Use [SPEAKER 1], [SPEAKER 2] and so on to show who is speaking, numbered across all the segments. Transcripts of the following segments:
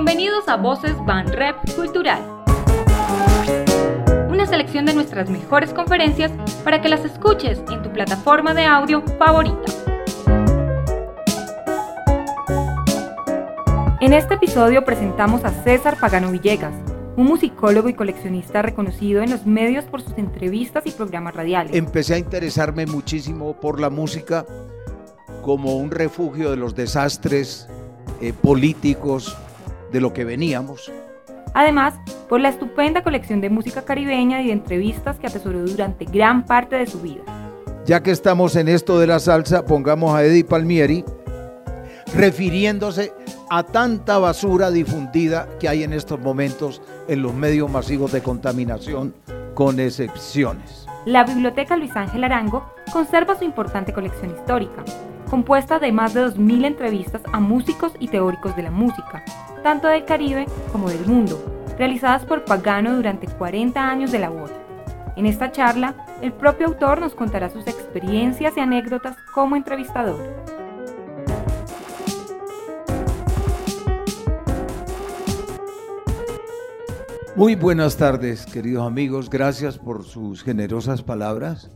[SPEAKER 1] Bienvenidos a Voces Van Rep Cultural. Una selección de nuestras mejores conferencias para que las escuches en tu plataforma de audio favorita. En este episodio presentamos a César Pagano Villegas, un musicólogo y coleccionista reconocido en los medios por sus entrevistas y programas radiales.
[SPEAKER 2] Empecé a interesarme muchísimo por la música como un refugio de los desastres eh, políticos de lo que veníamos.
[SPEAKER 1] Además, por la estupenda colección de música caribeña y de entrevistas que atesoró durante gran parte de su vida.
[SPEAKER 2] Ya que estamos en esto de la salsa, pongamos a Eddie Palmieri refiriéndose a tanta basura difundida que hay en estos momentos en los medios masivos de contaminación, con excepciones.
[SPEAKER 1] La Biblioteca Luis Ángel Arango conserva su importante colección histórica, compuesta de más de 2.000 entrevistas a músicos y teóricos de la música, tanto del Caribe como del mundo, realizadas por Pagano durante 40 años de labor. En esta charla, el propio autor nos contará sus experiencias y anécdotas como entrevistador.
[SPEAKER 2] Muy buenas tardes, queridos amigos. Gracias por sus generosas palabras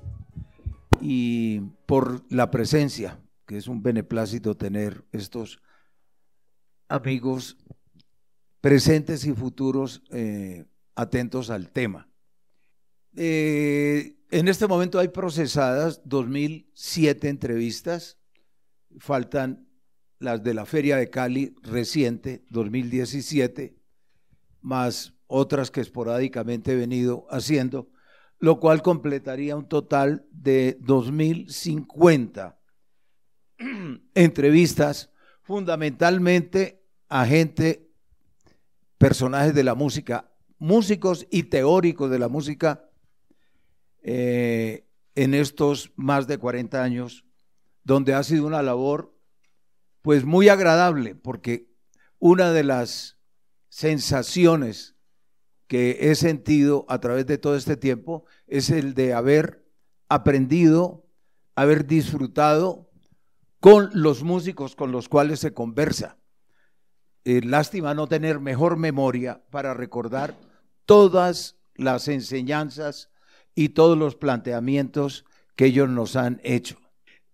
[SPEAKER 2] y por la presencia, es un beneplácito tener estos amigos presentes y futuros eh, atentos al tema. Eh, en este momento hay procesadas 2.007 entrevistas, faltan las de la Feria de Cali reciente, 2017, más otras que esporádicamente he venido haciendo, lo cual completaría un total de 2.050 entrevistas, fundamentalmente a gente, personajes de la música, músicos y teóricos de la música eh, en estos más de 40 años, donde ha sido una labor pues muy agradable, porque una de las sensaciones que he sentido a través de todo este tiempo es el de haber aprendido, haber disfrutado con los músicos con los cuales se conversa. Eh, lástima no tener mejor memoria para recordar todas las enseñanzas y todos los planteamientos que ellos nos han hecho.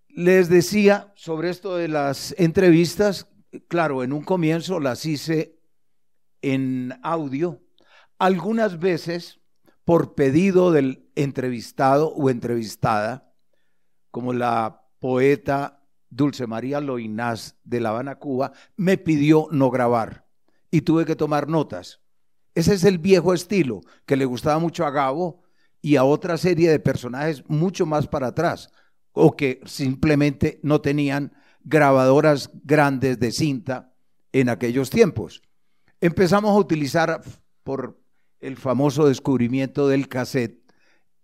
[SPEAKER 2] Les decía sobre esto de las entrevistas, claro, en un comienzo las hice en audio, algunas veces por pedido del entrevistado o entrevistada, como la poeta Dulce María Loinás de La Habana, Cuba, me pidió no grabar y tuve que tomar notas. Ese es el viejo estilo que le gustaba mucho a Gabo y a otra serie de personajes mucho más para atrás, o que simplemente no tenían grabadoras grandes de cinta en aquellos tiempos. Empezamos a utilizar por el famoso descubrimiento del cassette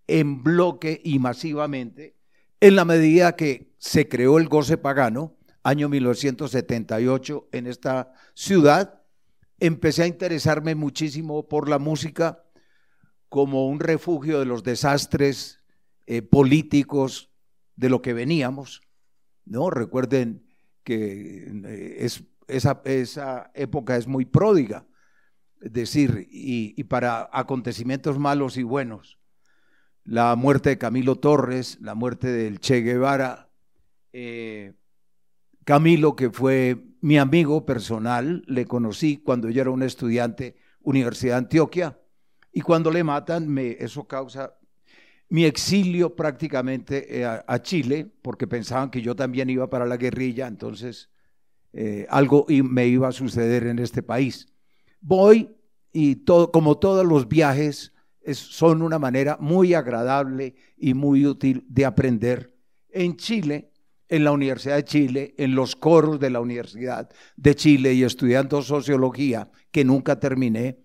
[SPEAKER 2] en bloque y masivamente, en la medida que se creó el goce pagano, año 1978, en esta ciudad, empecé a interesarme muchísimo por la música como un refugio de los desastres eh, políticos de lo que veníamos. ¿no? Recuerden que eh, es, esa, esa época es muy pródiga decir, y, para acontecimientos malos y buenos. La muerte de Camilo Torres, la muerte del Che Guevara, eh, Camilo, que fue mi amigo personal, le conocí cuando yo era un estudiante, Universidad de Antioquia, y cuando le matan, me, eso causa mi exilio prácticamente eh, a, Chile, porque pensaban que yo también iba para la guerrilla, entonces eh, algo me iba a suceder en este país. Voy y como todos los viajes son una manera muy agradable y muy útil de aprender. En Chile, en la Universidad de Chile, en los coros de la Universidad de Chile y estudiando sociología, que nunca terminé,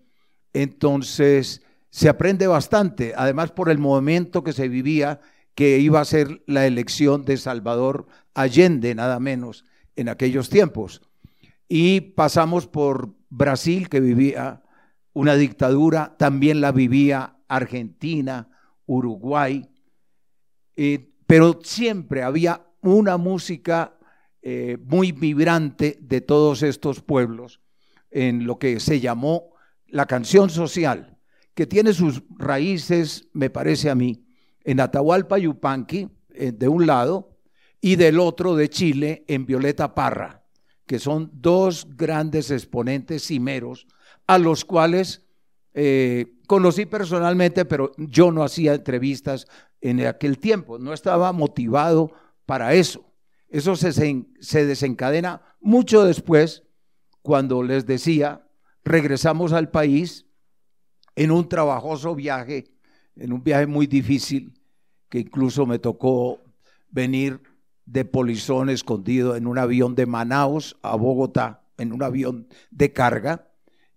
[SPEAKER 2] entonces se aprende bastante, además por el momento que se vivía, que iba a ser la elección de Salvador Allende, nada menos, en aquellos tiempos. Y pasamos por Brasil, que vivía una dictadura, también la vivía Argentina, Uruguay, eh, pero siempre había una música eh, muy vibrante de todos estos pueblos, en lo que se llamó la canción social, que tiene sus raíces, me parece a mí, en Atahualpa Yupanqui, eh, de un lado, y del otro de Chile, en Violeta Parra, que son dos grandes exponentes cimeros a los cuales eh, conocí personalmente, pero yo no hacía entrevistas en aquel tiempo, no estaba motivado para eso. Eso se, se desencadena mucho después, cuando les decía, regresamos al país en un trabajoso viaje, en un viaje muy difícil, que incluso me tocó venir de polizón escondido en un avión de Manaus a Bogotá, en un avión de carga.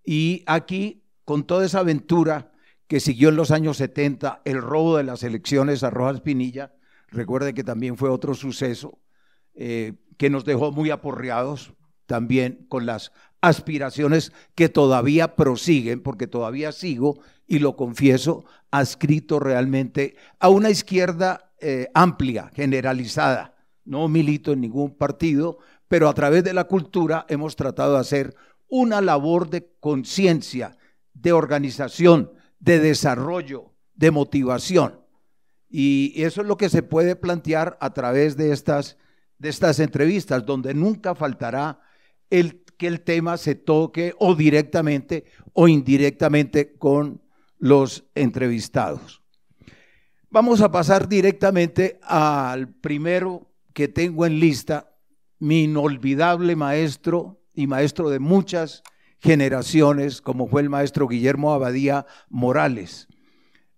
[SPEAKER 2] Y aquí, con toda esa aventura que siguió en los años 70, el robo de las elecciones a Rojas Pinilla, recuerde que también fue otro suceso eh, que nos dejó muy aporreados también con las aspiraciones que todavía prosiguen, porque todavía sigo, y lo confieso, adscrito realmente a una izquierda eh, amplia, generalizada. No milito en ningún partido, pero a través de la cultura hemos tratado de hacer una labor de conciencia, de organización, de desarrollo, de motivación. Y eso es lo que se puede plantear a través de estas, de estas entrevistas, donde nunca faltará el que el tema se toque o directamente o indirectamente con los entrevistados. Vamos a pasar directamente al primero que tengo en lista, mi inolvidable maestro y maestro de muchas generaciones, como fue el maestro Guillermo Abadía Morales.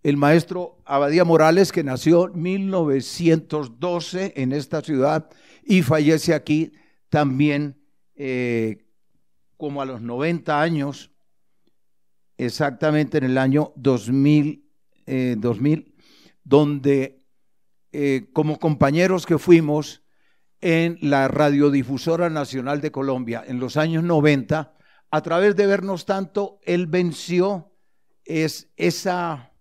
[SPEAKER 2] El maestro Abadía Morales, que nació en 1912 en esta ciudad y fallece aquí también eh, como a los 90 años, exactamente en el año 2000, 2000 eh, donde eh, como compañeros que fuimos en la Radiodifusora Nacional de Colombia en los años 90, a través de vernos tanto, él venció es esa,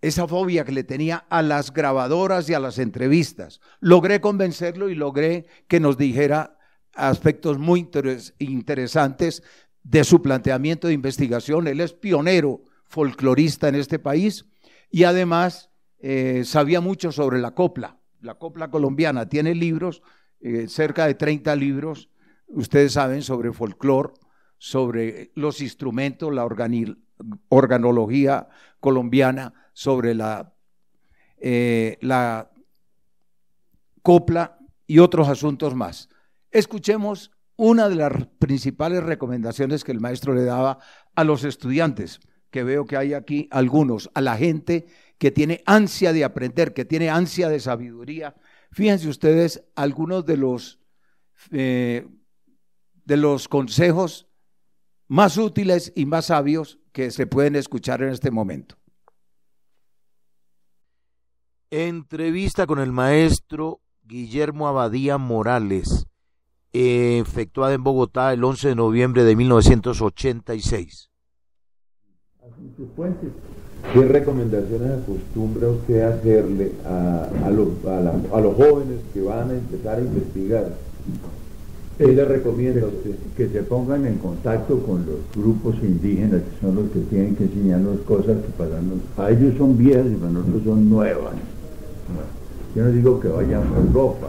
[SPEAKER 2] esa fobia que le tenía a las grabadoras y a las entrevistas. Logré convencerlo y logré que nos dijera aspectos muy interesantes de su planteamiento de investigación. Él es pionero folclorista en este país y además eh, sabía mucho sobre la copla. La copla colombiana tiene libros, eh, cerca de 30 libros, ustedes saben, sobre folclor, sobre los instrumentos, la organología colombiana, sobre la, eh, la copla y otros asuntos más. Escuchemos una de las principales recomendaciones que el maestro le daba a los estudiantes, que veo que hay aquí algunos, a la gente que tiene ansia de aprender, que tiene ansia de sabiduría. Fíjense ustedes algunos de los, eh, de los consejos más útiles y más sabios que se pueden escuchar en este momento.
[SPEAKER 3] Entrevista con el maestro Guillermo Abadía Morales efectuada en Bogotá el 11 de noviembre de 1986.
[SPEAKER 4] ¿Qué recomendaciones acostumbra usted hacerle a, a, los, a, los jóvenes que van a empezar a investigar? ¿Qué le recomienda usted?
[SPEAKER 5] Que se pongan en contacto con los grupos indígenas, que son los que tienen que enseñarnos cosas que para a ellos son viejas y para nosotros son nuevas. Yo no digo que vayan por Europa,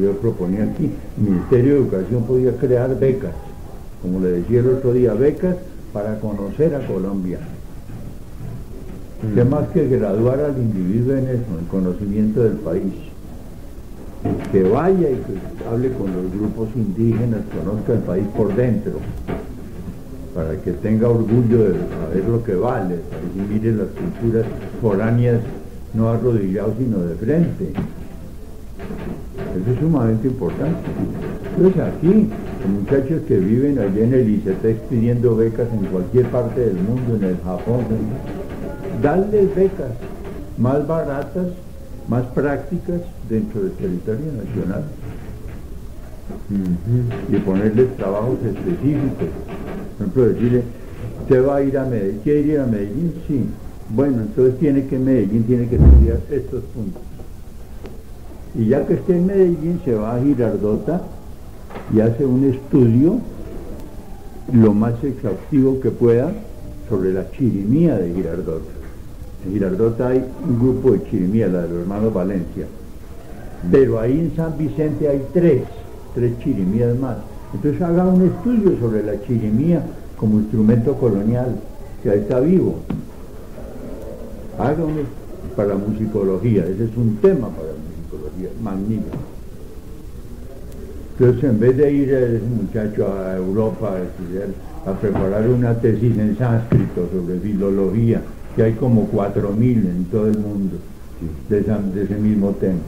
[SPEAKER 5] yo proponía aquí, el Ministerio de Educación podía crear becas, como le decía el otro día, becas para conocer a Colombia. Que mm. más que graduar al individuo en eso, en conocimiento del país. Que vaya y que hable con los grupos indígenas, conozca el país por dentro, para que tenga orgullo de saber lo que vale, para que mire las culturas foráneas no arrodillados sino de frente. Eso es sumamente importante. Entonces aquí, los muchachos que viven allí en el ICETEX pidiendo becas en cualquier parte del mundo, en el Japón, darles becas más baratas, más prácticas dentro del territorio nacional. Y ponerles trabajos específicos. Por ejemplo, decirle, usted va a ir a Medellín, ¿quiere ir a Medellín? Sí. Bueno, entonces tiene que Medellín tiene que estudiar estos puntos y ya que esté en Medellín, se va a Girardota y hace un estudio lo más exhaustivo que pueda sobre la chirimía de Girardota. En Girardota hay un grupo de chirimía, la de los hermanos Valencia, pero ahí en San Vicente hay tres, tres chirimías más. Entonces haga un estudio sobre la chirimía como instrumento colonial, que ahí está vivo. Un para musicología, ese es un tema para la musicología, magnífico. Entonces, en vez de ir ese muchacho a Europa a, a preparar una tesis en sánscrito sobre filología, que hay como cuatro mil en todo el mundo de, ese mismo tema.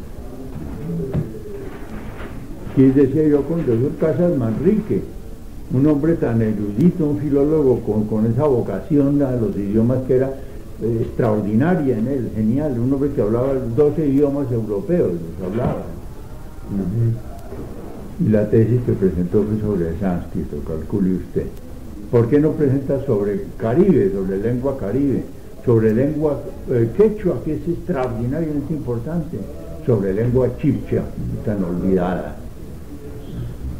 [SPEAKER 5] Y decía yo con Jesús Casas Manrique, un hombre tan erudito, un filólogo con, con esa vocación a los idiomas que era eh, extraordinaria en él, genial, un hombre que hablaba 12 idiomas europeos, los hablaba. Y la tesis que presentó fue sobre sánscrito, calcule usted. ¿Por qué no presenta sobre Caribe, sobre lengua caribe, sobre lengua eh, quechua, que es extraordinariamente importante, sobre lengua chipcha, tan olvidada?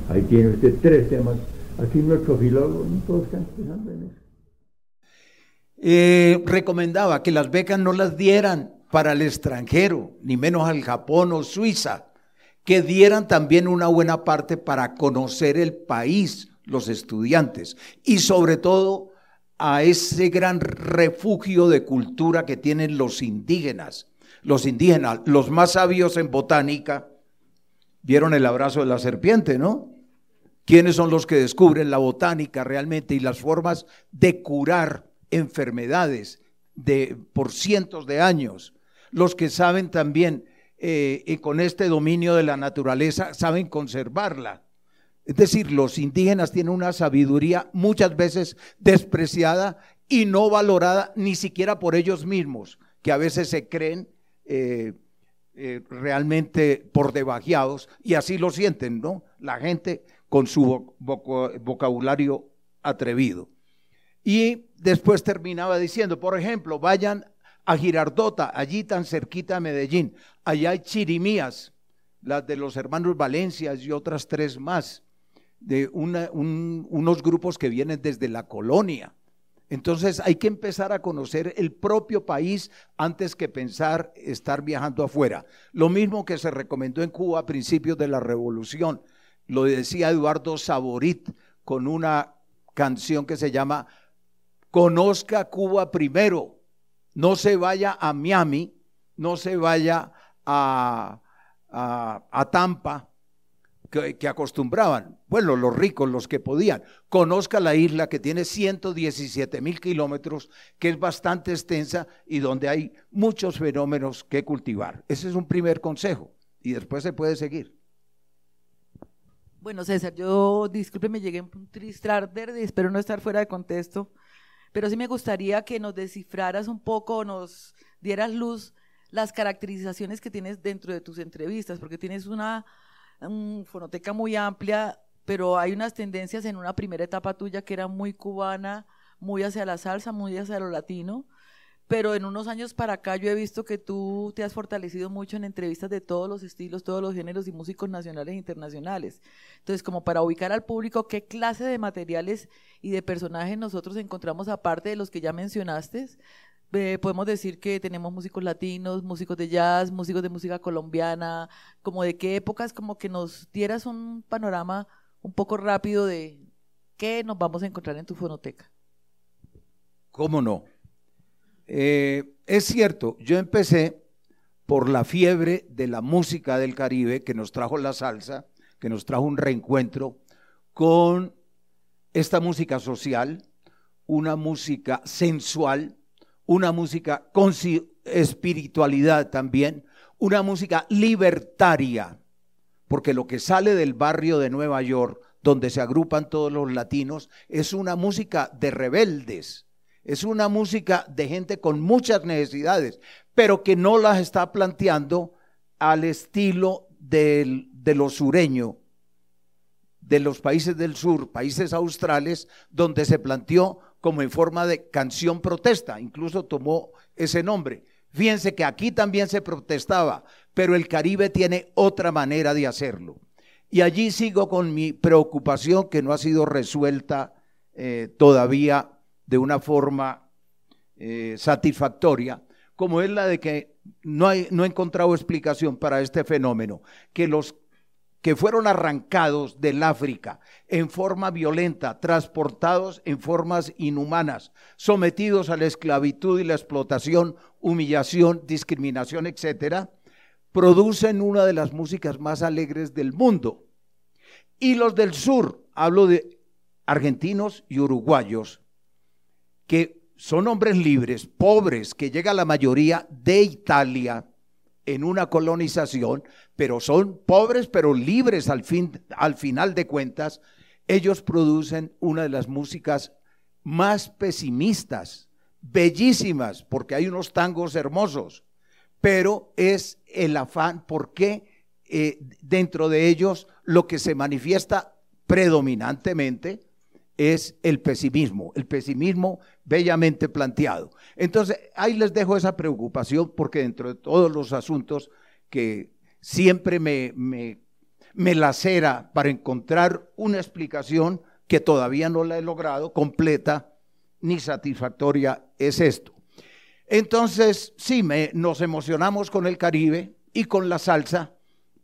[SPEAKER 5] Ahí tiene usted tres temas. Aquí nuestro filólogo, no todos están pensando en eso.
[SPEAKER 2] Eh, recomendaba que las becas no las dieran para el extranjero, ni menos al Japón o Suiza, que dieran también una buena parte para conocer el país, los estudiantes, y sobre todo a ese gran refugio de cultura que tienen los indígenas. Los indígenas, los más sabios en botánica, vieron el abrazo de la serpiente, ¿no? ¿Quiénes son los que descubren la botánica realmente y las formas de curar enfermedades de, por cientos de años? Los que saben también eh, y con este dominio de la naturaleza saben conservarla. Es decir, los indígenas tienen una sabiduría muchas veces despreciada y no valorada ni siquiera por ellos mismos, que a veces se creen eh, eh, realmente por debajeados y así lo sienten, ¿no? La gente con su vocabulario atrevido. Y después terminaba diciendo, por ejemplo, vayan a Girardota, allí tan cerquita de Medellín. Allá hay chirimías, las de los hermanos Valencia y otras tres más, de unos grupos que vienen desde la colonia. Entonces hay que empezar a conocer el propio país antes que pensar estar viajando afuera. Lo mismo que se recomendó en Cuba a principios de la revolución. Lo decía Eduardo Saborit con una canción que se llama Conozca Cuba primero no se vaya a Miami, no se vaya a, a, Tampa, que, acostumbraban, bueno, los ricos, los que podían, conozca la isla que tiene 117 mil kilómetros, que es bastante extensa y donde hay muchos fenómenos que cultivar. Ese es un primer consejo y después se puede seguir.
[SPEAKER 6] Bueno, César, yo disculpe, me llegué un triste y espero no estar fuera de contexto pero sí me gustaría que nos descifraras un poco, nos dieras luz las caracterizaciones que tienes dentro de tus entrevistas, porque tienes una fonoteca muy amplia, pero hay unas tendencias en una primera etapa tuya que era muy cubana, muy hacia la salsa, muy hacia lo latino, pero en unos años para acá yo he visto que tú te has fortalecido mucho en entrevistas de todos los estilos, todos los géneros y músicos nacionales e internacionales. Entonces, como para ubicar al público qué clase de materiales y de personajes nosotros encontramos aparte de los que ya mencionaste, eh, podemos decir que tenemos músicos latinos, músicos de jazz, músicos de música colombiana, como de qué épocas, como que nos dieras un panorama un poco rápido de qué nos vamos a encontrar en tu fonoteca.
[SPEAKER 2] ¿Cómo no? Eh, es cierto, yo empecé por la fiebre de la música del Caribe que nos trajo la salsa, que nos trajo un reencuentro con esta música social, una música sensual, una música con espiritualidad también, una música libertaria, porque lo que sale del barrio de Nueva York, donde se agrupan todos los latinos, es una música de rebeldes, es una música de gente con muchas necesidades, pero que no las está planteando al estilo de lo sureño, de los países del sur, países australes, donde se planteó como en forma de canción protesta, incluso tomó ese nombre. Fíjense que aquí también se protestaba, pero el Caribe tiene otra manera de hacerlo. Y allí sigo con mi preocupación que no ha sido resuelta eh, todavía de una forma eh, satisfactoria, como es la de que no, hay, no he encontrado explicación para este fenómeno, que los que fueron arrancados del África en forma violenta, transportados en formas inhumanas, sometidos a la esclavitud y la explotación, humillación, discriminación, etcétera, producen una de las músicas más alegres del mundo. Y los del sur, hablo de argentinos y uruguayos, que son hombres libres, pobres, que llega la mayoría de Italia en una colonización, pero son pobres pero libres al, fin, al final de cuentas, ellos producen una de las músicas más pesimistas, bellísimas, porque hay unos tangos hermosos, pero es el afán, porque eh, dentro de ellos lo que se manifiesta predominantemente es el pesimismo, el pesimismo bellamente planteado. Entonces, ahí les dejo esa preocupación porque dentro de todos los asuntos que siempre me, me, me lacera para encontrar una explicación que todavía no la he logrado completa ni satisfactoria es esto. Entonces, sí, me, nos emocionamos con el Caribe y con la salsa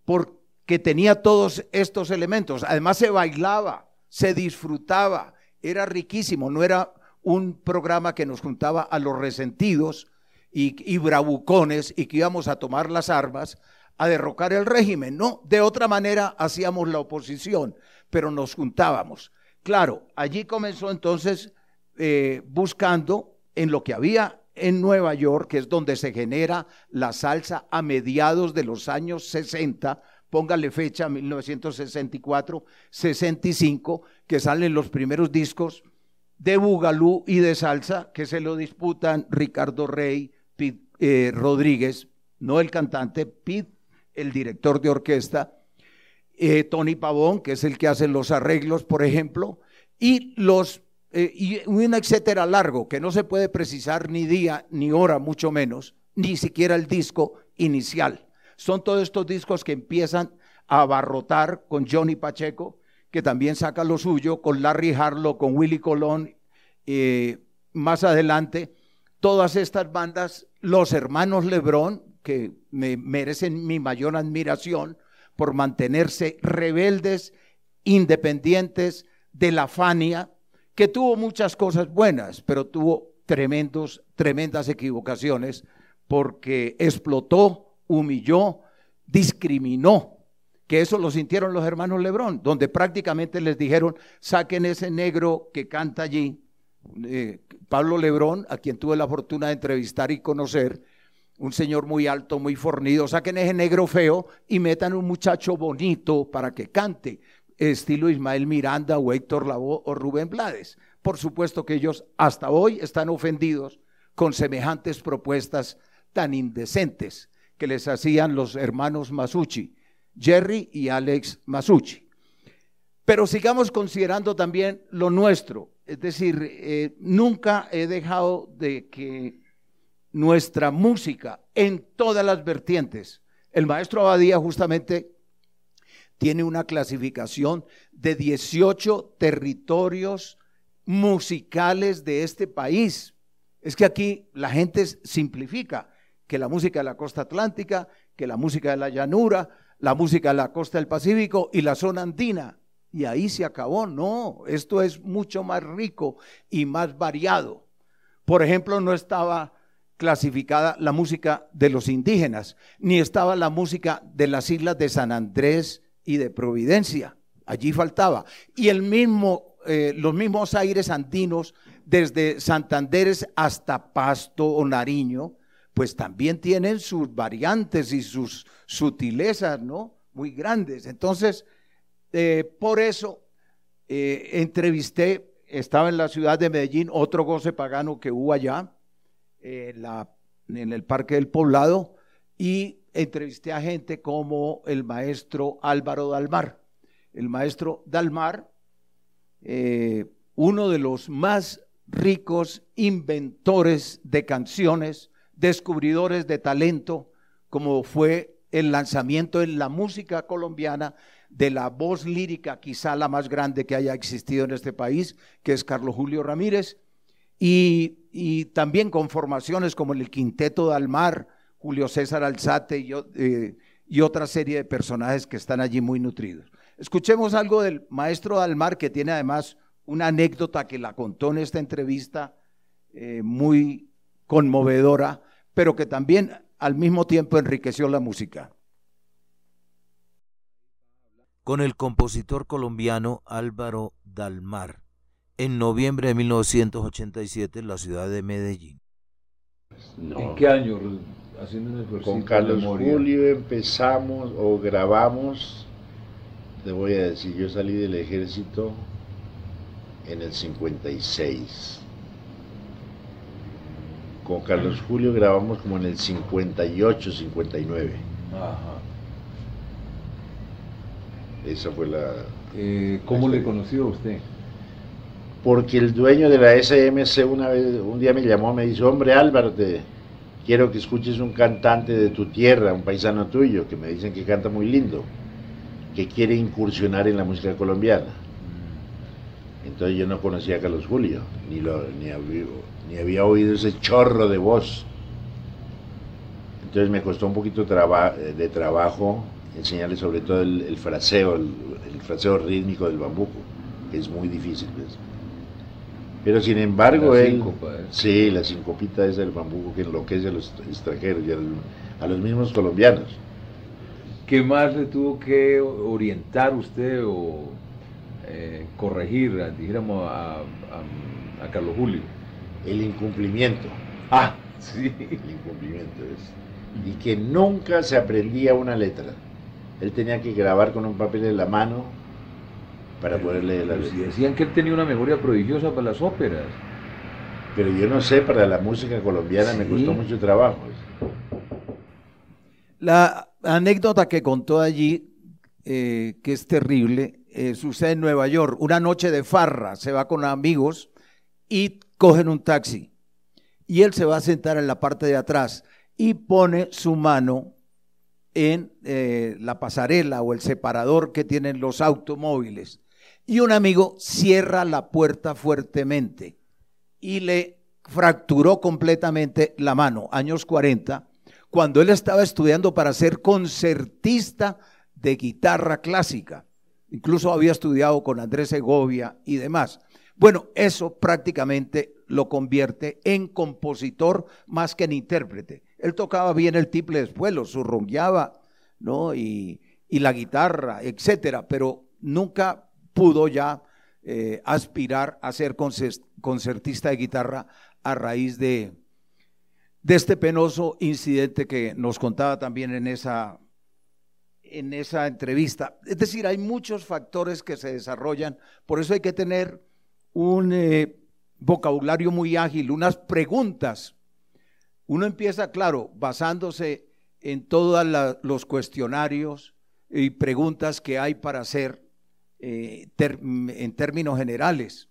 [SPEAKER 2] porque tenía todos estos elementos. Además se bailaba, se disfrutaba, era riquísimo, no era un programa que nos juntaba a los resentidos y, bravucones y que íbamos a tomar las armas a derrocar el régimen. No, de otra manera hacíamos la oposición, pero nos juntábamos. Claro, allí comenzó entonces eh, buscando en lo que había en Nueva York, que es donde se genera la salsa a mediados de los años 60, póngale fecha 1964, 65, que salen los primeros discos de Bugalú y de salsa, que se lo disputan Ricardo Rey, eh, Rodríguez, no el cantante, Pete el director de orquesta, eh, Tony Pavón, que es el que hace los arreglos, por ejemplo, y los eh, y un etcétera largo que no se puede precisar ni día ni hora, mucho menos, ni siquiera el disco inicial. Son todos estos discos que empiezan a abarrotar con Johnny Pacheco, que también saca lo suyo, con Larry Harlow, con Willy Colón, eh, más adelante, todas estas bandas, los hermanos Lebrón, que me merecen mi mayor admiración por mantenerse rebeldes, independientes de la Fania, que tuvo muchas cosas buenas, pero tuvo tremendos, tremendas equivocaciones porque explotó, humilló, discriminó, que eso lo sintieron los hermanos Lebrón, donde prácticamente les dijeron, saquen ese negro que canta allí, eh, Pablo Lebrón, a quien tuve la fortuna de entrevistar y conocer, un señor muy alto, muy fornido, saquen ese negro feo y metan un muchacho bonito para que cante, estilo Ismael Miranda o Héctor Lavoe o Rubén Blades. Por supuesto que ellos hasta hoy están ofendidos con semejantes propuestas tan indecentes que les hacían los hermanos Masucci, Jerry y Alex Masucci. Pero sigamos considerando también lo nuestro, es decir, eh, nunca he dejado de que nuestra música en todas las vertientes. El maestro Abadía justamente tiene una clasificación de 18 territorios musicales de este país. Es que aquí la gente simplifica que la música de la costa atlántica, que la música de la llanura, la música de la costa del Pacífico y la zona andina. Y ahí se acabó. No, esto es mucho más rico y más variado. Por ejemplo, no estaba clasificada la música de los indígenas, ni estaba la música de las islas de San Andrés y de Providencia. Allí faltaba. Y el mismo, eh, los mismos aires andinos, desde Santanderes hasta Pasto o Nariño, pues también tienen sus variantes y sus sutilezas, ¿no? Muy grandes. Entonces, eh, por eso eh, entrevisté, estaba en la ciudad de Medellín, otro goce pagano que hubo allá, en el Parque del Poblado y entrevisté a gente como el maestro Álvaro Dalmar. El maestro Dalmar, eh, uno de los más ricos inventores de canciones, descubridores de talento, como fue el lanzamiento en la música colombiana de la voz lírica, quizá la más grande que haya existido en este país, que es Carlos Julio Ramírez, y, también con formaciones como el Quinteto de Almar, Julio César Alzate y, eh, y otra serie de personajes que están allí muy nutridos. Escuchemos algo del maestro Dalmar, que tiene además una anécdota que la contó en esta entrevista eh, muy conmovedora, pero que también al mismo tiempo enriqueció la música.
[SPEAKER 3] Con el compositor colombiano Álvaro Dalmar, en noviembre de 1987 en la ciudad de Medellín.
[SPEAKER 5] ¿En qué año? Haciendo
[SPEAKER 7] Con Carlos Julio empezamos o grabamos te voy a decir, yo salí del ejército en el 56. Con Carlos Julio grabamos como en el 58, 59. Ajá. Esa fue la...
[SPEAKER 5] Eh, ¿Cómo le conoció a usted?
[SPEAKER 7] Porque el dueño de la SMC una vez, un día me llamó, me dijo, hombre Álvaro, te, quiero que escuches un cantante de tu tierra, un paisano tuyo, que me dicen que canta muy lindo que quiere incursionar en la música colombiana. Entonces yo no conocía a Carlos Julio, ni, lo, ni, había, ni había oído ese chorro de voz. Entonces me costó un poquito de trabajo enseñarle sobre todo el, fraseo, el, fraseo rítmico del bambuco, que es muy difícil. Pero sin embargo, la él. ¿eh? Sí, la sincopita es del bambuco que enloquece a los extranjeros y a los mismos colombianos.
[SPEAKER 5] ¿Qué más le tuvo que orientar usted o eh, corregir, dijéramos, a, Carlos Julio?
[SPEAKER 7] El incumplimiento.
[SPEAKER 5] Ah, sí.
[SPEAKER 7] El incumplimiento es. Y que nunca se aprendía una letra. Él tenía que grabar con un papel en la mano para poder leer la letra.
[SPEAKER 5] decían que él tenía una memoria prodigiosa para las óperas.
[SPEAKER 7] Pero yo no sé, para la música colombiana me costó mucho trabajo.
[SPEAKER 2] La anécdota que contó allí, eh, que es terrible, eh, sucede en Nueva York. Una noche de farra, se va con amigos y cogen un taxi. Y él se va a sentar en la parte de atrás y pone su mano en eh, la pasarela o el separador que tienen los automóviles. Y un amigo cierra la puerta fuertemente y le fracturó completamente la mano, años 40 cuando él estaba estudiando para ser concertista de guitarra clásica. Incluso había estudiado con Andrés Segovia y demás. Bueno, eso prácticamente lo convierte en compositor más que en intérprete. Él tocaba bien el tiple después, lo surrongueaba, ¿no? Y, la guitarra, etcétera, pero nunca pudo ya eh, aspirar a ser concertista de guitarra a raíz de, de este penoso incidente que nos contaba también en esa, en esa entrevista. Es decir, hay muchos factores que se desarrollan, por eso hay que tener un eh, vocabulario muy ágil, unas preguntas. Uno empieza, claro, basándose en todos los cuestionarios y preguntas que hay para hacer eh, en términos generales.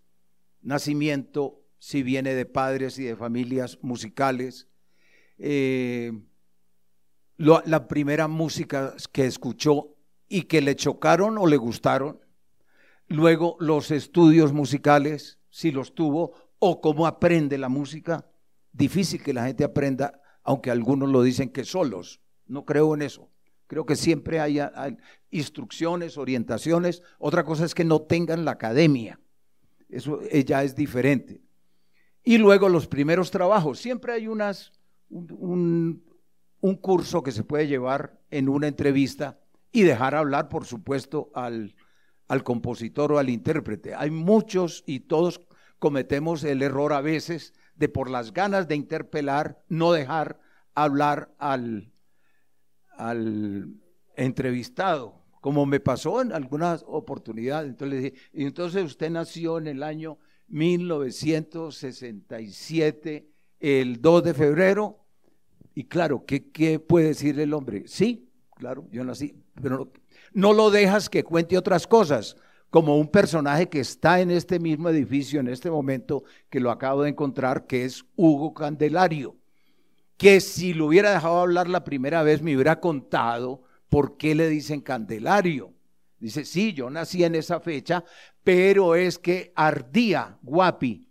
[SPEAKER 2] Nacimiento, si viene de padres y de familias musicales, eh, la primera música que escuchó y que le chocaron o le gustaron. Luego los estudios musicales, si los tuvo, o cómo aprende la música. Difícil que la gente aprenda, aunque algunos lo dicen que solos. No creo en eso. Creo que siempre hay instrucciones, orientaciones. Otra cosa es que no tengan la academia. Eso eh, ya es diferente. Y luego los primeros trabajos. Siempre hay unas un, curso que se puede llevar en una entrevista y dejar hablar, por supuesto, al, al compositor o al intérprete. Hay muchos y todos cometemos el error a veces de por las ganas de interpelar, no dejar hablar al, al entrevistado, como me pasó en algunas oportunidades. Entonces y entonces usted nació en el año 1967, el 2 de febrero, y claro, ¿qué, puede decir el hombre? Sí, claro, yo nací, pero no, lo dejas que cuente otras cosas, como un personaje que está en este mismo edificio en este momento, que lo acabo de encontrar, que es Hugo Candelario, que si lo hubiera dejado hablar la primera vez me hubiera contado por qué le dicen Candelario. Dice, sí, yo nací en esa fecha, pero es que ardía Guapi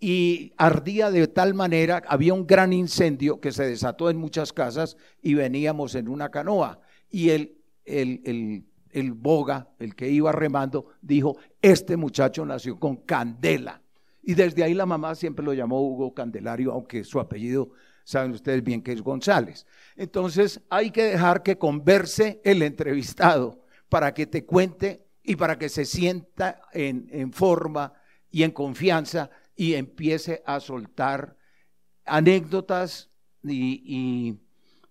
[SPEAKER 2] y ardía de tal manera, había un gran incendio que se desató en muchas casas y veníamos en una canoa. Y el, el, el, boga, el que iba remando, dijo, este muchacho nació con candela. Y desde ahí la mamá siempre lo llamó Hugo Candelario, aunque su apellido, saben ustedes bien que es González. Entonces hay que dejar que converse el entrevistado para que te cuente y para que se sienta en, en forma y en confianza y empiece a soltar anécdotas y,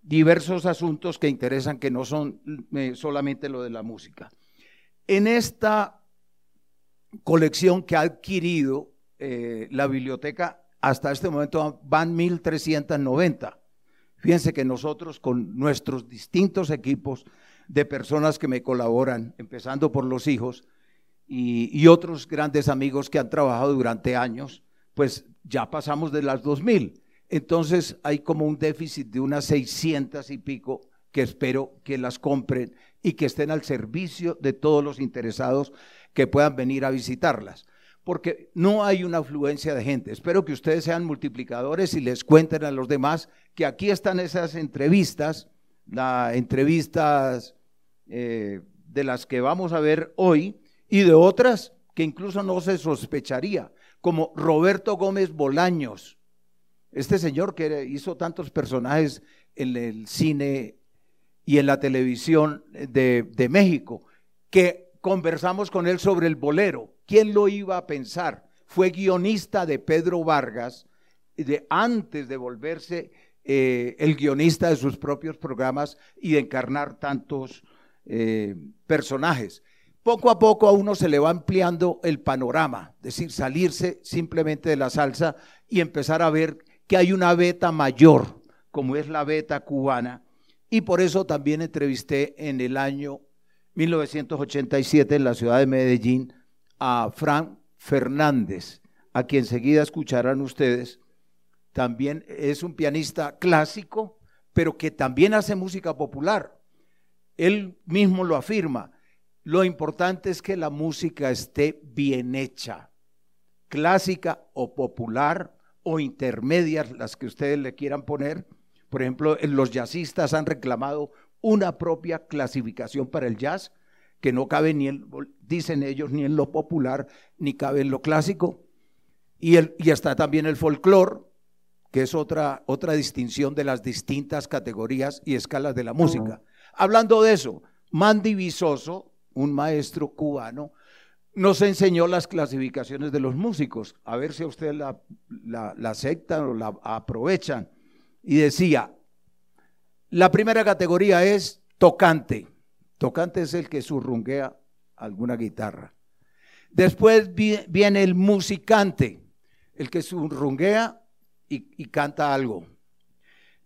[SPEAKER 2] diversos asuntos que interesan, que no son eh, solamente lo de la música. En esta colección que ha adquirido eh, la biblioteca, hasta este momento van 1.390. Fíjense que nosotros con nuestros distintos equipos de personas que me colaboran, empezando por los hijos, y, otros grandes amigos que han trabajado durante años, pues ya pasamos de las 2.000. Entonces hay como un déficit de unas 600 y pico que espero que las compren y que estén al servicio de todos los interesados que puedan venir a visitarlas. Porque no hay una afluencia de gente. Espero que ustedes sean multiplicadores y les cuenten a los demás que aquí están esas entrevistas, las entrevistas eh, de las que vamos a ver hoy, y de otras que incluso no se sospecharía, como Roberto Gómez Bolaños, este señor que hizo tantos personajes en el cine y en la televisión de, de México, que conversamos con él sobre el bolero. ¿Quién lo iba a pensar? Fue guionista de Pedro Vargas de antes de volverse eh, el guionista de sus propios programas y de encarnar tantos eh, personajes poco a poco a uno se le va ampliando el panorama, es decir, salirse simplemente de la salsa y empezar a ver que hay una beta mayor, como es la beta cubana, y por eso también entrevisté en el año 1987 en la ciudad de Medellín a Fran Fernández, a quien enseguida escucharán ustedes. También es un pianista clásico, pero que también hace música popular. Él mismo lo afirma lo importante es que la música esté bien hecha, clásica o popular o intermedias, las que ustedes le quieran poner. Por ejemplo, los jazzistas han reclamado una propia clasificación para el jazz que no cabe ni en, dicen ellos, ni en lo popular, ni cabe en lo clásico. Y, el, y está también el folclore, que es otra, otra distinción de las distintas categorías y escalas de la música. Ablando de eso, Mandy Visoso, un maestro cubano, nos enseñó las clasificaciones de los músicos, a ver si ustedes la, la, la aceptan o la aprovechan. Y decía, la primera categoría es tocante. Tocante es el que surrunguea alguna guitarra. Después viene el musicante, el que surrunguea y, y canta algo.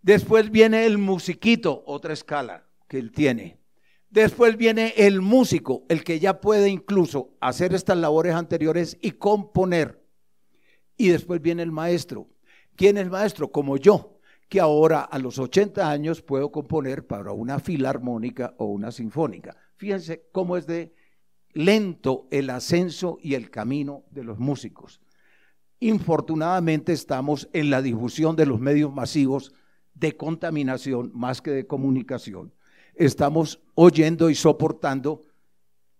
[SPEAKER 2] Después viene el musiquito, otra escala que él tiene. Después viene el músico, el que ya puede incluso hacer estas labores anteriores y componer. Y después viene el maestro. ¿Quién es maestro? Como yo, que ahora a los 80 años puedo componer para una filarmónica o una sinfónica. Fíjense cómo es de lento el ascenso y el camino de los músicos. Infortunadamente estamos en la difusión de los medios masivos de contaminación más que de comunicación estamos oyendo y soportando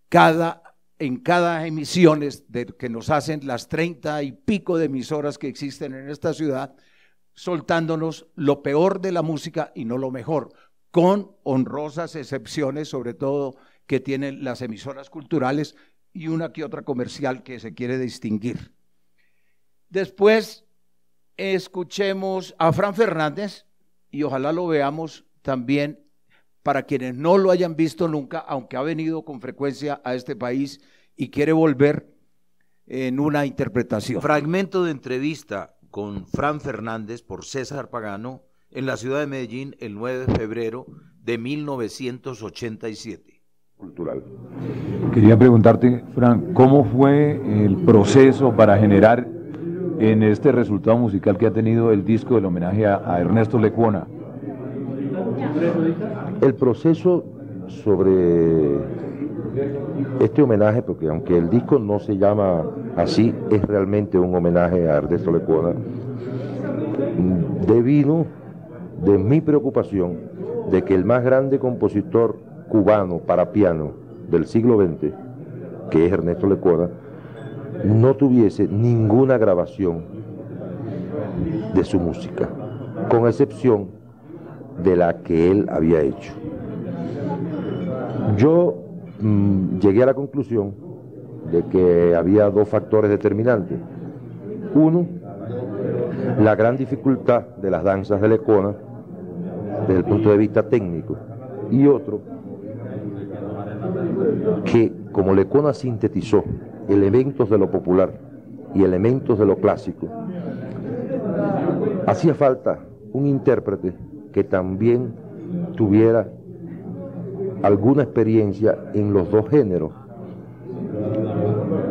[SPEAKER 2] cada, en cada emisiones que nos hacen las treinta y pico de emisoras que existen en esta ciudad, soltándonos lo peor de la música y no lo mejor, con honrosas excepciones, sobre todo que tienen las emisoras culturales y una que otra comercial que se quiere distinguir. Después escuchemos a Fran Fernández y ojalá lo veamos también para quienes no lo hayan visto nunca, aunque ha venido con frecuencia a este país y quiere volver en una interpretación.
[SPEAKER 3] Fragmento de entrevista con Fran Fernández por César Pagano en la ciudad de Medellín el 9 de febrero de 1987.
[SPEAKER 4] Cultural.
[SPEAKER 5] Quería preguntarte, Fran, ¿cómo fue el proceso para generar en este resultado musical que ha tenido el disco del homenaje a, Ernesto Lecuona?
[SPEAKER 7] El proceso sobre
[SPEAKER 8] Este homenaje, porque aunque el disco no se llama así, es realmente un homenaje a Ernesto Lecuona, devino de mi preocupación de que el más grande compositor cubano para piano del siglo XX, que es Ernesto Lecuona, no tuviese ninguna grabación de su música, con excepción de la que él había hecho. Yo mm, llegué a la conclusión de que había dos factores determinantes. Uno, la gran dificultad de las danzas de Lecona desde el punto de vista técnico. Y otro, que como Lecona sintetizó elementos de lo popular y elementos de lo clásico, hacía falta un intérprete que también tuviera alguna experiencia en los dos géneros.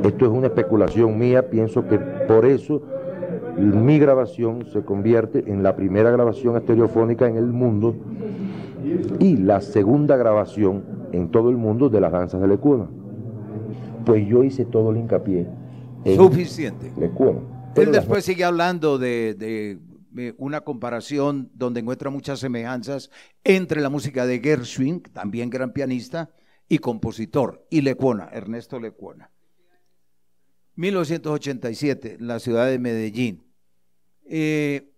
[SPEAKER 8] Esto es una especulación mía, pienso que por eso mi grabación se convierte en la primera grabación estereofónica en el mundo y la segunda grabación en todo el mundo de las danzas de Lecuna. Pues yo hice todo el hincapié
[SPEAKER 2] en Suficiente.
[SPEAKER 8] Lecuna.
[SPEAKER 2] Él después sigue hablando de, una comparación donde encuentra muchas semejanzas entre la música de Gershwin, también gran pianista y compositor, y Lecuona, Ernesto Lecuona. 1987, en la ciudad de Medellín. Eh,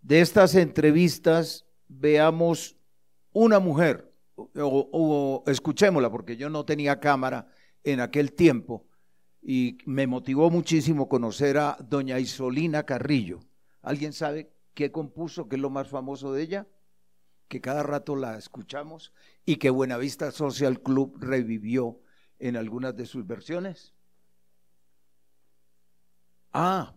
[SPEAKER 2] de estas entrevistas, veamos una mujer, o, escuchémosla, porque yo no tenía cámara en aquel tiempo, y me motivó muchísimo conocer a doña Isolina Carrillo. ¿Alguien sabe qué compuso, qué es lo más famoso de ella? Que cada rato la escuchamos y que Buenavista Social Club revivió en algunas de sus versiones. Ah,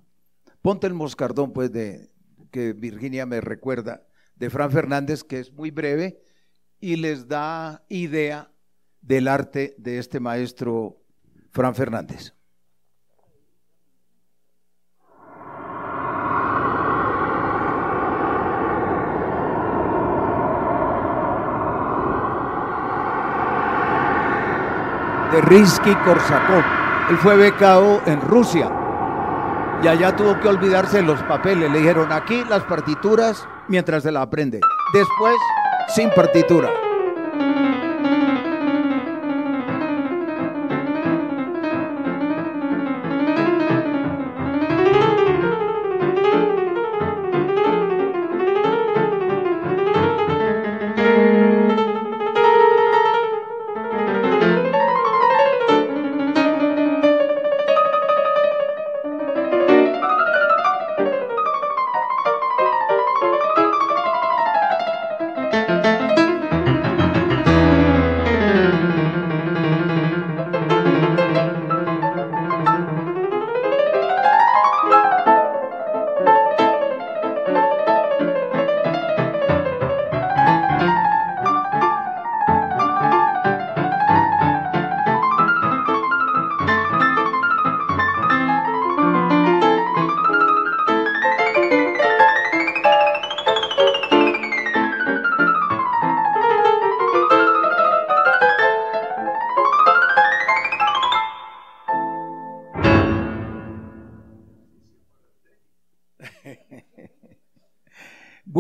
[SPEAKER 2] ponte el moscardón, pues, de que Virginia me recuerda, de Fran Fernández, que es muy breve y les da idea del arte de este maestro Fran Fernández. De Risky Korsakov. Él fue becado en Rusia y allá tuvo que olvidarse de los papeles. Le dijeron aquí las partituras mientras se la aprende. Después, sin partitura.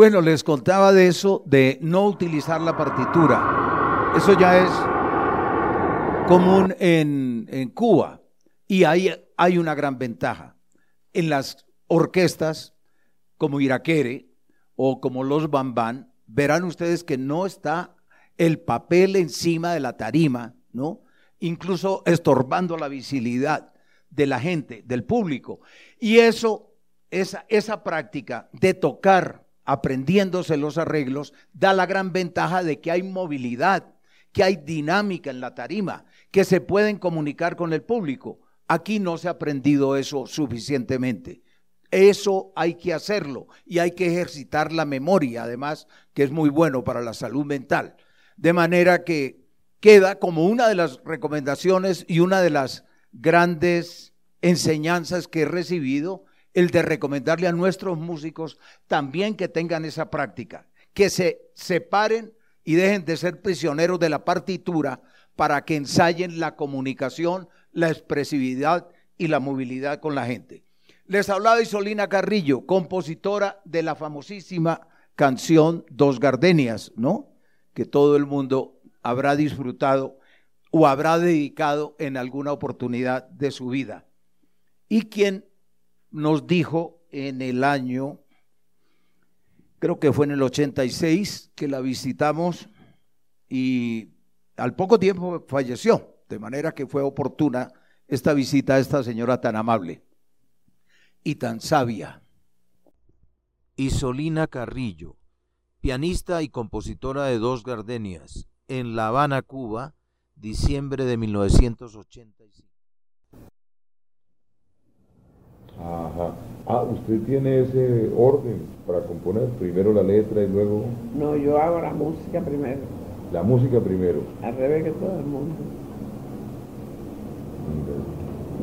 [SPEAKER 2] Bueno, les contaba de eso, de no utilizar la partitura. Eso ya es común en, Cuba y ahí hay una gran ventaja. En las orquestas como Iraquere o como los Bambán, verán ustedes que no está el papel encima de la tarima, ¿no? Incluso estorbando la visibilidad de la gente, del público. Y eso, esa, esa práctica de tocar aprendiéndose los arreglos, da la gran ventaja de que hay movilidad, que hay dinámica en la tarima, que se pueden comunicar con el público. Aquí no se ha aprendido eso suficientemente. Eso hay que hacerlo y hay que ejercitar la memoria, además, que es muy bueno para la salud mental. De manera que queda como una de las recomendaciones y una de las grandes enseñanzas que he recibido el de recomendarle a nuestros músicos también que tengan esa práctica, que se separen y dejen de ser prisioneros de la partitura para que ensayen la comunicación, la expresividad y la movilidad con la gente. Les hablaba Isolina Carrillo, compositora de la famosísima canción Dos Gardenias, ¿no? Que todo el mundo habrá disfrutado o habrá dedicado en alguna oportunidad de su vida. Y quien nos dijo en el año, creo que fue en el 86, que la visitamos y al poco tiempo falleció, de manera que fue oportuna esta visita a esta señora tan amable y tan sabia.
[SPEAKER 3] Isolina Carrillo, pianista y compositora de Dos Gardenias, en La Habana, Cuba, diciembre de 1985.
[SPEAKER 4] Ajá. Ah, usted tiene ese orden para componer, primero la letra y luego
[SPEAKER 9] No, yo hago la música primero,
[SPEAKER 4] la música primero.
[SPEAKER 9] al revés que todo el mundo.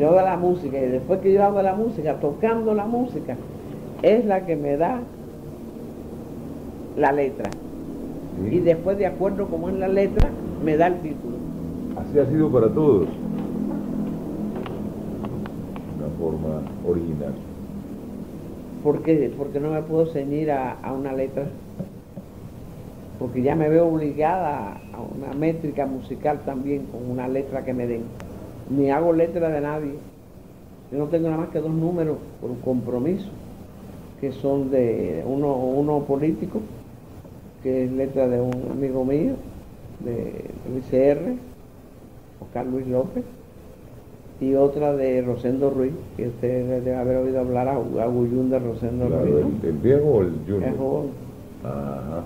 [SPEAKER 9] Yo hago la música y después que yo hago la música, tocando la música, es la que me da la letra.
[SPEAKER 4] Sí.
[SPEAKER 9] Y después, de acuerdo como es la letra, me da el título.
[SPEAKER 4] Así ha sido para todos. Una forma original.
[SPEAKER 9] ¿Por qué? Porque no me puedo ceñir a, a una letra. Porque ya me veo obligada a una métrica musical también con una letra que me den. Ni hago letra de nadie. Yo no tengo nada más que dos números por un compromiso, que son de uno, uno político, que es letra de un amigo mío, de Luis R., Oscar Luis López, y otra de Rosendo Ruiz, que usted debe haber oído hablar a, a de Rosendo
[SPEAKER 4] Claro,
[SPEAKER 9] Ruiz,
[SPEAKER 4] el, el viejo o el junior.
[SPEAKER 9] es joven,
[SPEAKER 4] Ajá.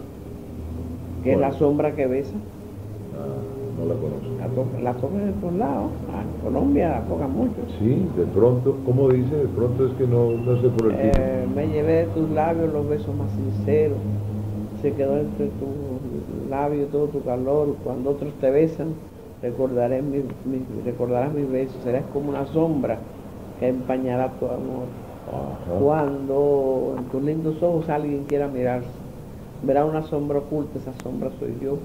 [SPEAKER 9] que es la sombra que besa.
[SPEAKER 4] Ah, no la conozco.
[SPEAKER 9] La, to- la tocan en todos lados, en Colombia la tocan mucho.
[SPEAKER 4] Sí, de pronto, ¿cómo dice? De pronto es que no, no sé por el.
[SPEAKER 9] Eh, me llevé de tus labios los besos más sinceros, se quedó entre tus labios todo tu calor, cuando otros te besan, recordaré mis, mis- recordarás mis besos, serás como una sombra que empañará tu amor.
[SPEAKER 4] Ajá.
[SPEAKER 9] Cuando en tus lindos ojos alguien quiera mirarse, verá una sombra oculta, esa sombra soy yo,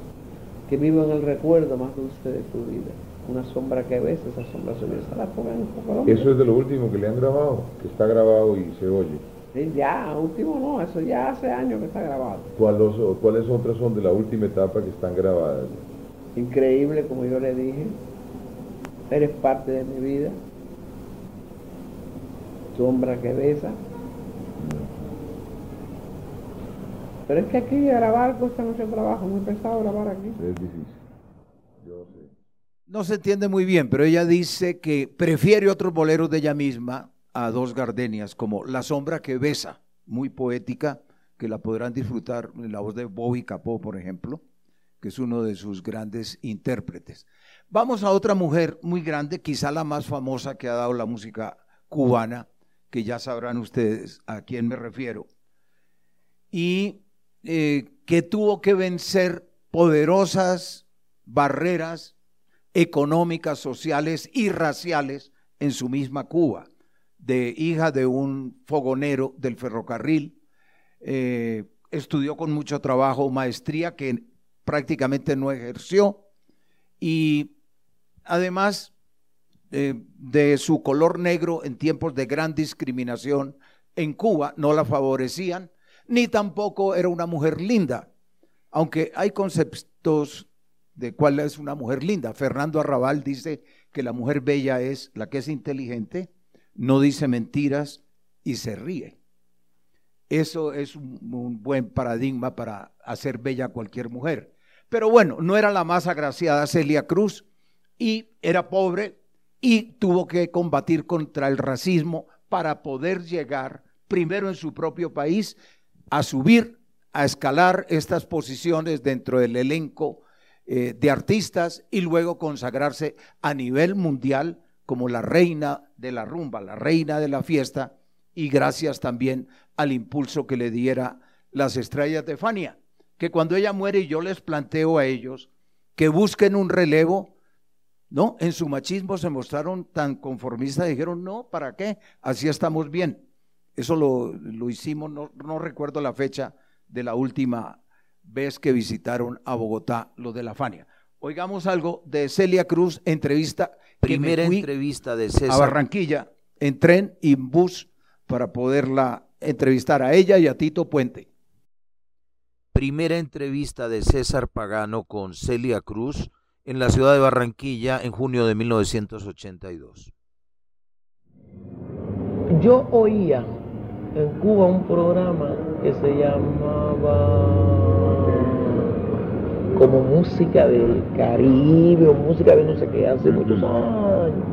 [SPEAKER 9] que vivo en el recuerdo más dulce de tu vida. Una sombra que ves, esa sombra soy yo. Esa la pongan en.
[SPEAKER 4] Eso es de lo último que le han grabado, que está grabado y se oye.
[SPEAKER 9] Sí, ya, último no, eso ya hace años que está grabado.
[SPEAKER 4] ¿Cuáles, ¿Cuáles otras son de la última etapa que están grabadas?
[SPEAKER 9] Increíble, como yo le dije, eres parte de mi vida. Sombra que besa. Pero es que aquí grabar cuesta mucho trabajo, muy pesado grabar aquí.
[SPEAKER 4] Es difícil. Yo sé.
[SPEAKER 2] No se entiende muy bien, pero ella dice que prefiere otros boleros de ella misma a dos gardenias, como La sombra que besa, muy poética, que la podrán disfrutar en la voz de Bobby Capó, por ejemplo, que es uno de sus grandes intérpretes. Vamos a otra mujer muy grande, quizá la más famosa que ha dado la música cubana, que ya sabrán ustedes a quién me refiero, y eh, que tuvo que vencer poderosas barreras económicas, sociales y raciales en su misma Cuba, de hija de un fogonero del ferrocarril, eh, estudió con mucho trabajo maestría que prácticamente no ejerció y además eh, de su color negro en tiempos de gran discriminación en Cuba no la favorecían, ni tampoco era una mujer linda, aunque hay conceptos de cuál es una mujer linda. Fernando Arrabal dice que la mujer bella es la que es inteligente, no dice mentiras y se ríe. Eso es un, un buen paradigma para hacer bella a cualquier mujer. Pero bueno, no era la más agraciada Celia Cruz y era pobre y tuvo que combatir contra el racismo para poder llegar primero en su propio país a subir, a escalar estas posiciones dentro del elenco eh, de artistas y luego consagrarse a nivel mundial como la reina de la rumba, la reina de la fiesta y gracias también al impulso que le diera las estrellas de Fania, que cuando ella muere yo les planteo a ellos que busquen un relevo, ¿no? En su machismo se mostraron tan conformistas, dijeron, no, ¿para qué? Así estamos bien. Eso lo, lo hicimos, no, no recuerdo la fecha de la última vez que visitaron a Bogotá los de la Fania. Oigamos algo de Celia Cruz, entrevista.
[SPEAKER 3] Primera entrevista de
[SPEAKER 2] a
[SPEAKER 3] César.
[SPEAKER 2] Barranquilla en tren y en bus para poderla entrevistar a ella y a Tito Puente.
[SPEAKER 3] Primera entrevista de César Pagano con Celia Cruz en la ciudad de Barranquilla en junio de 1982.
[SPEAKER 10] Yo oía en Cuba un programa que se llamaba como música del Caribe o música de no sé qué hace muchos años.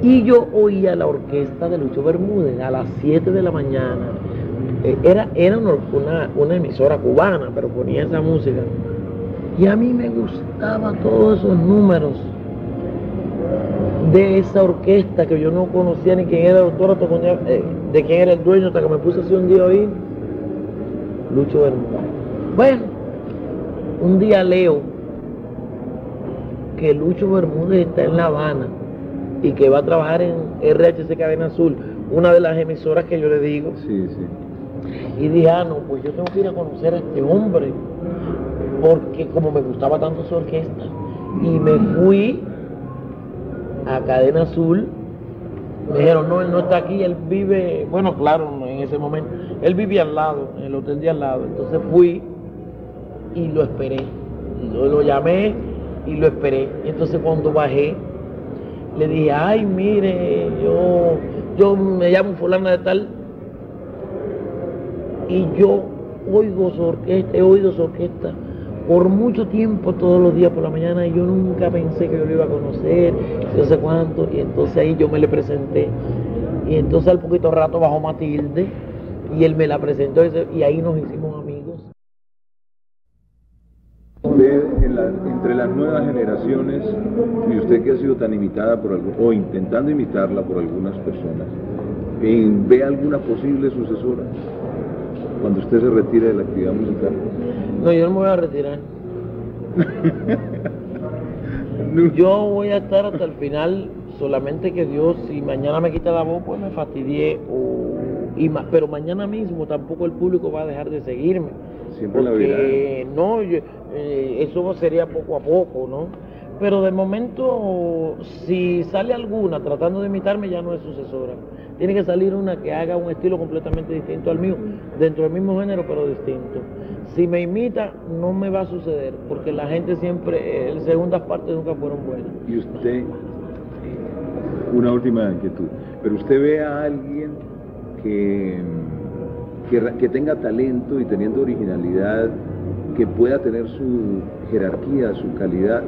[SPEAKER 10] Y yo oía la orquesta de Lucho Bermúdez a las 7 de la mañana. Eh, Era, era una, una- emisora cubana, pero ponía esa música. Y a mí me gustaban todos esos números de esa orquesta que yo no conocía ni quién era el autor, eh, de quién era el dueño, hasta que me puse así un día oír. Lucho Bermúdez. Bueno, un día leo que Lucho Bermúdez está en La Habana y que va a trabajar en RHC Cadena Azul, una de las emisoras que yo le digo.
[SPEAKER 5] Sí, sí.
[SPEAKER 10] Y dije, ah, no, pues yo tengo que ir a conocer a este hombre, porque como me gustaba tanto su orquesta, y me fui a Cadena Azul, me dijeron, no, él no está aquí, él vive, bueno, claro, en ese momento, él vivía al lado, el hotel de al lado, entonces fui y lo esperé, yo lo llamé y lo esperé, entonces cuando bajé, le dije, ay, mire, yo, yo me llamo fulana de tal, y yo oigo su orquesta, he oído su orquesta por mucho tiempo, todos los días por la mañana, y yo nunca pensé que yo lo iba a conocer, no sé cuánto, y entonces ahí yo me le presenté, y entonces al poquito rato bajó Matilde, y él me la presentó, y ahí nos hicimos amigos.
[SPEAKER 5] Usted, entre las nuevas generaciones, y usted que ha sido tan imitada por algo, o intentando imitarla por algunas personas, ¿ve alguna posible sucesora cuando usted se retire de la actividad musical?
[SPEAKER 10] No, yo no me voy a retirar. Yo voy a estar hasta el final, solamente que Dios, si mañana me quita la voz, pues me fastidié. O, y ma- pero mañana mismo tampoco el público va a dejar de seguirme.
[SPEAKER 5] Siempre la
[SPEAKER 10] Porque no, yo- eh, eso sería poco a poco, ¿no? Pero de momento, si sale alguna tratando de imitarme, ya no es sucesora. Tiene que salir una que haga un estilo completamente distinto al mío, dentro del mismo género, pero distinto. Si me imita, no me va a suceder, porque la gente siempre, eh, segundas partes nunca fueron buenas.
[SPEAKER 5] Y usted, una última inquietud, pero usted ve a alguien que, que, que tenga talento y teniendo originalidad, que pueda tener su jerarquía, su calidad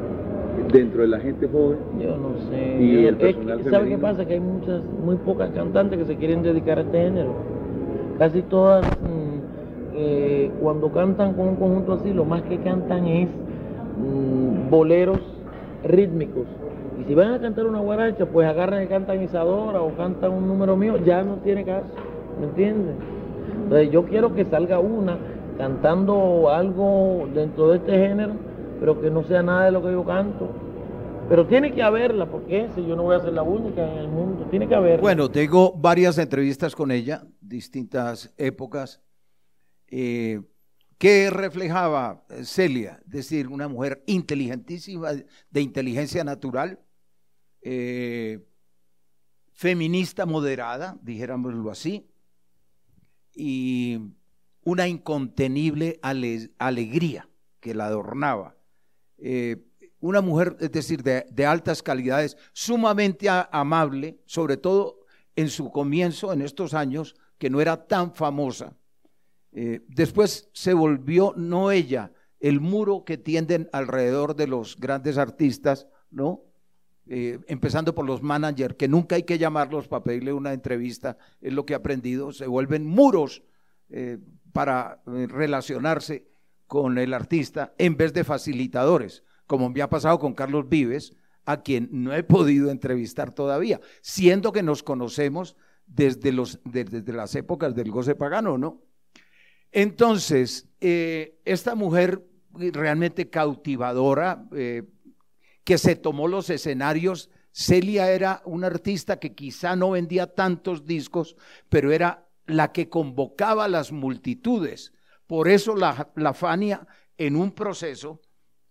[SPEAKER 5] dentro de la gente joven.
[SPEAKER 10] Yo no sé.
[SPEAKER 5] Y el
[SPEAKER 10] es
[SPEAKER 5] personal
[SPEAKER 10] que- ¿Sabe qué pasa? Que hay muchas, muy pocas cantantes que se quieren dedicar a este género. Casi todas, mm, eh, cuando cantan con un conjunto así, lo más que cantan es mm, boleros rítmicos. Y si van a cantar una guaracha, pues agarran y cantan Isadora o cantan un número mío, ya no tiene caso. ¿Me entiendes? Entonces yo quiero que salga una cantando algo dentro de este género, pero que no sea nada de lo que yo canto. Pero tiene que haberla, porque si yo no voy a ser la única en el mundo, tiene que haberla.
[SPEAKER 2] Bueno, tengo varias entrevistas con ella, distintas épocas. Eh, ¿Qué reflejaba eh, Celia? Es decir, una mujer inteligentísima, de inteligencia natural, eh, feminista moderada, dijéramoslo así, y una incontenible ale- alegría que la adornaba. Eh, una mujer, es decir, de, altas calidades, sumamente amable, sobre todo en su comienzo, en estos años, que no era tan famosa. Eh, después se volvió, no ella, el muro que tienden alrededor de los grandes artistas, ¿no? Eh, empezando por los managers, que nunca hay que llamarlos para pedirle una entrevista, es lo que he aprendido, se vuelven muros para relacionarse con el artista en vez de facilitadores, como me ha pasado con Carlos Vives, a quien no he podido entrevistar todavía, siendo que nos conocemos desde, las épocas del goce pagano, ¿no? Entonces, eh, esta mujer realmente cautivadora, eh, que se tomó los escenarios, Celia era una artista que quizá no vendía tantos discos, pero era la que convocaba a las multitudes. Por eso la, la Fania en un proceso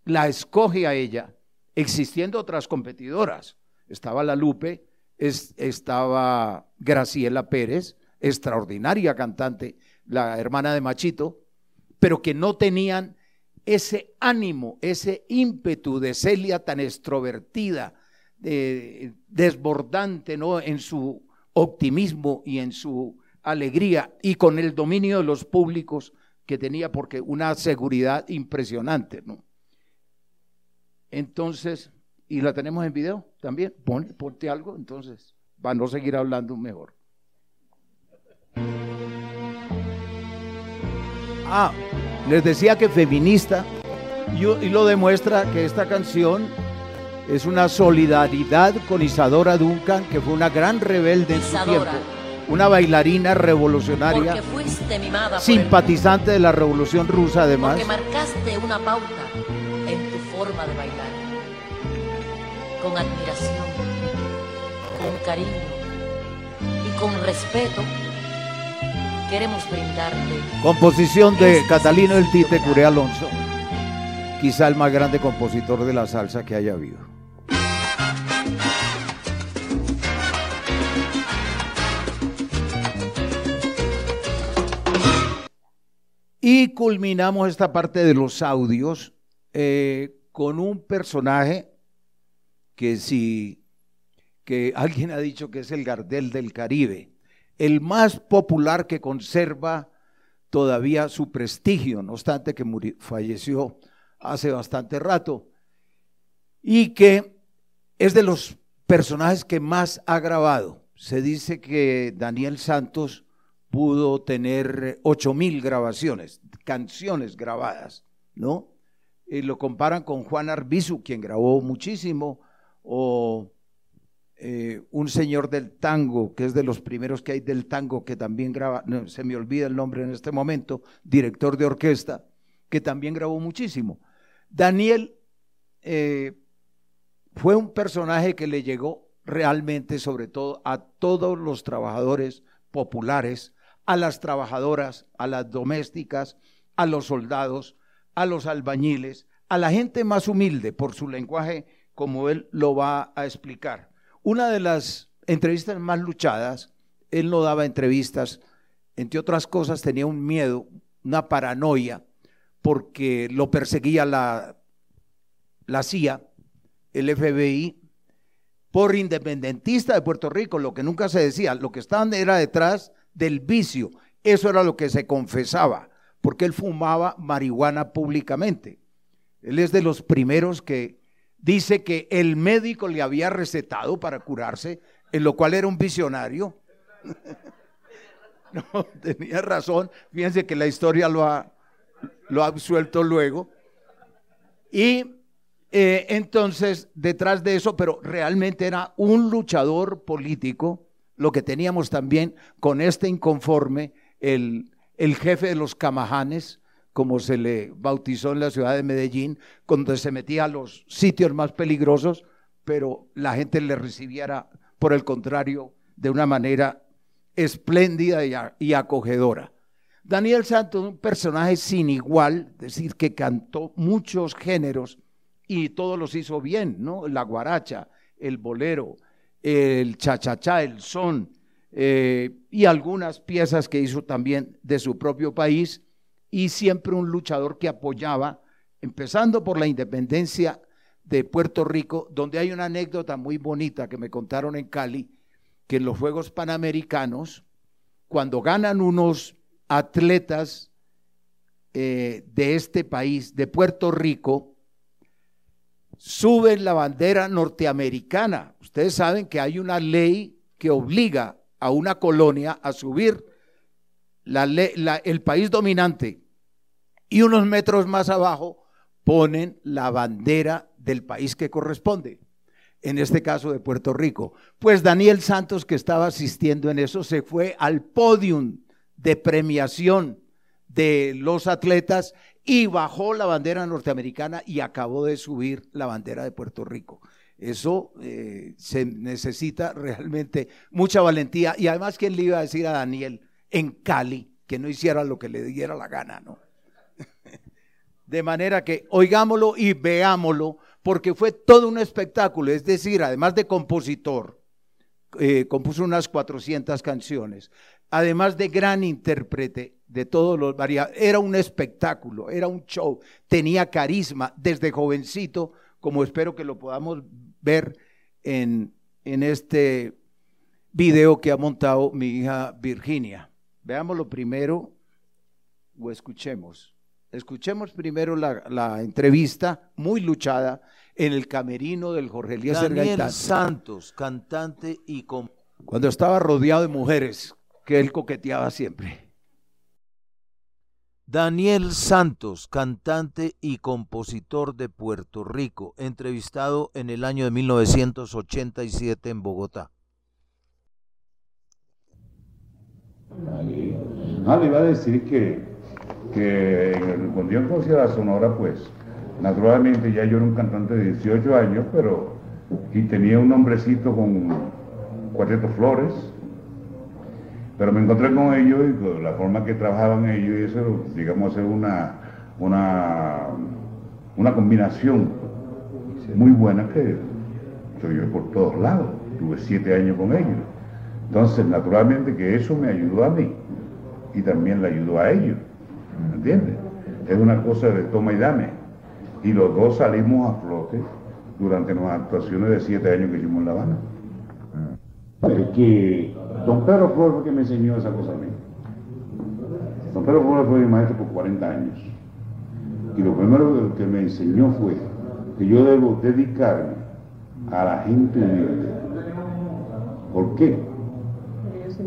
[SPEAKER 2] la escoge a ella, existiendo otras competidoras. Estaba la Lupe, es- estaba Graciela Pérez, extraordinaria cantante, la hermana de Machito, pero que no tenían ese ánimo, ese ímpetu de Celia tan extrovertida, desbordante, ¿no? En su optimismo y en su alegría y con el dominio de los públicos que tenía, porque una seguridad impresionante, ¿no? Entonces, y la tenemos en video también, Pon, ponte algo, entonces, para no seguir hablando mejor. Ah, les decía que feminista, y, y lo demuestra que esta canción es una solidaridad con Isadora Duncan, que fue una gran rebelde en su tiempo, una bailarina revolucionaria, simpatizante de la revolución rusa además.
[SPEAKER 11] Porque marcaste una pauta en tu forma de bailar. Con admiración, con cariño y con respeto, queremos brindarte
[SPEAKER 2] Composición de Catalino El Tite Curé Alonso, quizá el más grande compositor de la salsa que haya habido. Y culminamos esta parte de los audios eh, con un personaje que que alguien ha dicho que es el Gardel del Caribe, el más popular que conserva todavía su prestigio, no obstante que falleció hace bastante rato, y que es de los personajes que más ha grabado. Se dice que Daniel Santos pudo tener ocho mil grabaciones, canciones grabadas, ¿no? Y lo comparan con Juan Arbizu, quien grabó muchísimo, o eh, un señor del tango, que es de los primeros que hay del tango, que también graba, no, se me olvida el nombre en este momento, director de orquesta, que también grabó muchísimo. Daniel eh, fue un personaje que le llegó realmente, sobre todo, a todos los trabajadores populares, a las trabajadoras, a las domésticas, a los soldados, a los albañiles, a la gente más humilde por su lenguaje, como él lo va a explicar. Una de las entrevistas más luchadas, él no daba entrevistas, entre otras cosas tenía un miedo, una paranoia, porque lo perseguía la, la CIA, el FBI, por independentista de Puerto Rico, lo que nunca se decía, lo que estaban era detrás del vicio, eso era lo que se confesaba, porque él fumaba marihuana públicamente. Él es de los primeros que dice que el médico le había recetado para curarse, en lo cual era un visionario. no, tenía razón. Fíjense que la historia lo ha, lo ha absuelto luego. Y eh, entonces, detrás de eso, pero realmente era un luchador político, lo que teníamos también con este inconforme, el, el jefe de los camajanes, como se le bautizó en la ciudad de Medellín, donde se metía a los sitios más peligrosos, pero la gente le recibiera, por el contrario, de una manera espléndida y, y acogedora. Daniel Santos, un personaje sin igual, es decir, que cantó muchos géneros y todos los hizo bien, ¿no? La guaracha, el bolero, el chachachá, el son, eh, y algunas piezas que hizo también de su propio país, y siempre un luchador que apoyaba, empezando por la independencia de Puerto Rico, donde hay una anécdota muy bonita que me contaron en Cali, que en los Juegos Panamericanos, cuando ganan unos atletas eh, de este país, de Puerto Rico, suben la bandera norteamericana. Ustedes saben que hay una ley que obliga a una colonia a subir la le- la- el país dominante y unos metros más abajo ponen la bandera del país que corresponde, en este caso de Puerto Rico. Pues Daniel Santos, que estaba asistiendo en eso, se fue al podium de premiación de los atletas y bajó la bandera norteamericana y acabó de subir la bandera de Puerto Rico. Eso eh, se necesita realmente mucha valentía. Y además, ¿quién le iba a decir a Daniel en Cali que no hiciera lo que le diera la gana, no? De manera que oigámoslo y veámoslo, porque fue todo un espectáculo. Es decir, además de compositor, eh, compuso unas 400 canciones, además de gran intérprete de todos los variados, era un espectáculo, era un show, tenía carisma desde jovencito, como espero que lo podamos ver en, en este video que ha montado mi hija Virginia. Veámoslo primero o escuchemos. Escuchemos primero la, la entrevista muy luchada en el camerino del Jorge Eliezer
[SPEAKER 3] Daniel. Santos, cantante y
[SPEAKER 2] Cuando estaba rodeado de mujeres, que él coqueteaba siempre.
[SPEAKER 3] Daniel Santos, cantante y compositor de Puerto Rico, entrevistado en el año de 1987 en Bogotá.
[SPEAKER 12] Ah, le iba a decir que, que cuando yo conocí la Sonora, pues, naturalmente ya yo era un cantante de 18 años, pero, y tenía un nombrecito con Cuarteto Flores, pero me encontré con ellos y con la forma que trabajaban ellos y eso, digamos, hacer una, una, una combinación muy buena que se oyó por todos lados. Tuve siete años con ellos. Entonces, naturalmente que eso me ayudó a mí y también le ayudó a ellos. ¿Me entiendes? Es una cosa de toma y dame. Y los dos salimos a flote durante nuestras actuaciones de siete años que hicimos en La Habana. Es que Don Pedro Flores fue que me enseñó esa cosa a mí. Don Pedro Flores fue mi maestro por 40 años. Y lo primero que me enseñó fue que yo debo dedicarme a la gente humilde. ¿Por qué?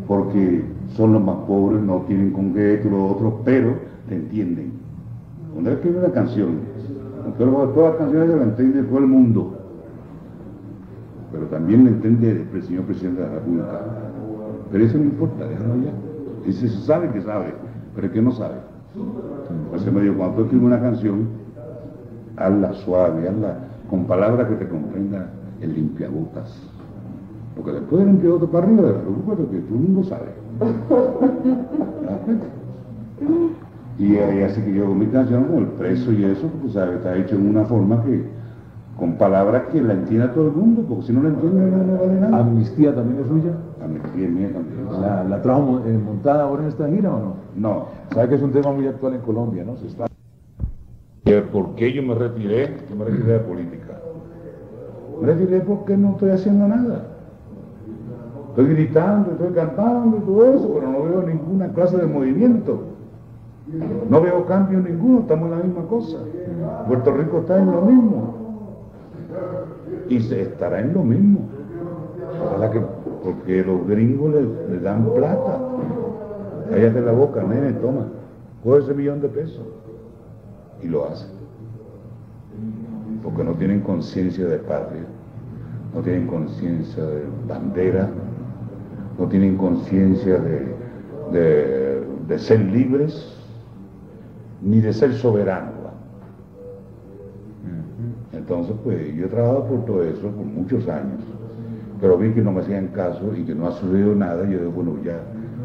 [SPEAKER 12] Porque son los más pobres, no tienen con qué esto y lo otro, pero te entienden. Cuando él escribe una canción, aunque todas las canciones se las entiende todo el mundo, pero también le entiende el señor presidente de la República. Pero eso no importa, déjalo ya. Ese se sabe que sabe, pero el que no sabe. Se me dijo, cuando tú escribes una canción, hazla suave, hazla con palabras que te comprenda el limpiabotas. Porque después del limpiabotas para arriba, preocúpate que todo el mundo sabe. ¿Te? Y ahí así que yo hago mi canción con el preso y eso, porque sabe, está hecho en una forma que, con palabras que la entienda todo el mundo, porque si no la entiende no, no vale nada.
[SPEAKER 13] ¿Amnistía también es suya?
[SPEAKER 12] Amnistía es mía también.
[SPEAKER 13] ¿La, la trajo eh, montada ahora en esta gira o no?
[SPEAKER 12] No.
[SPEAKER 13] Sabe que es un tema muy actual en Colombia, ¿no? Se está...
[SPEAKER 12] ¿Por qué yo me retiré? Yo me retiré de política. Me retiré porque no estoy haciendo nada. Estoy gritando, estoy cantando y todo eso, pero no veo ninguna clase de movimiento. No veo cambio ninguno, estamos en la misma cosa. Puerto Rico está en lo mismo. Y se estará en lo mismo. Ojalá que, porque los gringos le, dan plata. Cállate la boca, nene, toma. Coge ese millón de pesos. Y lo hacen. Porque no tienen conciencia de patria, no tienen conciencia de bandera, no tienen conciencia de, de- de ser libres, ni de ser soberanos. Entonces, pues yo he trabajado por todo eso por muchos años, pero vi que no me hacían caso y que no ha sucedido nada, y yo digo, bueno, ya,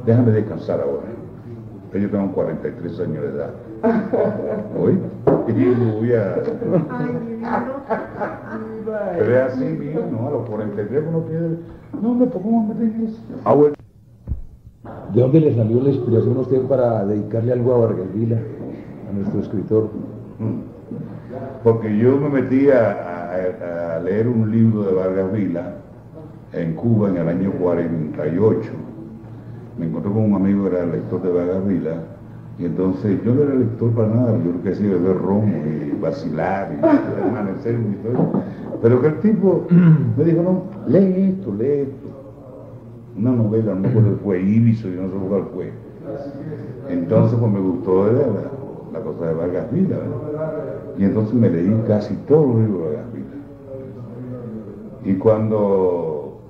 [SPEAKER 12] déjame descansar ahora. Que Yo tengo 43 años de edad. ¿Oí? Y yo voy a... Pero es así, mío, no, a los 43 uno tiene... No, me pongo a meter en eso. Ah, bueno.
[SPEAKER 13] ¿De dónde le salió la inspiración a usted para dedicarle algo a Vargas Vila, a nuestro escritor?
[SPEAKER 12] Porque yo me metí a, leer un libro de Vargas Vila en Cuba en el año 48. Me encontré con un amigo que era lector de Vargas Vila y entonces yo no era lector para nada, yo lo que hacía era beber romo y vacilar y amanecer y todo. Pero que el tipo me dijo, no, lee esto, lee esto. Una novela, no me acuerdo fue Ibiso, yo no sé cuál fue. Entonces pues me gustó la, la cosa de Vargas Vila. Y entonces me leí casi todos los libros de Vargas Vila. Y cuando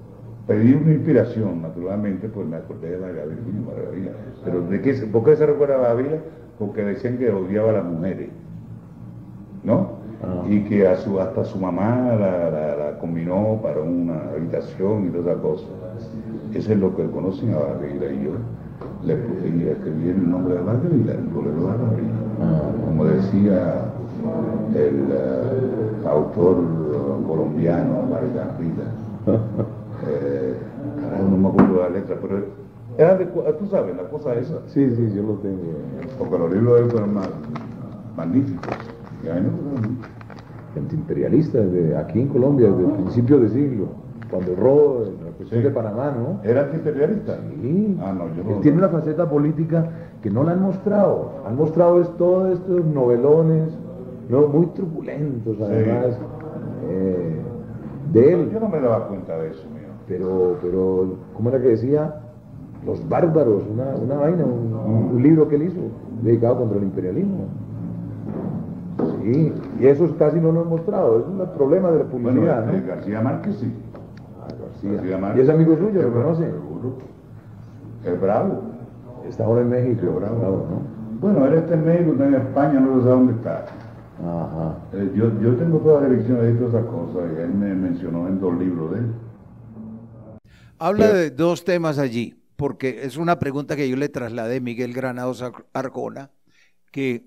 [SPEAKER 12] pedí una inspiración, naturalmente, pues me acordé de Vargas Vila. Pero ¿de qué, se- ¿por qué se recuerda a Vargas Vila? Porque decían que odiaba a las mujeres, ¿no? Y que a su, hasta su mamá la, la- la combinó para una habitación y todas esas cosas. Eso es lo que conocen a Vargas Vila y yo le y escribí el nombre de Vargas Vila, el bolero de Vargas Vila. como decía el eh, autor colombiano, Margarita. eh, carajo, no me acuerdo de la letra, pero era de, tú sabes, la cosa esa.
[SPEAKER 13] Sí, sí, yo lo tengo.
[SPEAKER 12] Porque los libros de él fueron más magníficos. Y a mí me gustaron mucho.
[SPEAKER 13] Antiimperialista, desde aquí en Colombia, desde el principio de siglo, cuando el robo, la cuestión de Panamá, ¿no?
[SPEAKER 12] ¿Era antiimperialista?
[SPEAKER 13] Sí.
[SPEAKER 12] Ah, no, yo
[SPEAKER 13] Él
[SPEAKER 12] no.
[SPEAKER 13] tiene una faceta política que no la han mostrado. Han mostrado es todos estos novelones, no, muy truculentos además, eh, de él.
[SPEAKER 12] Yo no me daba cuenta de eso, mío.
[SPEAKER 13] Pero, pero, ¿cómo era que decía? Los bárbaros, una, una vaina, un, un libro que él hizo, dedicado contra el imperialismo. Sí, y eso casi no lo han mostrado, es un problema de la
[SPEAKER 12] Bueno,
[SPEAKER 13] publicidad.
[SPEAKER 12] eh,
[SPEAKER 13] ¿no?
[SPEAKER 12] García Márquez sí.
[SPEAKER 13] García.
[SPEAKER 12] García Márquez.
[SPEAKER 13] ¿Y es amigo suyo? ¿Lo
[SPEAKER 12] Es bravo,
[SPEAKER 13] conoce?
[SPEAKER 12] seguro. Es bravo.
[SPEAKER 13] Está ahora en México,
[SPEAKER 12] bravo.
[SPEAKER 13] bravo, ¿no?
[SPEAKER 12] Bueno, él está en México, está en España, no sé dónde está.
[SPEAKER 13] Ajá.
[SPEAKER 12] Eh, yo, yo tengo todas las elecciones y todas esas cosas, y él me mencionó en dos libros de él.
[SPEAKER 2] Habla de dos temas allí, porque es una pregunta que yo le trasladé a Miguel Granados Ar- Arjona, que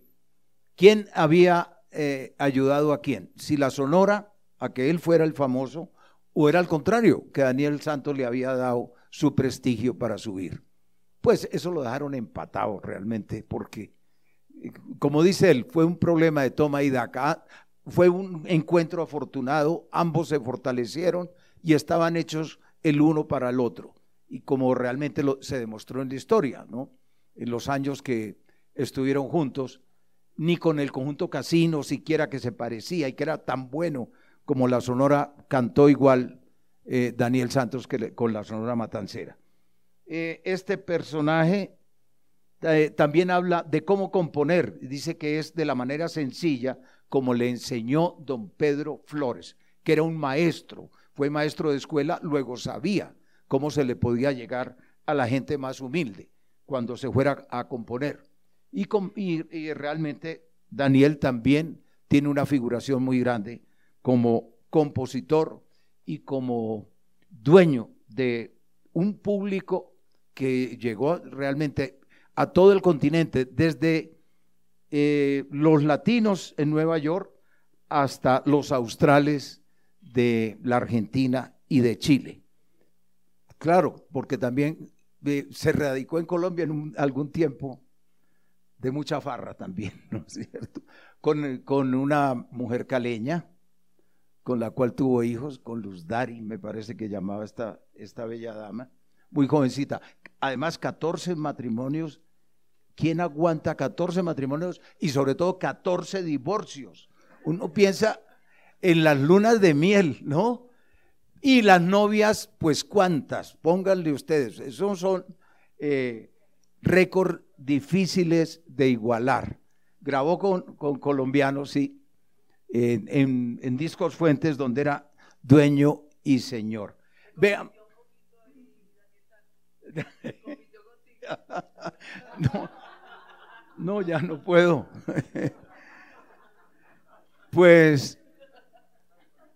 [SPEAKER 2] quién había eh, ayudado a quién, si la Sonora a que él fuera el famoso, o era al contrario, que Daniel Santos le había dado su prestigio para subir. Pues eso lo dejaron empatado realmente, porque, como dice él, fue un problema de toma y daca, fue un encuentro afortunado, ambos se fortalecieron y estaban hechos el uno para el otro. Y como realmente se demostró en la historia, ¿no? En los años que estuvieron juntos, ni con el conjunto Casino siquiera que se parecía y que era tan bueno como la Sonora cantó igual eh, Daniel Santos con la Sonora Matancera. Eh, este personaje eh, también habla de cómo componer, dice que es de la manera sencilla como le enseñó don Pedro Flores, que era un maestro, fue maestro de escuela, luego sabía cómo se le podía llegar a la gente más humilde cuando se fuera a componer. Y, com- y- y realmente Daniel también tiene una figuración muy grande como compositor y como dueño de un público que llegó realmente a todo el continente, desde eh, los latinos en Nueva York hasta los australes de la Argentina y de Chile. Claro, porque también eh, se radicó en Colombia en algún tiempo de mucha farra también, ¿no es cierto? Con, con una mujer caleña, con la cual tuvo hijos, con Luz Dari, me parece que llamaba esta, esta bella dama, muy jovencita. Además, 14 matrimonios. ¿Quién aguanta 14 matrimonios y sobre todo 14 divorcios? Uno piensa en las lunas de miel, ¿no? Y las novias, pues cuántas, pónganle ustedes, esos son eh, récords difíciles de igualar. Grabó con, con colombianos, sí, en, en- en Discos Fuentes, donde era dueño y señor. Vean. No, no, ya no puedo. Pues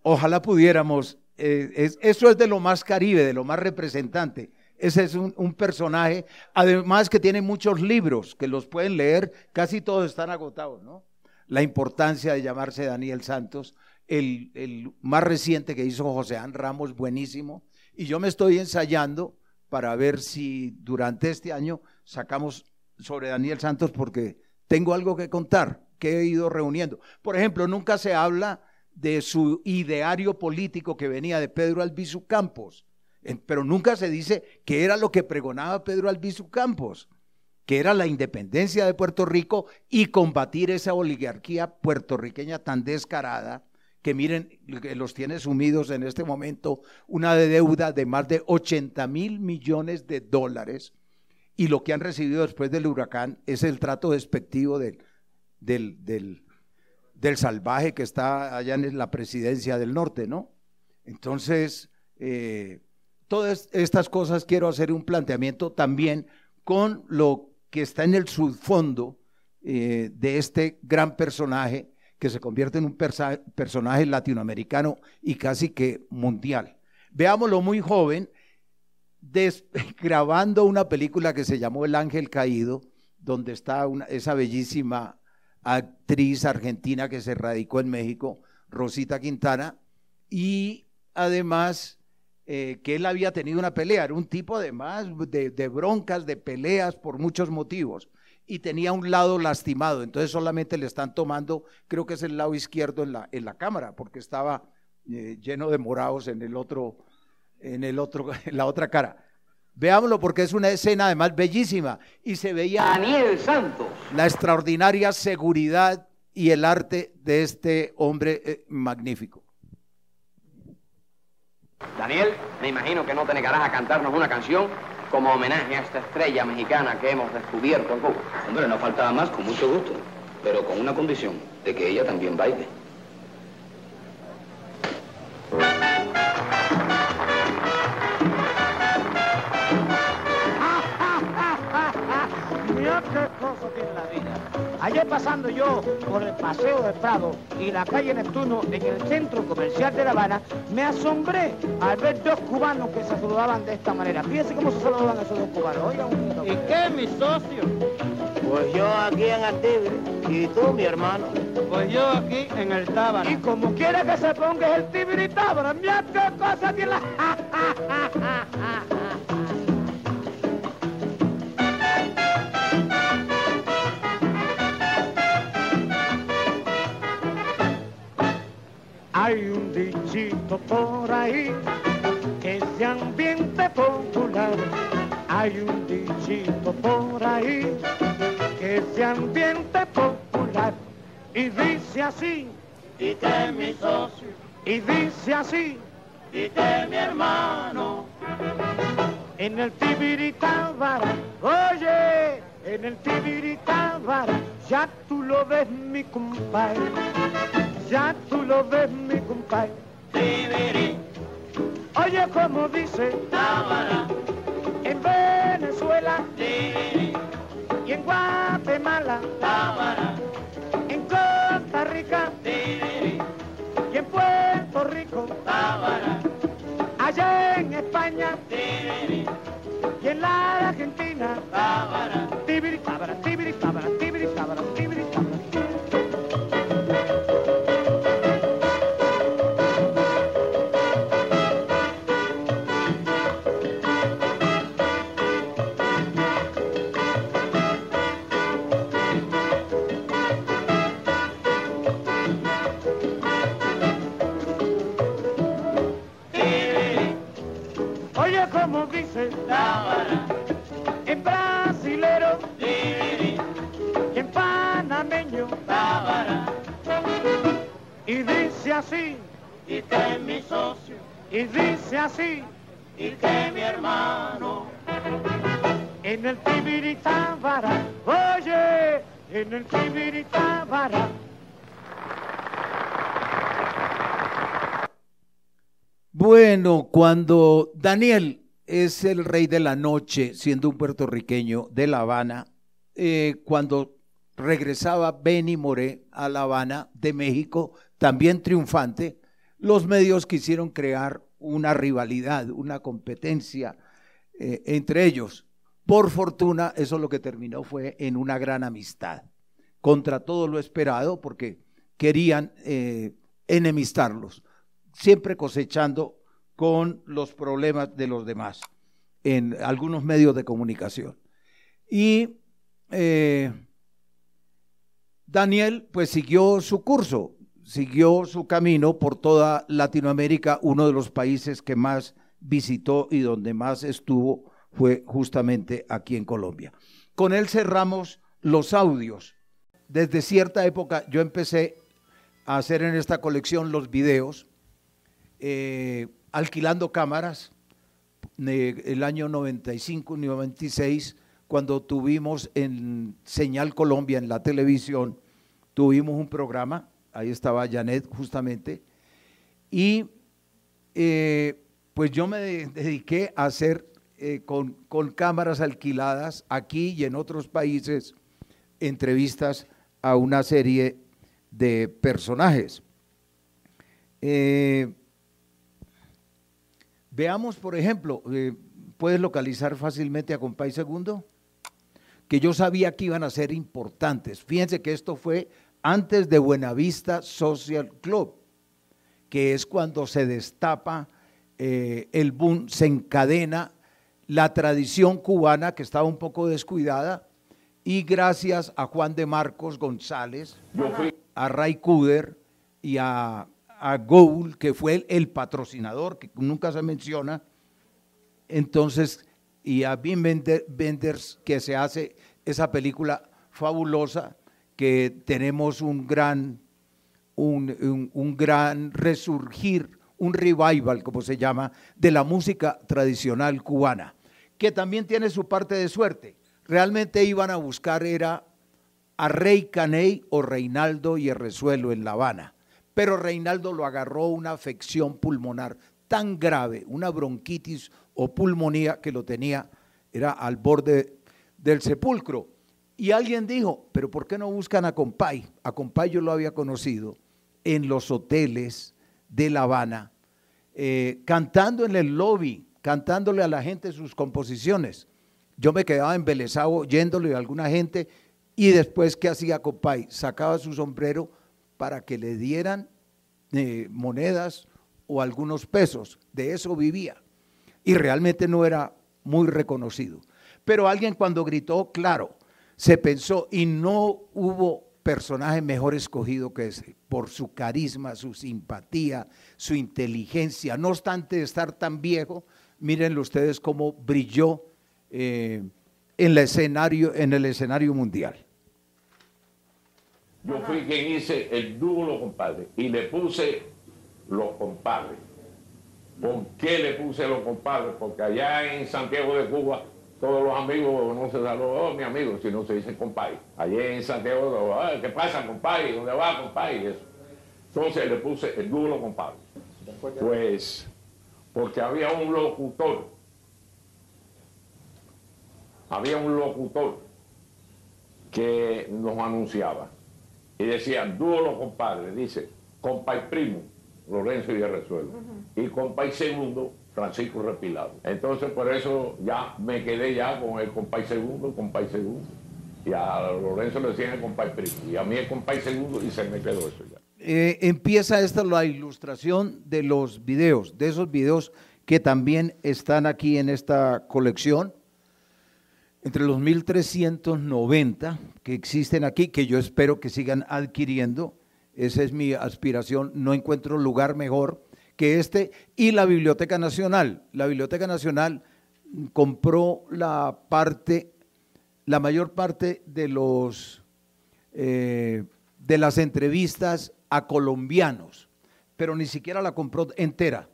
[SPEAKER 2] ojalá pudiéramos, eh, es- eso es de lo más caribe, de lo más representante. Ese es un, un personaje, además que tiene muchos libros que los pueden leer, casi todos están agotados, ¿no? La importancia de llamarse Daniel Santos, el, el más reciente que hizo José An Ramos, buenísimo, y yo me estoy ensayando para ver si durante este año sacamos sobre Daniel Santos porque tengo algo que contar que he ido reuniendo. Por ejemplo, nunca se habla de su ideario político que venía de Pedro Albizu Campos, pero nunca se dice que era lo que pregonaba Pedro Albizu Campos, que era la independencia de Puerto Rico y combatir esa oligarquía puertorriqueña tan descarada que miren, los tiene sumidos en este momento una deuda de más de 80 mil millones de dólares y lo que han recibido después del huracán es el trato despectivo del, del, del, del salvaje que está allá en la presidencia del norte, ¿no? Entonces, eh, todas estas cosas quiero hacer un planteamiento también con lo que está en el subfondo eh, de este gran personaje que se convierte en un personaje latinoamericano y casi que mundial. Veámoslo muy joven, grabando una película que se llamó El Ángel Caído, donde está una- esa bellísima actriz argentina que se radicó en México, Rosita Quintana, y además eh, que él había tenido una pelea, era un tipo además de, de broncas, de peleas por muchos motivos, y tenía un lado lastimado, entonces solamente le están tomando, creo que es el lado izquierdo en la, en la cámara, porque estaba eh, lleno de morados en el otro, en el otro, en la otra cara. Veámoslo porque es una escena además bellísima y se veía
[SPEAKER 14] Daniel Santos.
[SPEAKER 2] la extraordinaria seguridad y el arte de este hombre eh, magnífico.
[SPEAKER 14] Daniel, me imagino que no te negarás a cantarnos una canción como homenaje a esta estrella mexicana que hemos descubierto en Cuba.
[SPEAKER 15] Hombre, no faltaba más, con mucho gusto. Pero con una condición, de que ella también baile.
[SPEAKER 16] Mira qué cosa tiene la vida. Ayer pasando yo por el Paseo del Prado y la calle Neptuno en el centro comercial de La Habana, me asombré al ver dos cubanos que se saludaban de esta manera. Fíjense cómo se saludaban esos dos cubanos. Oigan un minuto.
[SPEAKER 17] ¿Y qué, mi socio?
[SPEAKER 16] Pues yo aquí en Antigre. ¿Y tú, mi hermano?
[SPEAKER 17] Pues yo aquí en el Tábara.
[SPEAKER 16] Y como quiera que se ponga el tibiri tábara, mira qué cosa tiene la... Hay un dichito por ahí que es de ambiente popular. Hay un dichito por ahí que es de ambiente popular. Y dice así,
[SPEAKER 17] ¿Y qué, mi socio?
[SPEAKER 16] y dice así,
[SPEAKER 17] ¿Y qué, mi hermano?
[SPEAKER 16] en el Tibiritábara, oye, en el Tibiritábara, ya tú lo ves mi compadre, ya tú lo ves mi compadre.
[SPEAKER 17] Tibiri,
[SPEAKER 16] Oye como dice,
[SPEAKER 17] Tábara,
[SPEAKER 16] en Venezuela.
[SPEAKER 17] Tibiri,
[SPEAKER 16] y en Guatemala,
[SPEAKER 17] Tábara,
[SPEAKER 16] en Costa Rica.
[SPEAKER 17] Tibiri,
[SPEAKER 16] y en Puerto Rico,
[SPEAKER 17] Tábara,
[SPEAKER 16] allá en España.
[SPEAKER 17] Tibiri,
[SPEAKER 16] y en la Argentina.
[SPEAKER 17] Tábara.
[SPEAKER 16] Tibiri, tábara, tibiri, tábara, el
[SPEAKER 2] rey de la noche, siendo un puertorriqueño de La Habana, eh, cuando regresaba Benny Moré a La Habana de México, también triunfante, los medios quisieron crear una rivalidad, una competencia eh, entre ellos. Por fortuna, eso lo que terminó fue en una gran amistad, contra todo lo esperado, porque querían eh, enemistarlos, siempre cosechando con los problemas de los demás en algunos medios de comunicación. Y eh, Daniel pues siguió su curso, siguió su camino por toda Latinoamérica, uno de los países que más visitó y donde más estuvo fue justamente aquí en Colombia. Con él cerramos los audios. Desde cierta época yo empecé a hacer en esta colección los videos, eh, alquilando cámaras, el año 95, 96, cuando tuvimos en Señal Colombia, en la televisión, tuvimos un programa, ahí estaba Janet justamente, y eh, pues yo me de- dediqué a hacer eh, con, con cámaras alquiladas aquí y en otros países entrevistas a una serie de personajes. Eh, veamos, por ejemplo, eh, ¿puedes localizar fácilmente a Compay Segundo? que yo sabía que iban a ser importantes. Fíjense que esto fue antes de Buenavista Social Club, que es cuando se destapa eh, el boom, se encadena la tradición cubana que estaba un poco descuidada y gracias a Juan de Marcos González, a Ray Cuder y a, a Gould, que fue el, patrocinador, que nunca se menciona, entonces, y a Wim Wender- Wenders, que se hace esa película fabulosa, que tenemos un gran, un, un- gran resurgir, un revival, como se llama, de la música tradicional cubana, que también tiene su parte de suerte. Realmente iban a buscar era a Rey Caney o Reinaldo y Herrezuelo en La Habana, pero Reinaldo lo agarró una afección pulmonar tan grave, una bronquitis o pulmonía que lo tenía, era al borde del sepulcro. Y alguien dijo, pero ¿por qué no buscan a Compay? A Compay yo lo había conocido en los hoteles de La Habana, eh, cantando en el lobby, cantándole a la gente sus composiciones. Yo me quedaba embelesado oyéndole a alguna gente y después, ¿qué hacía Compay? Sacaba su sombrero para que le dieran eh, monedas o algunos pesos. De eso vivía. Y realmente no era muy reconocido. Pero alguien cuando gritó, claro, se pensó y no hubo personaje mejor escogido que ese, por su carisma, su simpatía, su inteligencia. No obstante estar tan viejo, mírenlo ustedes cómo brilló eh, en, escenario, en el escenario mundial.
[SPEAKER 18] Yo fui quien hice el dúo Los Compadres y le puse Los Compadres. ¿Por qué le puse Los Compadres? Porque allá en Santiago de Cuba todos los amigos no se saludan, oh, mi amigo, sino se dicen compadre. Allá en Santiago, "Ah, ¿qué pasa, compadre? ¿Dónde va, compadre? Eso. Entonces le puse el dúo Los Compadres. Pues porque había un locutor, había un locutor que nos anunciaba y decía, dúo los compadres, dice, compay primo, Lorenzo y Resuelvo, y compay segundo, Francisco Repilado. Entonces por eso ya me quedé ya con el compay segundo, compay segundo. Y a Lorenzo le decían el compay primo, y a mí el compay segundo, y se me quedó eso ya.
[SPEAKER 2] Eh, empieza esta la ilustración de los videos, de esos videos que también están aquí en esta colección, entre los 1390 que existen aquí, que yo espero que sigan adquiriendo, esa es mi aspiración, no encuentro lugar mejor que este, y la Biblioteca Nacional. La Biblioteca Nacional compró la parte, la mayor parte de los eh, de las entrevistas a colombianos, pero ni siquiera la compró entera.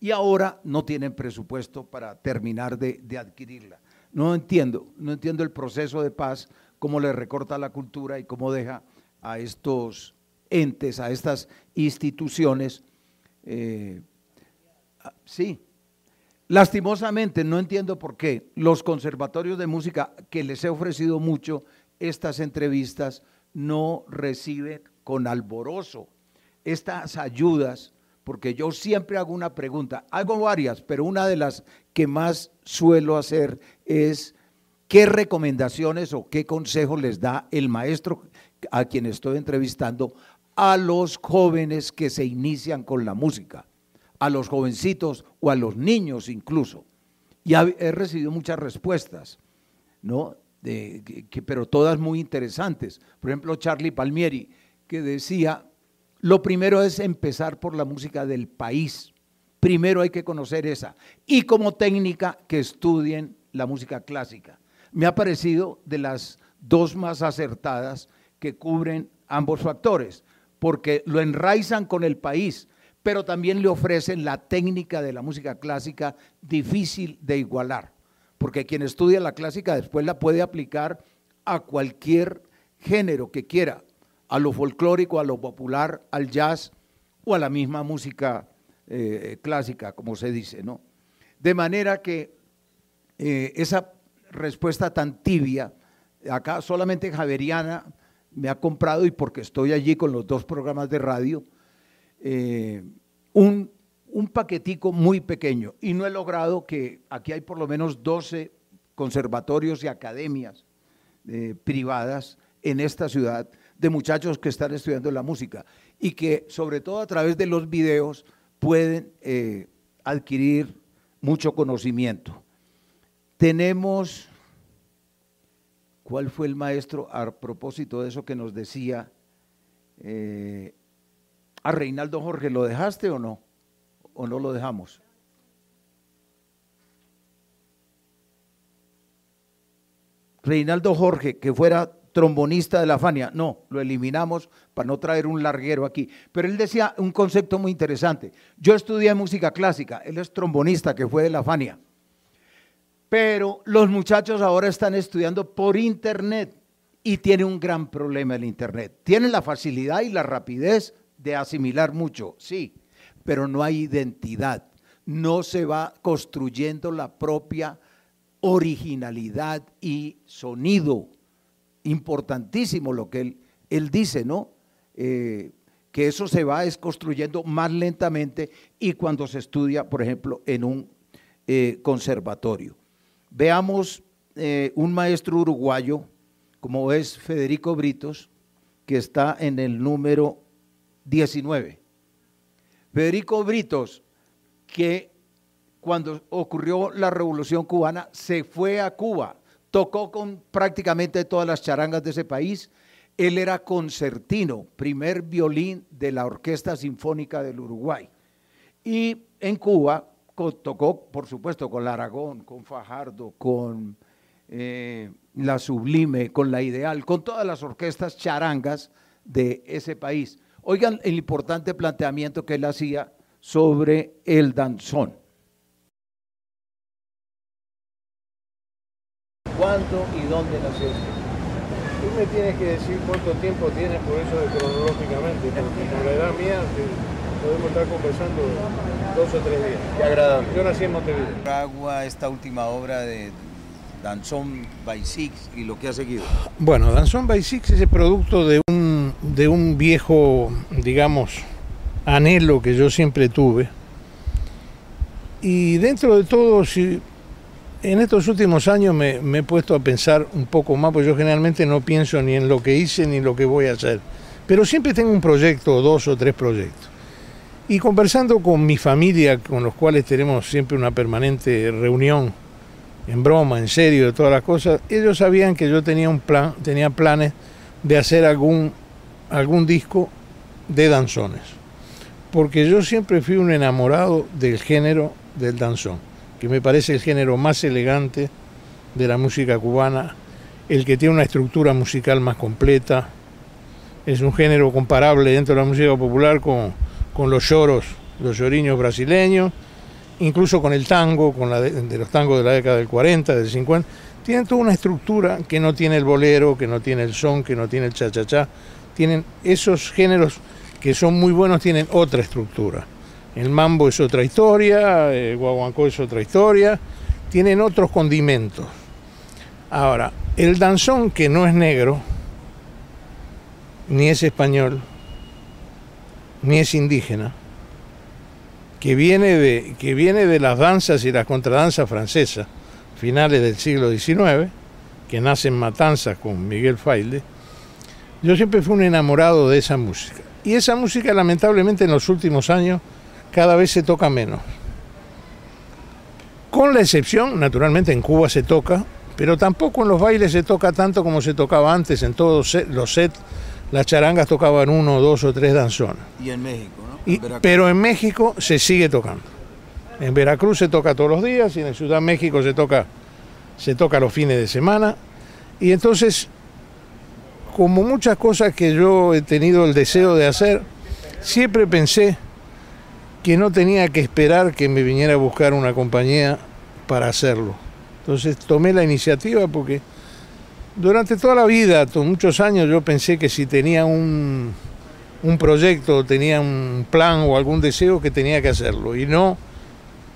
[SPEAKER 2] Y ahora no tienen presupuesto para terminar de, de adquirirla. No entiendo, no entiendo el proceso de paz, cómo le recorta la cultura y cómo deja a estos entes, a estas instituciones. eh, sí, lastimosamente no entiendo por qué los conservatorios de música que les he ofrecido mucho estas entrevistas no reciben con alborozo estas ayudas, porque yo siempre hago una pregunta, hago varias, pero una de las que más suelo hacer es qué recomendaciones o qué consejos les da el maestro a quien estoy entrevistando a los jóvenes que se inician con la música, a los jovencitos o a los niños incluso. Y he recibido muchas respuestas, ¿no? De- que- pero todas muy interesantes. Por ejemplo, Charlie Palmieri, que decía, lo primero es empezar por la música del país. Primero hay que conocer esa. Y como técnica, que estudien la música clásica. Me ha parecido de las dos más acertadas que cubren ambos factores, porque lo enraizan con el país, pero también le ofrecen la técnica de la música clásica difícil de igualar, porque quien estudia la clásica después la puede aplicar a cualquier género que quiera, a lo folclórico, a lo popular, al jazz o a la misma música eh, clásica, como se dice, ¿no? De manera que eh, esa respuesta tan tibia, acá solamente Javeriana me ha comprado, y porque estoy allí con los dos programas de radio, eh, un, un paquetico muy pequeño, y no he logrado que aquí hay por lo menos 12 conservatorios y academias eh, privadas en esta ciudad de muchachos que están estudiando la música y que sobre todo a través de los videos pueden adquirir mucho conocimiento. Tenemos, ¿cuál fue el maestro a propósito de eso que nos decía? eh, a Reinaldo Jorge, ¿lo dejaste o no? ¿O no lo dejamos? Reinaldo Jorge, que fuera trombonista de la Fania, no, lo eliminamos para no traer un larguero aquí. Pero él decía un concepto muy interesante. Yo estudié música clásica, él es trombonista que fue de la Fania. Pero los muchachos ahora están estudiando por internet y tiene un gran problema el internet. Tienen la facilidad y la rapidez de asimilar mucho, sí, pero no hay identidad. No se va construyendo la propia originalidad y sonido. Importantísimo lo que él, él dice, ¿no? Eh, que eso se va es construyendo más lentamente y cuando se estudia, por ejemplo, en un eh, conservatorio. Veamos eh, un maestro uruguayo, como es Federico Britos, que está en el número 19. Federico Britos, que cuando ocurrió la revolución cubana, se fue a Cuba, tocó con prácticamente todas las charangas de ese país. Él era concertino, primer violín de la Orquesta Sinfónica del Uruguay. Y en Cuba tocó, por supuesto, con la Aragón, con Fajardo, con eh, la Sublime, con la Ideal, con todas las orquestas charangas de ese país. Oigan el importante planteamiento que él hacía sobre el danzón.
[SPEAKER 19] ¿Cuándo y dónde naciste? Tú me tienes que decir cuánto tiempo tienes por eso de cronológicamente, porque por la edad mía te- podemos estar conversando dos o tres días.
[SPEAKER 2] Qué agradable.
[SPEAKER 19] Yo nací en Montevideo.
[SPEAKER 2] Agua, esta última obra de Danzón by Six y lo que ha seguido.
[SPEAKER 20] Bueno, Danzón by Six es el producto de un, de un viejo, digamos, anhelo que yo siempre tuve. Y dentro de todo, si, en estos últimos años me, me he puesto a pensar un poco más, porque yo generalmente no pienso ni en lo que hice ni en lo que voy a hacer. Pero siempre tengo un proyecto, dos o tres proyectos. Y conversando con mi familia, con los cuales tenemos siempre una permanente reunión, en broma, en serio, de todas las cosas, ellos sabían que yo tenía un plan, tenía planes de hacer algún, algún disco de danzones. Porque yo siempre fui un enamorado del género del danzón, que me parece el género más elegante de la música cubana, el que tiene una estructura musical más completa, es un género comparable dentro de la música popular con, con los lloros, los lloriños brasileños, incluso con el tango, con la de, los tangos de la década del 40, del 50, tienen toda una estructura que no tiene el bolero, que no tiene el son, que no tiene el cha-cha-cha, tienen esos géneros que son muy buenos, tienen otra estructura. El mambo es otra historia, el guaguancó es otra historia, tienen otros condimentos. Ahora, el danzón que no es negro, ni es español, ni es indígena, que viene de, que viene de las danzas y las contradanzas francesas, finales del siglo XIX, que nace en Matanzas con Miguel Failde, yo siempre fui un enamorado de esa música. Y esa música lamentablemente en los últimos años cada vez se toca menos. Con la excepción, naturalmente en Cuba se toca, pero tampoco en los bailes se toca tanto como se tocaba antes, en todos los sets las charangas tocaban uno, dos o tres danzones.
[SPEAKER 2] Y en México, ¿no?
[SPEAKER 20] Y- pero en México se sigue tocando. En Veracruz se toca todos los días y en Ciudad de México se toca, se toca los fines de semana. Y entonces, como muchas cosas que yo he tenido el deseo de hacer, siempre pensé que no tenía que esperar que me viniera a buscar una compañía para hacerlo. Entonces tomé la iniciativa porque durante toda la vida, muchos años, yo pensé que si tenía un, un proyecto, tenía un plan o algún deseo, que tenía que hacerlo. Y no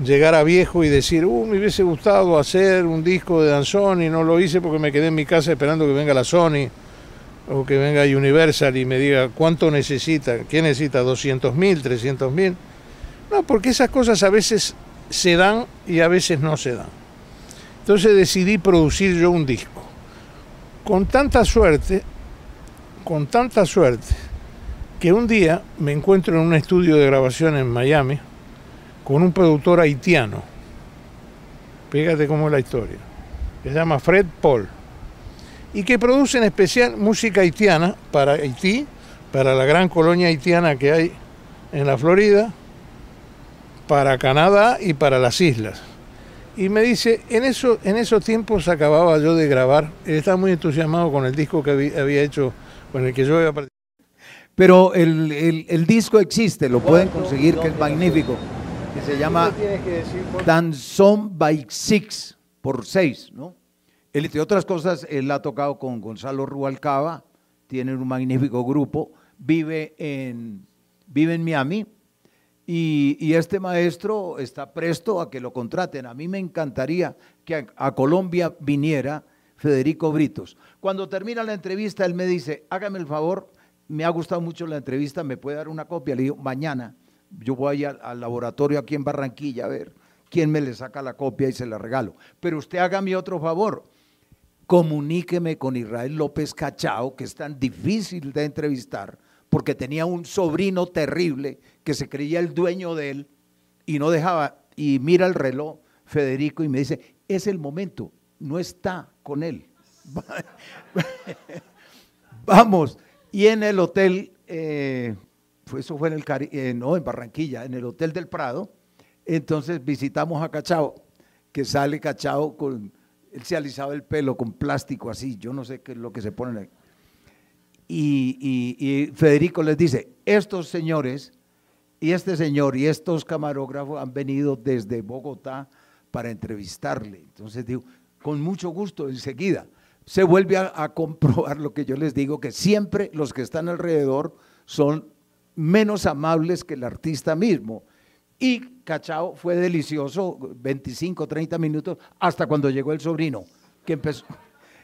[SPEAKER 20] llegar a viejo y decir, uh, me hubiese gustado hacer un disco de danzón y no lo hice porque me quedé en mi casa esperando que venga la Sony o que venga Universal y me diga cuánto necesita, qué necesita, 200 mil, 300 mil. No, porque esas cosas a veces se dan y a veces no se dan. Entonces decidí producir yo un disco. Con tanta suerte, con tanta suerte, que un día me encuentro en un estudio de grabación en Miami con un productor haitiano. Fíjate cómo es la historia. Se llama Fred Paul. Y que produce en especial música haitiana para Haití, para la gran colonia haitiana que hay en la Florida, para Canadá y para las islas. Y me dice, en, eso, en esos tiempos acababa yo de grabar, él estaba muy entusiasmado con el disco que había, hecho, con el que yo había participado.
[SPEAKER 2] Pero el, el- el disco existe, lo pueden conseguir, que es magnífico, que se llama Danzón by Six, por seis, ¿no? Él, entre otras cosas, él ha tocado con Gonzalo Rubalcaba, tiene un magnífico grupo, vive en, vive en Miami, y, este maestro está presto a que lo contraten. A mí me encantaría que a, a Colombia viniera Federico Britos. Cuando termina la entrevista, él me dice, hágame el favor, me ha gustado mucho la entrevista, ¿me puede dar una copia? Le digo, mañana yo voy al, al laboratorio aquí en Barranquilla a ver quién me le saca la copia y se la regalo. Pero usted hágame otro favor, comuníqueme con Israel López Cachao, que es tan difícil de entrevistar, porque tenía un sobrino terrible que se creía el dueño de él y no dejaba, y mira el reloj, Federico, y me dice, es el momento, no está con él. Vamos, y en el hotel, eh, fue- eso fue en el Cari- eh, no, en Barranquilla, en el Hotel del Prado, entonces visitamos a Cachao, que sale Cachao con, él se alisaba el pelo con plástico así, yo no sé qué es lo que se ponen ahí. Y- y Federico les dice, estos señores y este señor y estos camarógrafos han venido desde Bogotá para entrevistarle. Entonces digo, con mucho gusto, enseguida. Se vuelve a, comprobar lo que yo les digo, que siempre los que están alrededor son menos amables que el artista mismo. Y Cachao fue delicioso, 25, 30 minutos, hasta cuando llegó el sobrino, que empezó,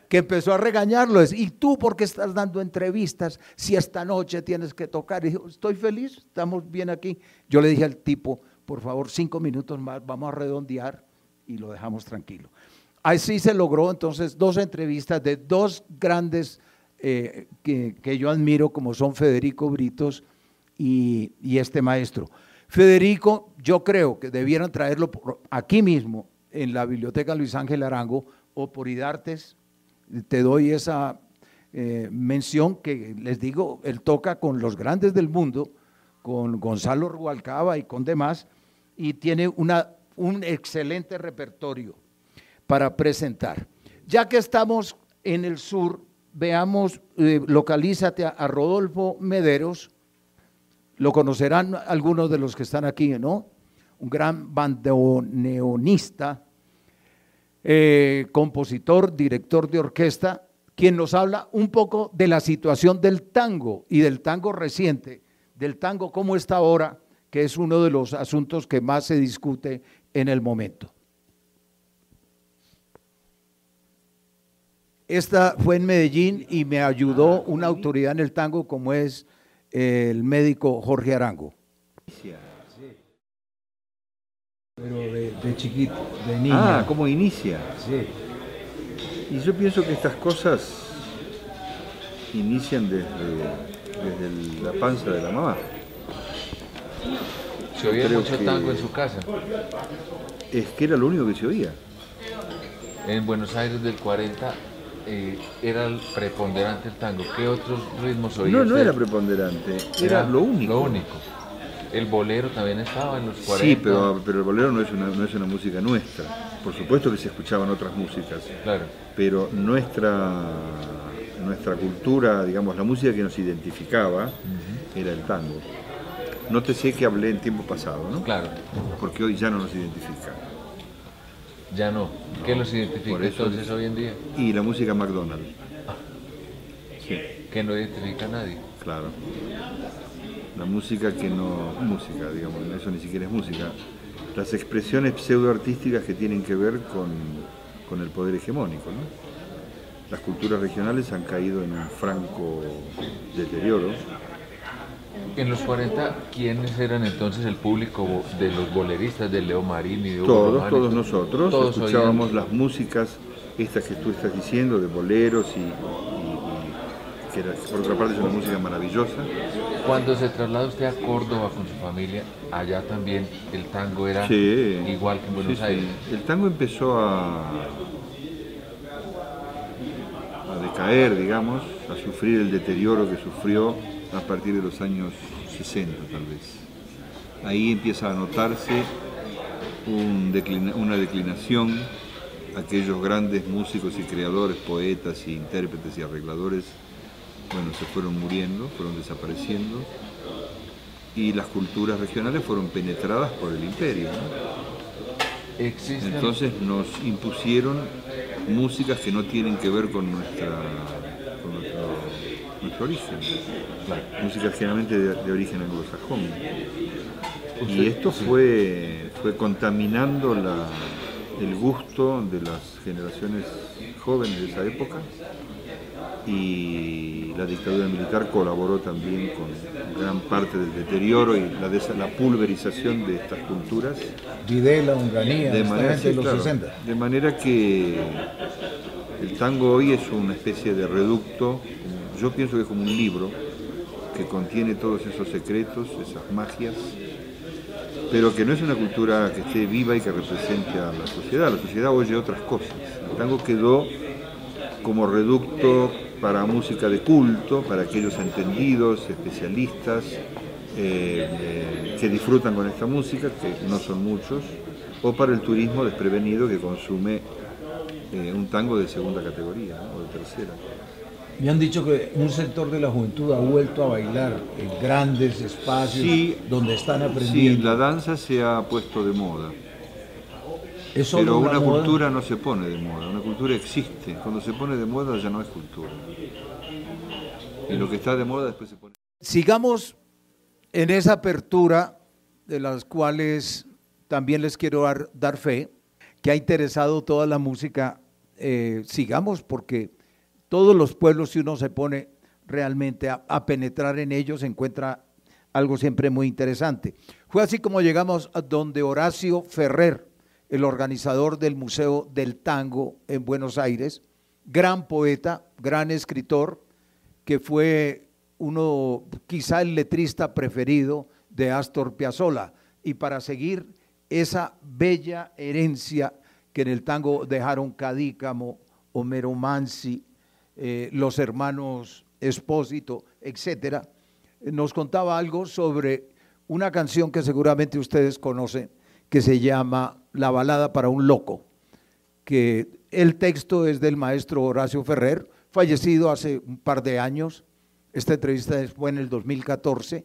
[SPEAKER 2] que empezó a regañarlo. es, ¿Y tú por qué estás dando entrevistas si esta noche tienes que tocar? Dijo, estoy feliz, estamos bien aquí. Yo le dije al tipo, por favor, cinco minutos más, vamos a redondear y lo dejamos tranquilo. Así se logró entonces dos entrevistas de dos grandes eh, que, que yo admiro, como son Federico Britos y, y este maestro. Federico, yo creo que debieran traerlo aquí mismo, en la Biblioteca Luis Ángel Arango, o por Idartes. Te doy esa eh, mención que les digo, él toca con los grandes del mundo, con Gonzalo Rubalcaba y con demás, y tiene una, un excelente repertorio para presentar. Ya que estamos en el sur, veamos, eh, localízate a, a Rodolfo Mederos, lo conocerán algunos de los que están aquí, ¿no? Un gran bandoneonista, eh, compositor, director de orquesta, quien nos habla un poco de la situación del tango y del tango reciente, del tango como está ahora, que es uno de los asuntos que más se discute en el momento. Esta fue en Medellín y me ayudó una autoridad en el tango como es el médico Jorge Arango. Pero de, de chiquito, de niño.
[SPEAKER 21] Ah, ¿cómo inicia?
[SPEAKER 2] Sí.
[SPEAKER 21] Y yo pienso que estas cosas inician desde, desde la panza de la mamá.
[SPEAKER 22] Se oía
[SPEAKER 21] Creo
[SPEAKER 22] mucho
[SPEAKER 21] que-
[SPEAKER 22] tango en su casa.
[SPEAKER 21] Es que era lo único que se oía.
[SPEAKER 22] En Buenos Aires del 40 eh, era el preponderante el tango. ¿Qué otros ritmos oía
[SPEAKER 21] No, no
[SPEAKER 22] usted?
[SPEAKER 21] era preponderante, era lo único.
[SPEAKER 22] Lo único. El bolero también estaba en los 40.
[SPEAKER 21] Sí, pero, pero el bolero no es, una, no es una música nuestra. Por supuesto que se escuchaban otras músicas.
[SPEAKER 22] Claro.
[SPEAKER 21] Pero nuestra, nuestra cultura, digamos, la música que nos identificaba era el tango. No te sé que hablé en tiempo pasado, ¿no?
[SPEAKER 22] Claro.
[SPEAKER 21] Porque hoy ya no nos identifica.
[SPEAKER 22] Ya no. ¿Qué los identifica
[SPEAKER 21] Por eso
[SPEAKER 22] entonces
[SPEAKER 21] es-
[SPEAKER 22] hoy en día?
[SPEAKER 21] Y la música McDonald's.
[SPEAKER 22] Que no identifica a nadie.
[SPEAKER 21] Claro. La música que no. Música, digamos, eso ni siquiera es música. Las expresiones pseudoartísticas que tienen que ver con, con el poder hegemónico, ¿no? Las culturas regionales han caído en un franco deterioro.
[SPEAKER 22] En los 40, ¿quiénes eran entonces el público de los boleristas de Leo Marín y de Hugo
[SPEAKER 21] Todos,
[SPEAKER 22] Román
[SPEAKER 21] todos
[SPEAKER 22] todo?
[SPEAKER 21] nosotros
[SPEAKER 22] Todos
[SPEAKER 21] escuchábamos
[SPEAKER 22] oían-
[SPEAKER 21] las músicas estas que tú estás diciendo, de boleros y que era- por otra parte es una música maravillosa.
[SPEAKER 22] Cuando se traslada usted a Córdoba con su familia, allá también el tango era
[SPEAKER 21] Sí.
[SPEAKER 22] igual que en Buenos
[SPEAKER 21] Sí, sí.
[SPEAKER 22] Aires.
[SPEAKER 21] El tango empezó a, a decaer, digamos, a sufrir el deterioro que sufrió a partir de los años 60, tal vez. Ahí empieza a notarse un declina- una declinación. Aquellos grandes músicos y creadores, poetas y intérpretes y arregladores, bueno, se fueron muriendo, fueron desapareciendo y las culturas regionales fueron penetradas por el imperio. Entonces nos impusieron músicas que no tienen que ver con nuestra con nuestro, nuestro origen. Músicas generalmente de, de origen anglosajón. Y esto
[SPEAKER 22] sí.
[SPEAKER 21] fue, fue contaminando la- el gusto de las generaciones jóvenes de esa época y la dictadura militar colaboró también con gran parte del deterioro y la, desa- la pulverización de estas culturas.
[SPEAKER 2] Videla, Onganía,
[SPEAKER 21] de manera,
[SPEAKER 2] de
[SPEAKER 21] sí,
[SPEAKER 2] los
[SPEAKER 21] claro.
[SPEAKER 2] 60.
[SPEAKER 21] de manera que el tango hoy es una especie de reducto, yo pienso que es como un libro que contiene todos esos secretos, esas magias, pero que no es una cultura que esté viva y que represente a la sociedad. La sociedad oye otras cosas. El tango quedó como reducto para música de culto, para aquellos entendidos, especialistas, eh, eh, que disfrutan con esta música, que no son muchos, o para el turismo desprevenido que consume eh, un tango de segunda categoría ¿no? o de tercera.
[SPEAKER 2] Me han dicho que un sector de la juventud ha vuelto a bailar en grandes espacios
[SPEAKER 21] Sí,
[SPEAKER 2] donde están
[SPEAKER 21] Sí,
[SPEAKER 2] aprendiendo.
[SPEAKER 21] la danza se ha puesto de moda.
[SPEAKER 2] ¿Es solo
[SPEAKER 21] Pero
[SPEAKER 2] una
[SPEAKER 21] una
[SPEAKER 2] moda?
[SPEAKER 21] cultura no se pone de moda, una cultura existe. Cuando se pone de moda ya no es cultura. Y lo que está de moda después se pone...
[SPEAKER 2] Sigamos en esa apertura de las cuales también les quiero dar, dar fe, que ha interesado toda la música. eh, sigamos porque todos los pueblos, si uno se pone realmente a, a penetrar en ellos, encuentra algo siempre muy interesante. Fue así como llegamos a donde Horacio Ferrer, el organizador del Museo del Tango en Buenos Aires, gran poeta, gran escritor, que fue uno, quizá el letrista preferido de Astor Piazzolla. Y para seguir esa bella herencia que en el tango dejaron Cadícamo, Homero Mansi, eh, los hermanos Espósito, etcétera, nos contaba algo sobre una canción que seguramente ustedes conocen, que se llama La balada para un loco, que el texto es del maestro Horacio Ferrer, fallecido hace un par de años. Esta entrevista fue en el 2014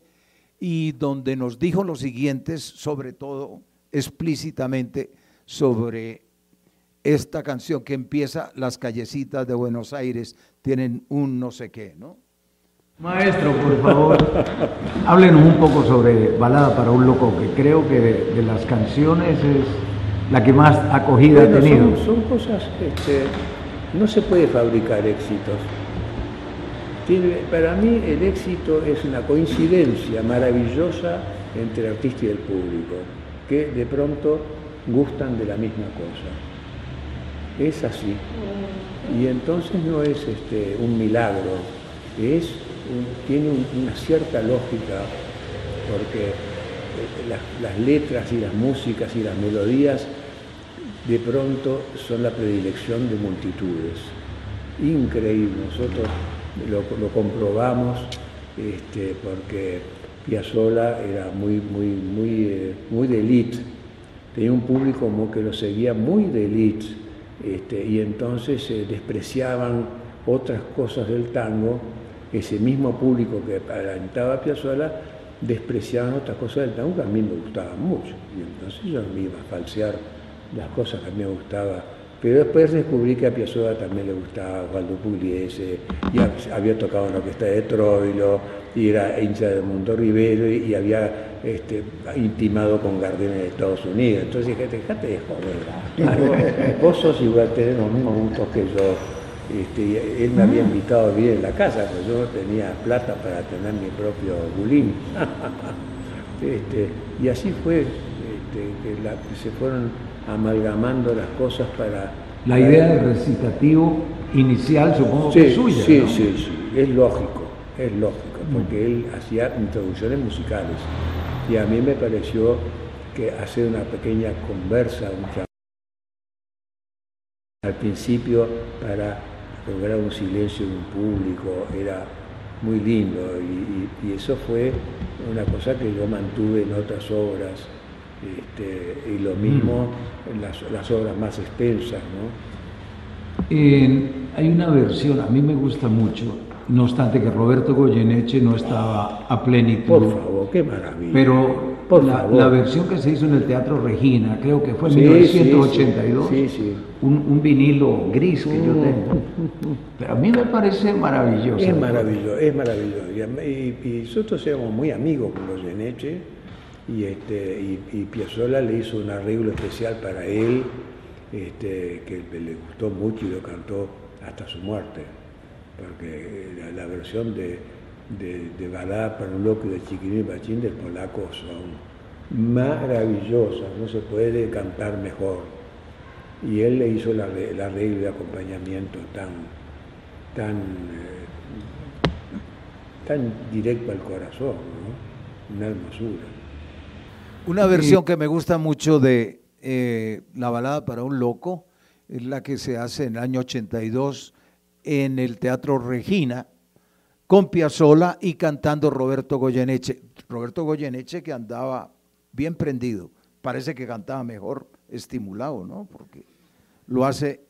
[SPEAKER 2] y donde nos dijo lo siguiente, sobre todo explícitamente sobre esta canción que empieza Las callecitas de Buenos Aires tienen un no sé qué, ¿no?
[SPEAKER 5] Maestro, por favor, háblenos un poco sobre Balada para un Loco, que creo que de, de las canciones es la que más acogida
[SPEAKER 23] Bueno,
[SPEAKER 5] ha tenido.
[SPEAKER 23] Son, son cosas, este, no se puede fabricar éxitos. Tiene- para mí el éxito es una coincidencia maravillosa entre el artista y el público, que de pronto gustan de la misma cosa. Es así. Y entonces no es este, un milagro, es un- tiene un- una cierta lógica, porque eh, las, las letras y las músicas y las melodías de pronto son la predilección de multitudes. Increíble, nosotros lo, comprobamos este, porque Piazzolla era muy, muy, muy, eh, muy de élite, tenía un público como que lo seguía muy de élite, este, y entonces se despreciaban otras cosas del tango, ese mismo público que alentaba a Piazzolla despreciaban otras cosas del tango que a mí me gustaban mucho, y entonces yo me iba a falsear las cosas que a mí me gustaba. Pero después descubrí que a Piazzolla también le gustaba Waldo Pugliese, y hab- había tocado en la orquesta de Troilo, y era hincha de Mundo Rivero, y, y había este, intimado con Gardenia de Estados Unidos. Entonces dije, dejate de joder. Vos sos igual, tenés los mismos gustos que yo. Este, él me había invitado a vivir en la casa, porque yo no tenía plata para tener mi propio bulín. Este, y así fue que, la- que se fueron amalgamando las cosas para
[SPEAKER 5] La idea del recitativo inicial supongo que
[SPEAKER 23] Sí,
[SPEAKER 5] es suya.
[SPEAKER 23] sí,
[SPEAKER 5] ¿no?
[SPEAKER 23] sí, sí, es lógico, es lógico, porque él hacía introducciones musicales y a mí me pareció que hacer una pequeña conversa, un al principio para lograr un silencio en un público era muy lindo y, y- y eso fue una cosa que yo mantuve en otras obras este, y lo mismo en las, las obras más extensas, ¿no?
[SPEAKER 5] Hay una versión, a mí me gusta mucho, no obstante que Roberto Goyeneche no estaba a plenitud.
[SPEAKER 23] Por favor, qué maravilla.
[SPEAKER 5] Pero
[SPEAKER 23] Por
[SPEAKER 5] la,
[SPEAKER 23] favor.
[SPEAKER 5] la versión que se hizo en el Teatro Regina, creo que fue en
[SPEAKER 23] Sí,
[SPEAKER 5] 1982,
[SPEAKER 23] sí, sí, sí.
[SPEAKER 5] Un, un vinilo gris que yo
[SPEAKER 23] Mm.
[SPEAKER 5] tengo. Pero a mí me parece maravilloso.
[SPEAKER 23] Es maravilloso, es maravilloso. Y, y- y nosotros éramos muy amigos con los Geneche y, este, y, y le hizo un arreglo especial para él este, que le gustó mucho y lo cantó hasta su muerte. Porque la, la versión de, de, de para un loco de Chiquirín Bachín del polaco son maravillosas, no se puede cantar mejor. Y él le hizo el arre- el arreglo de acompañamiento tan, tan, eh, tan directo al corazón, ¿no? Una hermosura.
[SPEAKER 2] Una versión que me gusta mucho de eh, La balada para un loco es la que se hace en el año 82 en el Teatro Regina con Piazzolla y cantando Roberto Goyeneche. Roberto Goyeneche que andaba bien prendido, parece que cantaba mejor estimulado, ¿no? Porque lo hace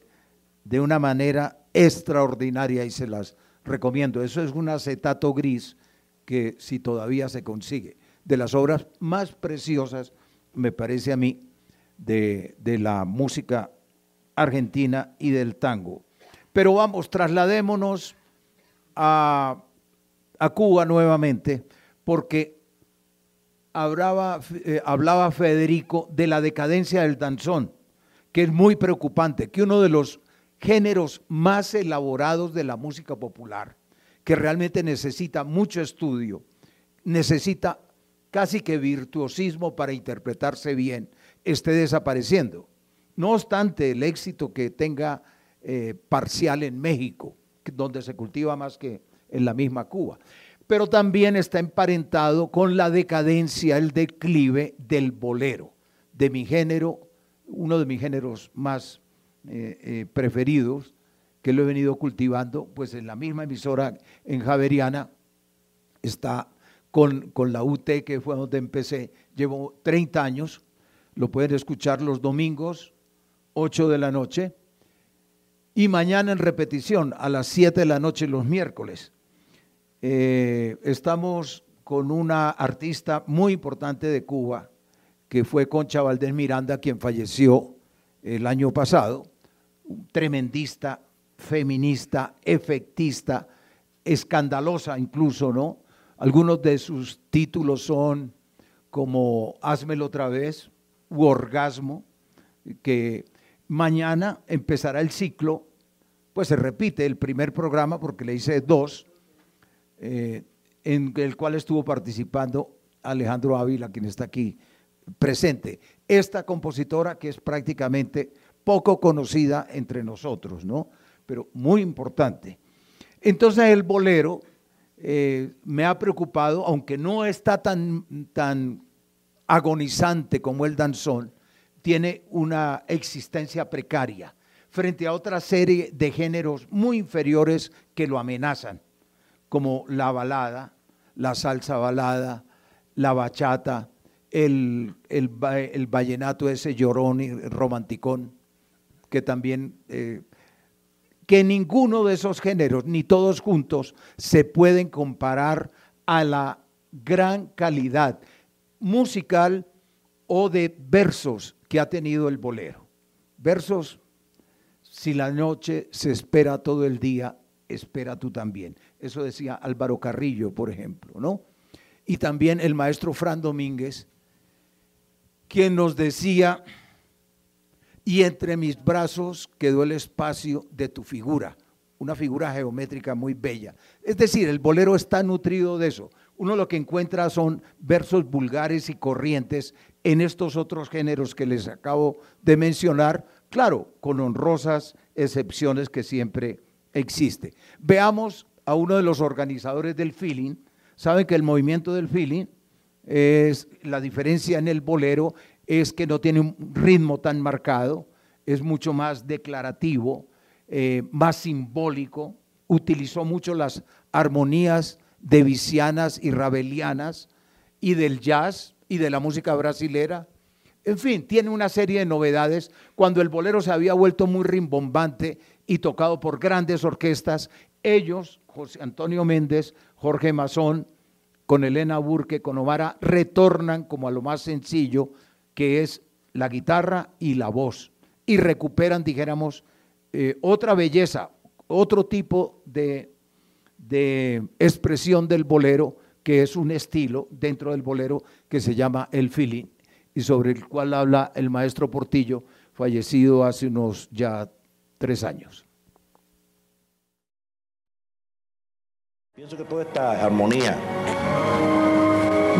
[SPEAKER 2] de una manera extraordinaria y se las recomiendo. Eso es un acetato gris que si todavía se consigue, de las obras más preciosas, me parece a mí, de, de la música argentina y del tango. Pero vamos, trasladémonos a, a Cuba nuevamente, porque hablaba, eh, hablaba Federico de la decadencia del danzón, que es muy preocupante, que uno de los géneros más elaborados de la música popular, que realmente necesita mucho estudio, necesita casi que virtuosismo para interpretarse bien, esté desapareciendo. No obstante el éxito que tenga eh, parcial en México, donde se cultiva más que en la misma Cuba, pero también está emparentado con la decadencia, el declive del bolero, de mi género, uno de mis géneros más eh, eh, preferidos, que lo he venido cultivando, pues en la misma emisora en Javeriana, está con, con la UT, que fue donde empecé, llevo 30 años, lo pueden escuchar los domingos, 8 de la noche, y mañana en repetición a las 7 de la noche los miércoles. Eh, estamos con una artista muy importante de Cuba, que fue Concha Valdés Miranda, quien falleció el año pasado, tremendista, feminista, efectista, escandalosa incluso, ¿no? Algunos de sus títulos son como Házmelo otra vez, u Orgasmo, que mañana empezará el ciclo, pues se repite el primer programa porque le hice dos, eh, en el cual estuvo participando Alejandro Ávila, quien está aquí presente. Esta compositora que es prácticamente poco conocida entre nosotros, ¿no? Pero muy importante. Entonces el bolero eh, me ha preocupado, aunque no está tan, tan agonizante como el danzón, tiene una existencia precaria frente a otra serie de géneros muy inferiores que lo amenazan, como la balada, la salsa balada, la bachata, el, el, el vallenato ese llorón y romanticón, que también, eh, que ninguno de esos géneros, ni todos juntos, se pueden comparar a la gran calidad musical o de versos que ha tenido el bolero. Versos, si la noche se espera todo el día, espera tú también. Eso decía Álvaro Carrillo, por ejemplo, ¿no? Y también el maestro Fran Domínguez, quien nos decía, y entre mis brazos quedó el espacio de tu figura, una figura geométrica muy bella. Es decir, el bolero está nutrido de eso. Uno lo que encuentra son versos vulgares y corrientes en estos otros géneros que les acabo de mencionar, Claro, con honrosas excepciones que siempre existe. Veamos a uno de los organizadores del feeling. Saben que el movimiento del feeling es la diferencia en el bolero es que no tiene un ritmo tan marcado, es mucho más declarativo, eh, más simbólico, utilizó mucho las armonías devisianas y rabelianas y del jazz y de la música brasilera. En fin, tiene una serie de novedades. Cuando el bolero se había vuelto muy rimbombante y tocado por grandes orquestas, ellos, José Antonio Méndez, Jorge Mazón, con Elena Burke, con Omara, retornan como a lo más sencillo, que es la guitarra y la voz, y recuperan, dijéramos, eh, otra belleza, otro tipo de, de expresión del bolero, que es un estilo dentro del bolero que se llama el feeling, y sobre el cual habla el maestro Portillo, fallecido hace unos ya tres años.
[SPEAKER 24] Pienso que toda esta armonía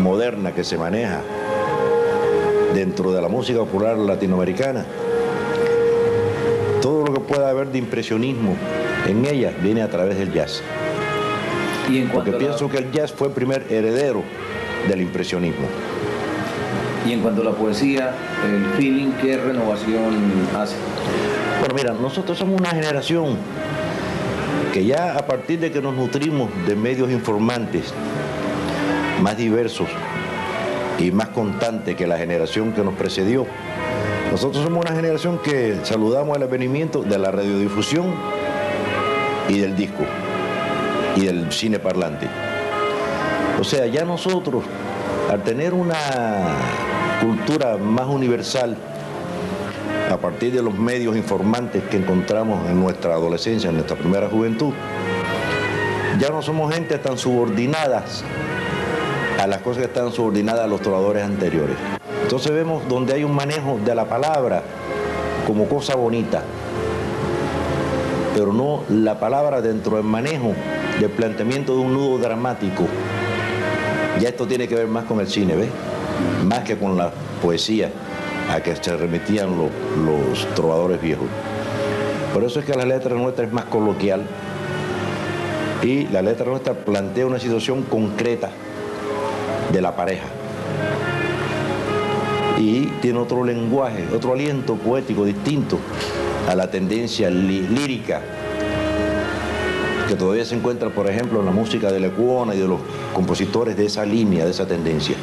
[SPEAKER 24] moderna que se maneja dentro de la música popular latinoamericana, todo lo que pueda haber de impresionismo en ella viene a través del jazz. Porque pienso que el jazz fue el primer heredero del impresionismo.
[SPEAKER 25] Y en cuanto a la poesía, el feeling, ¿qué renovación hace?
[SPEAKER 24] Bueno, mira, nosotros somos una generación que ya a partir de que nos nutrimos de medios informantes más diversos y más constantes que la generación que nos precedió, nosotros somos una generación que saludamos el advenimiento de la radiodifusión y del disco y del cine parlante. O sea, ya nosotros, al tener una cultura más universal, a partir de los medios informantes que encontramos en nuestra adolescencia, en nuestra primera juventud, ya no somos gente tan subordinadas a las cosas que están subordinadas a los trovadores anteriores. Entonces vemos donde hay un manejo de la palabra como cosa bonita, pero no la palabra dentro del manejo del planteamiento de un nudo dramático. Ya esto tiene que ver más con el cine, ¿ves? Más que con la poesía a que se remitían los, los trovadores viejos. Por eso es que la letra nuestra es más coloquial y la letra nuestra plantea una situación concreta de la pareja. Y tiene otro lenguaje, otro aliento poético distinto a la tendencia lí- lírica que todavía se encuentra, por ejemplo, en la música de Lecuona y de los compositores de esa línea, de esa tendencia.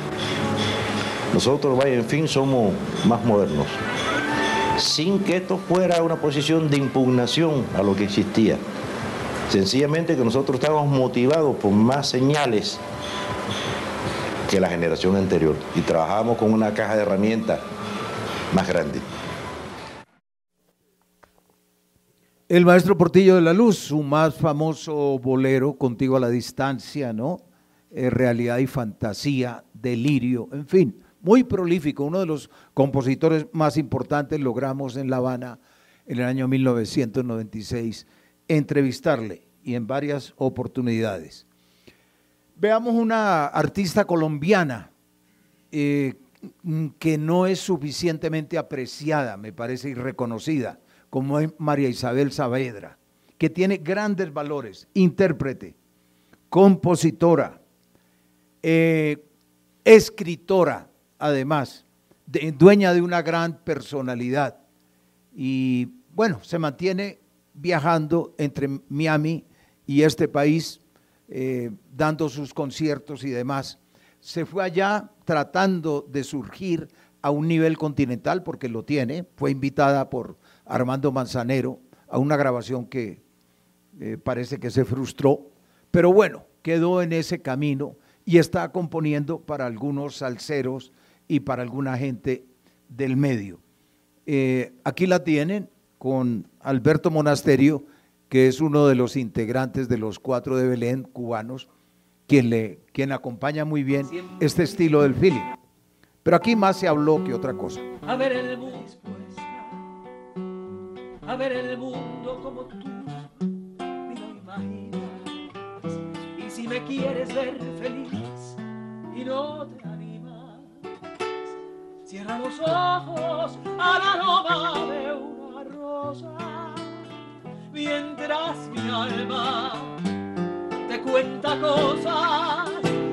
[SPEAKER 24] Nosotros, vaya, en fin, somos más modernos, sin que esto fuera una posición de impugnación a lo que existía. Sencillamente que nosotros estábamos motivados por más señales que la generación anterior y trabajamos con una caja de herramientas más grande.
[SPEAKER 2] El maestro Portillo de la Luz, su más famoso bolero, Contigo a la Distancia, ¿no? Eh, realidad y fantasía, delirio, en fin, muy prolífico, uno de los compositores más importantes, logramos en La Habana en el año 1996 entrevistarle y en varias oportunidades. Veamos una artista colombiana eh, que no es suficientemente apreciada, me parece, y reconocida, como es María Isabel Saavedra, que tiene grandes valores, intérprete, compositora, eh, escritora, además, de- dueña de una gran personalidad. Y bueno, se mantiene viajando entre Miami y este país, eh, dando sus conciertos y demás. Se fue allá tratando de surgir a un nivel continental, porque lo tiene. Fue invitada por Armando Manzanero a una grabación que eh, parece que se frustró, pero bueno, quedó en ese camino y está componiendo para algunos salseros y para alguna gente del medio. Eh, aquí la tienen con Alberto Monasterio, que es uno de los integrantes de los cuatro de Belén cubanos, quien, acompaña muy bien este estilo del feeling. Pero aquí más se habló que otra cosa.
[SPEAKER 17] a ver el mundo, a ver el mundo como tú me lo imaginas. Y si me quieres ver feliz y no te animas, cierra los ojos al aroma de una mientras mi alma te cuenta cosas,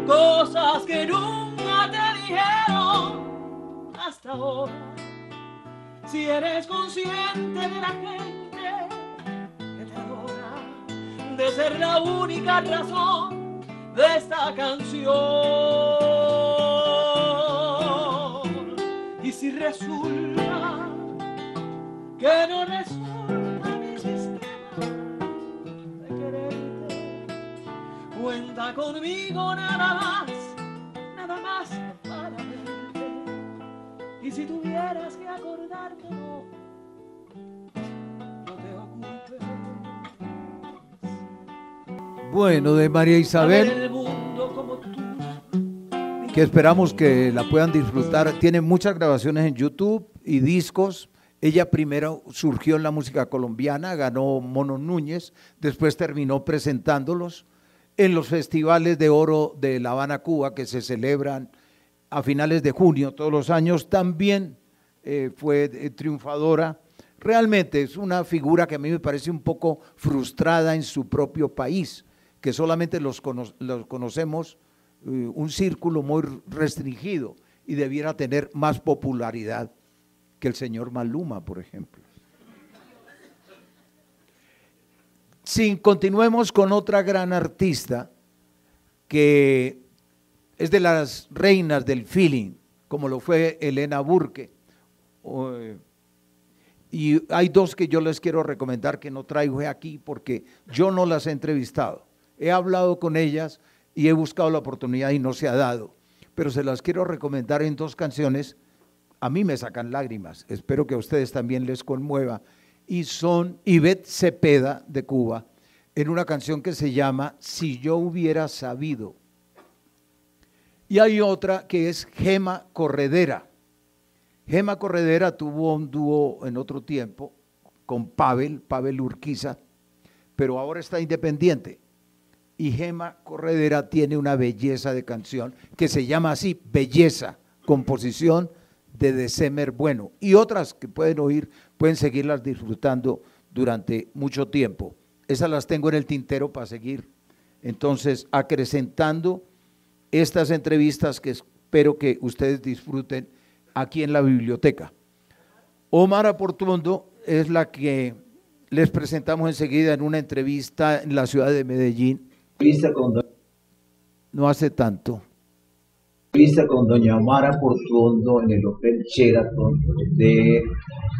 [SPEAKER 17] cosas que nunca te dijeron hasta ahora. Si eres consciente de la gente que te adora, de ser la única razón de esta canción. Y si resulta que no resulta cuenta conmigo nada más, nada más para verte. Y si tuvieras que acordarte, no, no te ocupes.
[SPEAKER 2] Bueno, de María Isabel,
[SPEAKER 17] tú.
[SPEAKER 2] que esperamos que la puedan disfrutar. Tiene muchas grabaciones en YouTube y discos. Ella primero surgió en la música colombiana, ganó Mono Núñez, después terminó presentándolos en los festivales de oro de La Habana, Cuba, que se celebran a finales de junio todos los años. También eh, fue eh, triunfadora. Realmente es una figura que a mí me parece un poco frustrada en su propio país, que solamente los, cono- los conocemos eh, un círculo muy restringido y debiera tener más popularidad que el señor Maluma, por ejemplo. Sí, continuemos con otra gran artista que es de las reinas del feeling, como lo fue Elena Burke. Y hay dos que yo les quiero recomendar que no traigo aquí porque yo no las he entrevistado. He hablado con ellas y he buscado la oportunidad y no se ha dado. Pero se las quiero recomendar en dos canciones. A mí me sacan lágrimas. Espero que a ustedes también les conmueva. Y son Ivette Cepeda de Cuba en una canción que se llama Si yo hubiera sabido. Y hay otra que es Gema Corredera. Gema Corredera tuvo un dúo en otro tiempo con Pavel, Pavel Urquiza, pero ahora está independiente. Y Gema Corredera tiene una belleza de canción que se llama así, Belleza, composición de December Bueno. Y otras que pueden oír, pueden seguirlas disfrutando durante mucho tiempo. Esas las tengo en el tintero para seguir. Entonces, acrecentando estas entrevistas que espero que ustedes disfruten aquí en la biblioteca. Omar Portuondo es la que les presentamos enseguida en una entrevista en la ciudad de Medellín. No hace tanto.
[SPEAKER 26] Entrevista con doña Omara Portuondo en el Hotel Sheraton de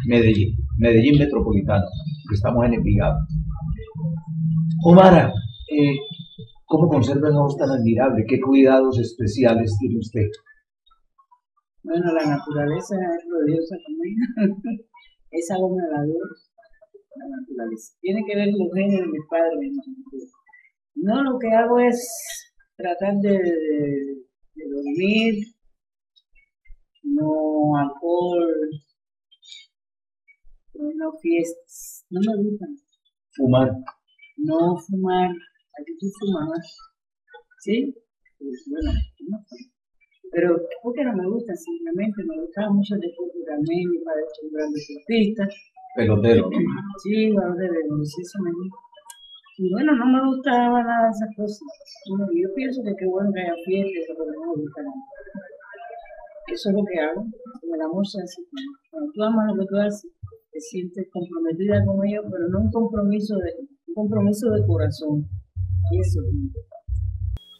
[SPEAKER 26] Medellín, Medellín Metropolitano, que estamos en Envigado. Omara, eh, ¿cómo conserva esa voz tan admirable? ¿Qué cuidados especiales tiene usted?
[SPEAKER 27] Bueno, la naturaleza es gloriosa conmigo. Esa voz me la la naturaleza. Tiene que ver los genes de mi padre. mi madre. No, lo que hago es tratar de, de- dormir, no alcohol, no fiestas. No me gustan.
[SPEAKER 26] Fumar.
[SPEAKER 27] No fumar. Aquí tú fumas. ¿Sí? Pues bueno, no. Pero porque no me gusta, simplemente me gustaba mucho el deporte también, mi padre es un gran deportista.
[SPEAKER 26] Pelotero.
[SPEAKER 27] Sí, ahora de sí, eso me dijo. Y bueno, no me gustaba nada esas cosas. Bueno, yo pienso que qué bueno que haya fiestas, pero no me. Eso es lo que hago. Con el amor se hace. Cuando tú amas lo que tú haces, te sientes comprometida con ellos, pero no un compromiso de, un compromiso de corazón. Eso.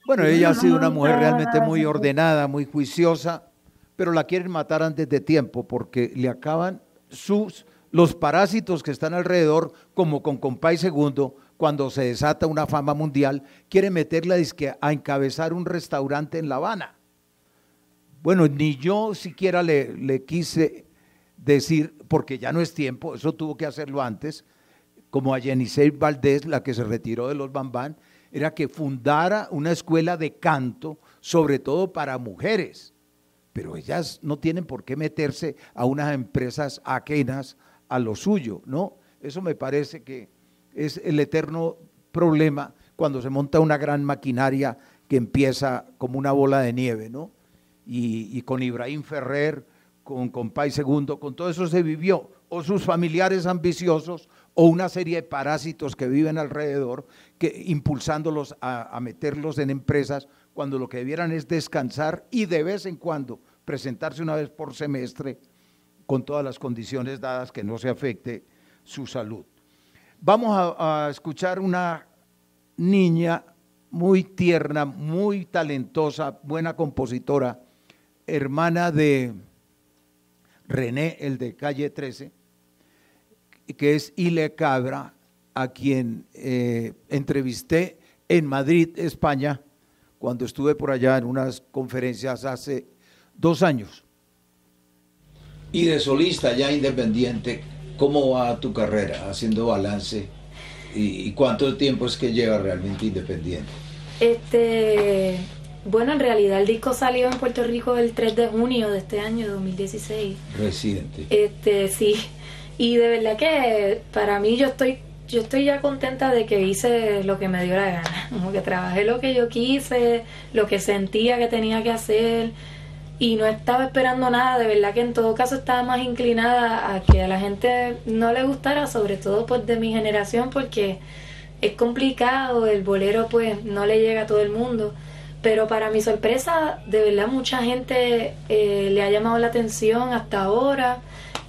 [SPEAKER 2] Bueno, ella ha sido una mujer realmente muy ordenada, muy juiciosa, pero la quieren matar antes de tiempo porque le acaban sus los parásitos que están alrededor, como con Compay Segundo, cuando se desata una fama mundial, quiere meterla a encabezar un restaurante en La Habana. Bueno, ni yo siquiera le, le quise decir, porque ya no es tiempo, eso tuvo que hacerlo antes, como a Yenisei Valdés, la que se retiró de los Bambán, era que fundara una escuela de canto, sobre todo para mujeres. Pero ellas no tienen por qué meterse a unas empresas ajenas a lo suyo, ¿no? Eso me parece que es el eterno problema cuando se monta una gran maquinaria que empieza como una bola de nieve, ¿no? Y, con Ibrahim Ferrer, con Compay Segundo, con todo eso se vivió, o sus familiares ambiciosos, o una serie de parásitos que viven alrededor, que, impulsándolos a, a meterlos en empresas cuando lo que debieran es descansar y de vez en cuando presentarse una vez por semestre con todas las condiciones dadas que no se afecte su salud. Vamos a, a escuchar una niña muy tierna, muy talentosa, buena compositora, hermana de René, el de calle 13, que es Ile Cabra, a quien eh, entrevisté en Madrid, España, cuando estuve por allá en unas conferencias hace dos años. Y de solista ya independiente, ¿cómo va tu carrera haciendo balance? ¿Y, cuánto tiempo es que lleva realmente independiente?
[SPEAKER 28] Este, bueno, en realidad el disco salió en Puerto Rico el 3 de junio de este año 2016.
[SPEAKER 2] Reciente.
[SPEAKER 28] Este, sí. Y de verdad que para mí yo estoy yo estoy ya contenta de que hice lo que me dio la gana, como que trabajé lo que yo quise, lo que sentía que tenía que hacer y no estaba esperando nada, de verdad que en todo caso estaba más inclinada a que a la gente no le gustara, sobre todo pues de mi generación porque es complicado, el bolero pues no le llega a todo el mundo, pero para mi sorpresa, de verdad mucha gente eh, le ha llamado la atención hasta ahora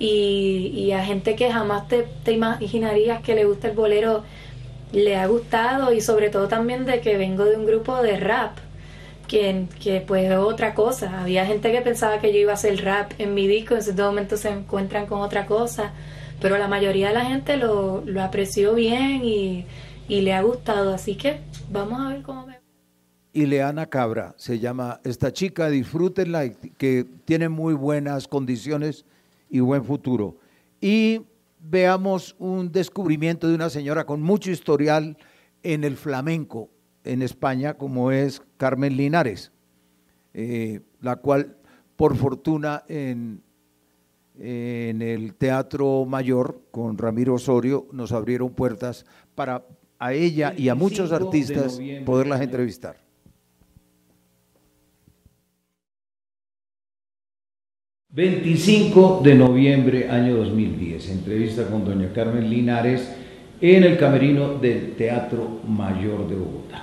[SPEAKER 28] y, y a gente que jamás te, te imaginarías que le gusta el bolero le ha gustado y sobre todo también de que vengo de un grupo de rap que, que pues es otra cosa había gente que pensaba que yo iba a hacer rap en mi disco en cierto momento se encuentran con otra cosa pero la mayoría de la gente lo, lo apreció bien y, y le ha gustado así que vamos a ver cómo me
[SPEAKER 2] Ileana Cabra se llama esta chica, disfrútenla, que tiene muy buenas condiciones y buen futuro. Y veamos un descubrimiento de una señora con mucho historial en el flamenco en España, como es Carmen Linares, eh, la cual, por fortuna, en, en el Teatro Mayor con Ramiro Osorio nos abrieron puertas para a ella y a muchos
[SPEAKER 25] 25 de
[SPEAKER 2] artistas poderlas entrevistar.
[SPEAKER 25] 25 de noviembre año 2010, entrevista con doña Carmen Linares en el camerino del Teatro Mayor de Bogotá.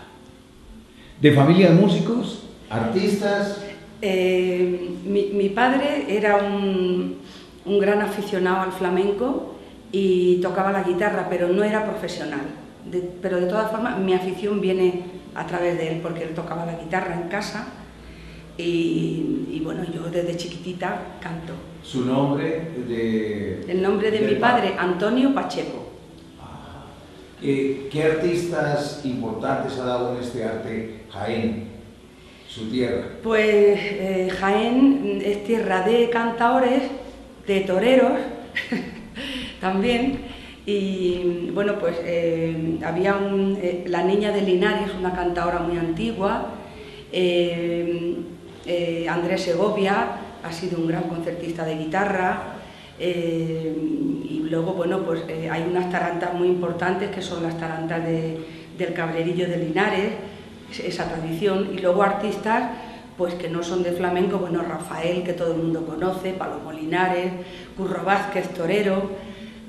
[SPEAKER 25] ¿De familia de músicos? ¿Artistas?
[SPEAKER 29] Eh, mi, mi padre era un, un gran aficionado al flamenco y tocaba la guitarra, pero no era profesional. De- pero de todas formas, mi afición viene a través de él, porque él tocaba la guitarra en casa y, y bueno, yo desde chiquitita canto.
[SPEAKER 25] ¿Su nombre? De,
[SPEAKER 29] El nombre de mi padre, Antonio Pacheco.
[SPEAKER 25] Eh, ¿Qué artistas importantes ha dado en este arte Jaén, su tierra?
[SPEAKER 29] Pues eh, Jaén es tierra de cantaores, de toreros también. Y bueno, pues eh, había un, eh, la niña de Linares, una cantadora muy antigua. Andrés Segovia ha sido un gran concertista de guitarra. y luego, bueno, pues hay unas tarantas muy importantes que son las tarantas de- del Cabrerillo de Linares, esa tradición. Y luego artistas pues que no son de flamenco, bueno, Rafael, que todo el mundo conoce, Palomo Linares, Curro Vázquez, torero,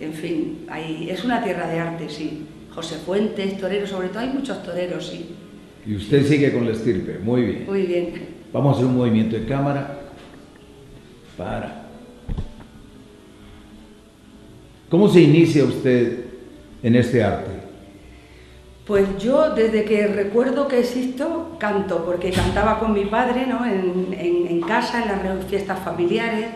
[SPEAKER 29] en fin, hay- es una tierra de arte, sí. José Fuentes, torero, sobre todo hay muchos toreros, sí.
[SPEAKER 25] Y usted sigue con la estirpe, muy bien.
[SPEAKER 29] Muy bien.
[SPEAKER 25] Vamos a hacer un movimiento de cámara. Para. ¿Cómo se inicia usted en este arte?
[SPEAKER 29] Pues yo desde que recuerdo que existo canto, porque cantaba con mi padre ¿no? en, casa, en las fiestas familiares,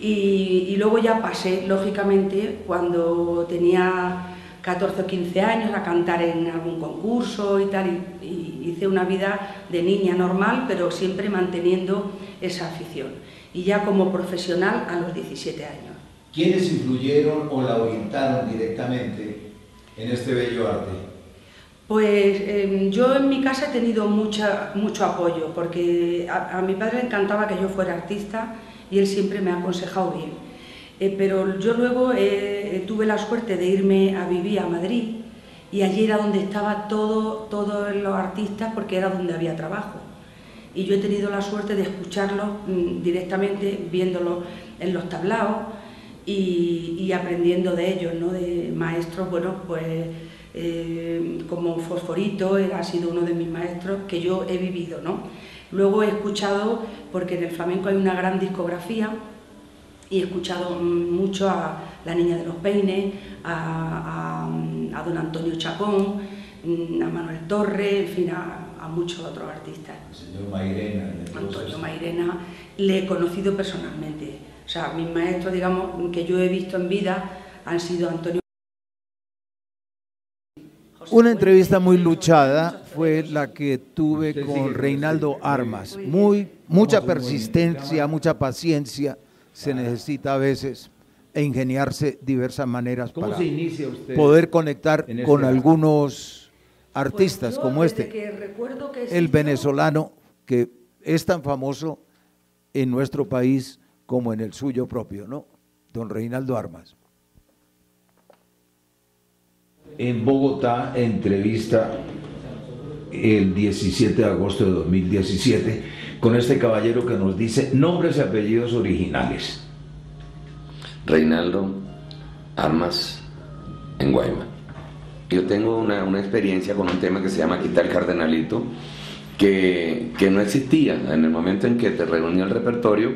[SPEAKER 29] y, y luego ya pasé, lógicamente, cuando tenía 14 o 15 años, a cantar en algún concurso y tal, y, y hice una vida de niña normal, pero siempre manteniendo esa afición. Y ya como profesional a los 17 años.
[SPEAKER 2] ¿Quiénes influyeron o la orientaron directamente en este bello arte?
[SPEAKER 29] Pues eh, yo en mi casa he tenido mucha, mucho apoyo, porque a, mi padre le encantaba que yo fuera artista y él siempre me ha aconsejado bien. Eh, pero yo luego eh, eh, tuve la suerte de irme a vivir a Madrid y allí era donde estaba todo, todos los artistas porque era donde había trabajo. Y yo he tenido la suerte de escucharlos mm, directamente, viéndolos en los tablaos y, y aprendiendo de ellos, ¿no? de maestros, bueno, pues eh, como Fosforito, él ha sido uno de mis maestros que yo he vivido. ¿no? Luego he escuchado, porque en el flamenco hay una gran discografía, y he escuchado mucho a La Niña de los Peines, a, a- a don Antonio Chacón, mm, a Manuel Torre, en fin, a, a muchos otros artistas.
[SPEAKER 25] Señor Mairena.
[SPEAKER 29] Antonio Mairena, le he conocido personalmente. O sea, mis maestros, digamos, que yo he visto en vida han sido Antonio
[SPEAKER 2] Una entrevista muy luchada fue la que tuve con Reinaldo Armas. Muy, mucha persistencia, mucha paciencia se necesita a veces e ingeniarse diversas maneras
[SPEAKER 25] ¿Cómo
[SPEAKER 2] para
[SPEAKER 25] se inicia usted
[SPEAKER 2] poder conectar con
[SPEAKER 25] este-
[SPEAKER 2] algunos artistas
[SPEAKER 29] Yo,
[SPEAKER 2] como este,
[SPEAKER 29] que recuerdo que
[SPEAKER 2] el venezolano que es tan famoso en nuestro país como en el suyo propio, ¿no? Don Reinaldo Armas.
[SPEAKER 25] En Bogotá, entrevista el 17 de agosto de 2017 con este caballero que nos dice nombres y apellidos originales.
[SPEAKER 24] Reinaldo Armas en Guayma. Yo tengo una, una experiencia con un tema que se llama Quitar el Cardenalito, que, que no existía en el momento en que te reuní el repertorio.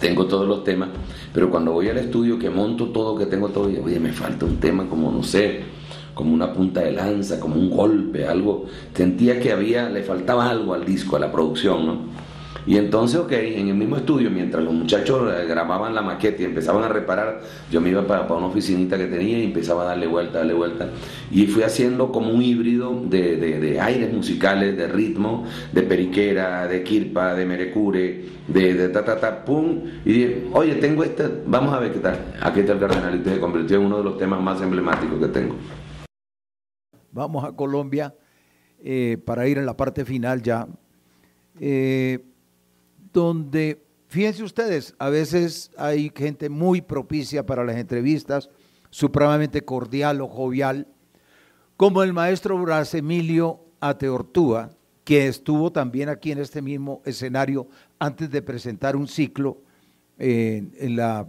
[SPEAKER 24] Tengo todos los temas, pero cuando voy al estudio que monto todo, que tengo todo, y, oye, me falta un tema como, no sé, como una punta de lanza, como un golpe, algo. Sentía que había, le faltaba algo al disco, a la producción, ¿no? Y entonces, ok, en el mismo estudio, mientras los muchachos eh, grababan la maqueta y empezaban a reparar, yo me iba para, una oficinita que tenía y empezaba a darle vuelta, darle vuelta. Y fui haciendo como un híbrido de, de- de aires musicales, de ritmo, de periquera, de kirpa, de merecure, de, de ta, ta, ta, pum. Y dije, oye, tengo este, vamos a ver qué tal. Aquí está el cardenalito, se convirtió en uno de los temas más emblemáticos que tengo.
[SPEAKER 2] Vamos a Colombia eh, para ir en la parte final ya, eh, donde, fíjense ustedes, a veces hay gente muy propicia para las entrevistas, supremamente cordial o jovial, como el maestro Bras Emilio Ateortúa, que estuvo también aquí en este mismo escenario antes de presentar un ciclo eh, en, la,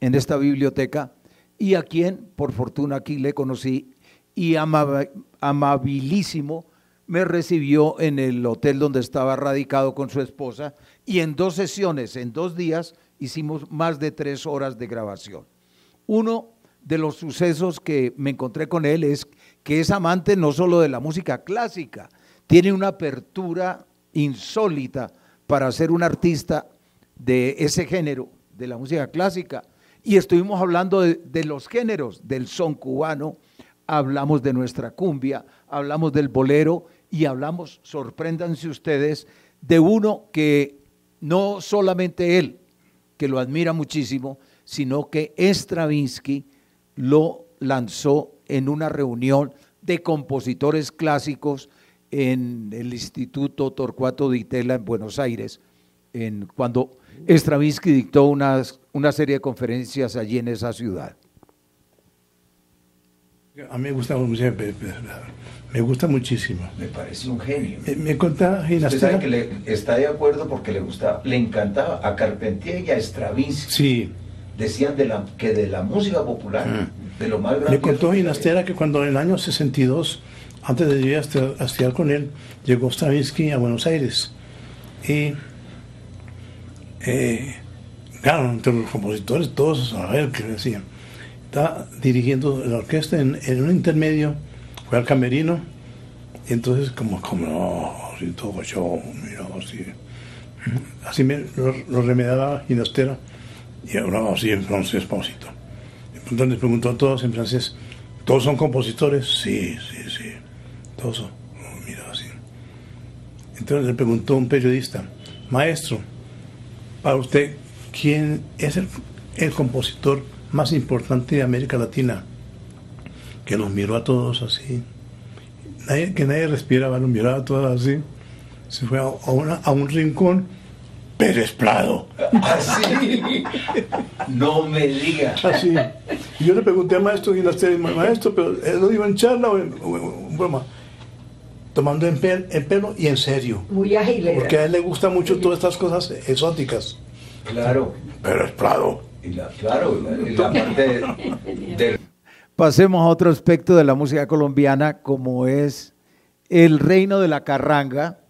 [SPEAKER 2] en esta biblioteca, y a quien, por fortuna, aquí le conocí y amaba- amabilísimo me recibió en el hotel donde estaba radicado con su esposa y en dos sesiones, en dos días, hicimos más de tres horas de grabación. Uno de los sucesos que me encontré con él es que es amante no solo de la música clásica, tiene una apertura insólita para ser un artista de ese género, de la música clásica. Y estuvimos hablando de los géneros, del son cubano, hablamos de nuestra cumbia, hablamos del bolero y hablamos, sorpréndanse ustedes, de uno que no solamente él, que lo admira muchísimo, sino que Stravinsky lo lanzó en una reunión de compositores clásicos en el Instituto Torcuato Di Tella en Buenos Aires, en, cuando Stravinsky dictó unas- una serie de conferencias allí en esa ciudad.
[SPEAKER 30] A mí me gusta, me gusta muchísimo.
[SPEAKER 25] Me parece un genio.
[SPEAKER 30] Me, me contaba
[SPEAKER 25] Usted sabe que le, está de acuerdo porque le gustaba, le encantaba a Carpentier y a Stravinsky.
[SPEAKER 30] Sí.
[SPEAKER 25] Decían de la, que de la música popular, de lo más grande.
[SPEAKER 30] Me contó Ginastera que cuando en el año 62, antes de ir a estudiar con él, llegó Stravinsky a Buenos Aires. Y, eh, claro, entre los compositores, todos a ver qué decían. Estaba dirigiendo la orquesta en, en un intermedio, fue al camerino, entonces, como, como no, así todo yo, mira, así. Así me lo, lo remedaba Ginastera y hablaba así en francés, pausito. Entonces les preguntó a todos en francés, ¿todos son compositores? Sí, sí, sí, todos son. Oh, mira, así. Entonces le preguntó un periodista, maestro, para usted, ¿quién es el, el compositor más importante de América Latina? Que nos miró a todos así. Nadie- que nadie respiraba, nos miraba a todos así. Se fue a, a una- a un rincón, Pérez Prado.
[SPEAKER 25] Así. No me diga.
[SPEAKER 30] Así. Y yo le pregunté al maestro Ginastera, maestro, pero él lo dijo en charla o en, o en broma. Tomando en, pel- en pelo y en serio.
[SPEAKER 31] Muy ágil.
[SPEAKER 30] Porque a él le gustan mucho todas estas cosas exóticas.
[SPEAKER 25] Claro.
[SPEAKER 30] Pérez Prado.
[SPEAKER 22] Y la, claro, la, la parte del
[SPEAKER 2] Pasemos a otro aspecto de la música colombiana, como es el reino de la carranga,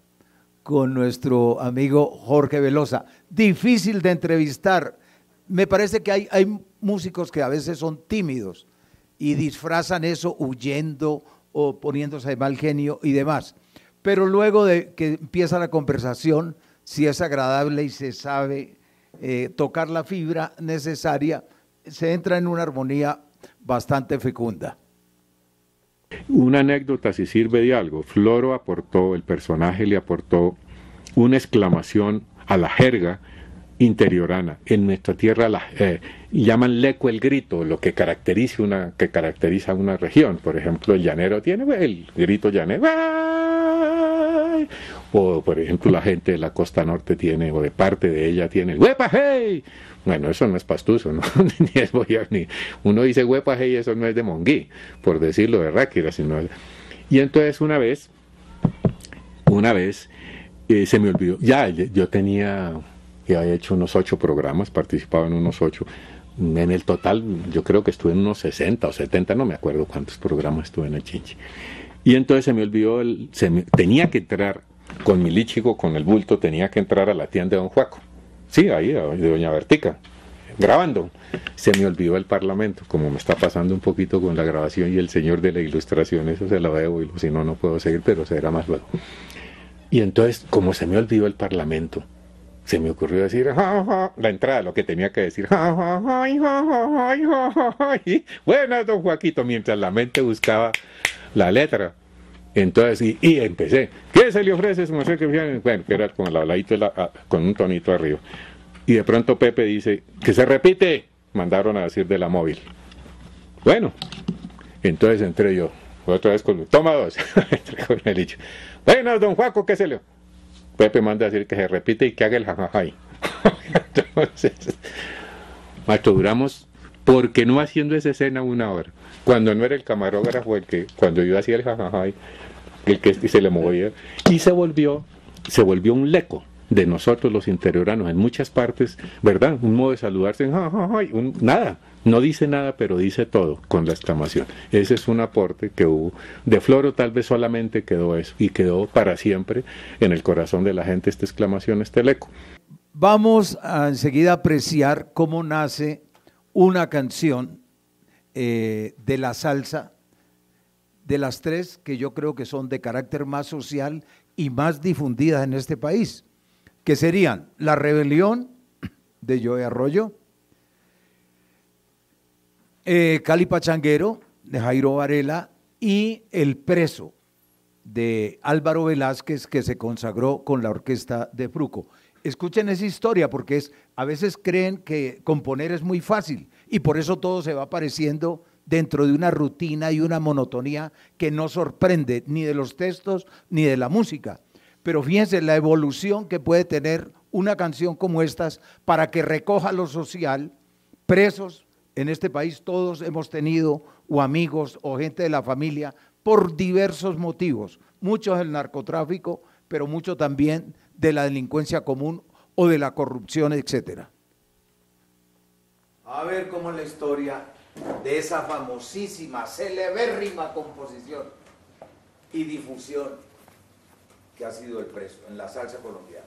[SPEAKER 2] con nuestro amigo Jorge Velosa. Difícil de entrevistar. Me parece que hay, hay músicos que a veces son tímidos y disfrazan eso huyendo o poniéndose de mal genio y demás. Pero luego de que empieza la conversación, si es agradable y se sabe eh, tocar la fibra necesaria, se entra en una armonía bastante fecunda.
[SPEAKER 32] Una anécdota, si sirve de algo, Floro aportó, el personaje le aportó una exclamación a la jerga interiorana. En nuestra tierra la, eh, llaman leco el grito, lo que caracteriza una, que caracteriza una región. Por ejemplo, el llanero tiene el grito llanero. ¡ay! O por ejemplo la gente de la costa norte tiene, o de parte de ella tiene ¡Huepa hey! Bueno, eso no es pastuso, ¿no? ni es boyar, ni. Uno dice huepa hey, eso no es de monguí, por decirlo de ráquira, sino. Y entonces una vez, una vez, eh, se me olvidó, ya yo tenía, ya había hecho unos ocho programas, participaba en unos ocho, en el total yo creo que estuve en unos 60 o 70, no me acuerdo cuántos programas estuve en el Chinchi. Y entonces se me olvidó, tenía que entrar con mi lichigo, con el bulto, tenía que entrar a la tienda de Don Juaco. Sí, ahí, de Doña Vertica, grabando. Se me olvidó el Parlamento, como me está pasando un poquito con la grabación y el señor de la ilustración, eso se lo debo, y si no, no puedo seguir, pero será más luego. Y entonces, como se me olvidó el Parlamento, se me ocurrió decir ja, ja, la entrada, lo que tenía que decir. Ja, Buenas, don Joaquito, mientras la mente buscaba la letra. Entonces, y, y empecé. ¿Qué se le ofrece? Bueno, que era con, el habladito la, con un tonito arriba. Y de pronto Pepe dice, que se repite. Mandaron a decir de la móvil. Bueno, entonces entré yo. Otra vez con toma dos. con el dicho. Bueno, don Juaco, ¿qué se le Pepe manda a decir que se repite y que haga el jajajay. Entonces, macho, duramos, porque no haciendo esa escena una hora? Cuando no era el camarógrafo el que, cuando yo hacía el jajajay, el que se le movía, y se volvió, se volvió un leco de nosotros los interioranos en muchas partes, ¿verdad? Un modo de saludarse, un, nada, no dice nada, pero dice todo con la exclamación. Ese es un aporte que hubo. De Floro tal vez solamente quedó eso y quedó para siempre en el corazón de la gente esta exclamación, este eco.
[SPEAKER 2] Vamos a enseguida apreciar cómo nace una canción eh, de la salsa, de las tres que yo creo que son de carácter más social y más difundidas en este país, que serían La Rebelión de Joe Arroyo, eh, Cali Pachanguero de Jairo Varela y El Preso de Álvaro Velázquez que se consagró con la orquesta de Fruco. Escuchen esa historia porque es, a veces creen que componer es muy fácil y por eso todo se va apareciendo dentro de una rutina y una monotonía que no sorprende ni de los textos ni de la música. Pero fíjense la evolución que puede tener una canción como estas para que recoja lo social, presos, en este país todos hemos tenido o amigos o gente de la familia por diversos motivos, muchos del narcotráfico, pero mucho también de la delincuencia común o de la corrupción, etcétera. A ver cómo es la historia de esa famosísima, celebérrima composición y difusión que ha sido el preso en la salsa colombiana.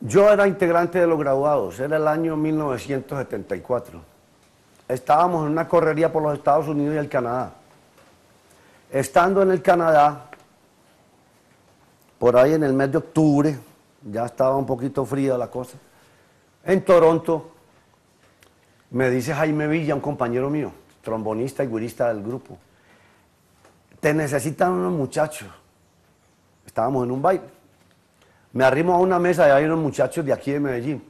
[SPEAKER 33] Yo era integrante de los graduados, era el año 1974. Estábamos en una correría por los Estados Unidos y el Canadá. Estando en el Canadá, por ahí en el mes de octubre, ya estaba un poquito fría la cosa, en Toronto, me dice Jaime Villa, un compañero mío, trombonista y guirista del grupo, te necesitan unos muchachos. Estábamos en un baile me arrimo a una mesa y hay unos muchachos de aquí de Medellín.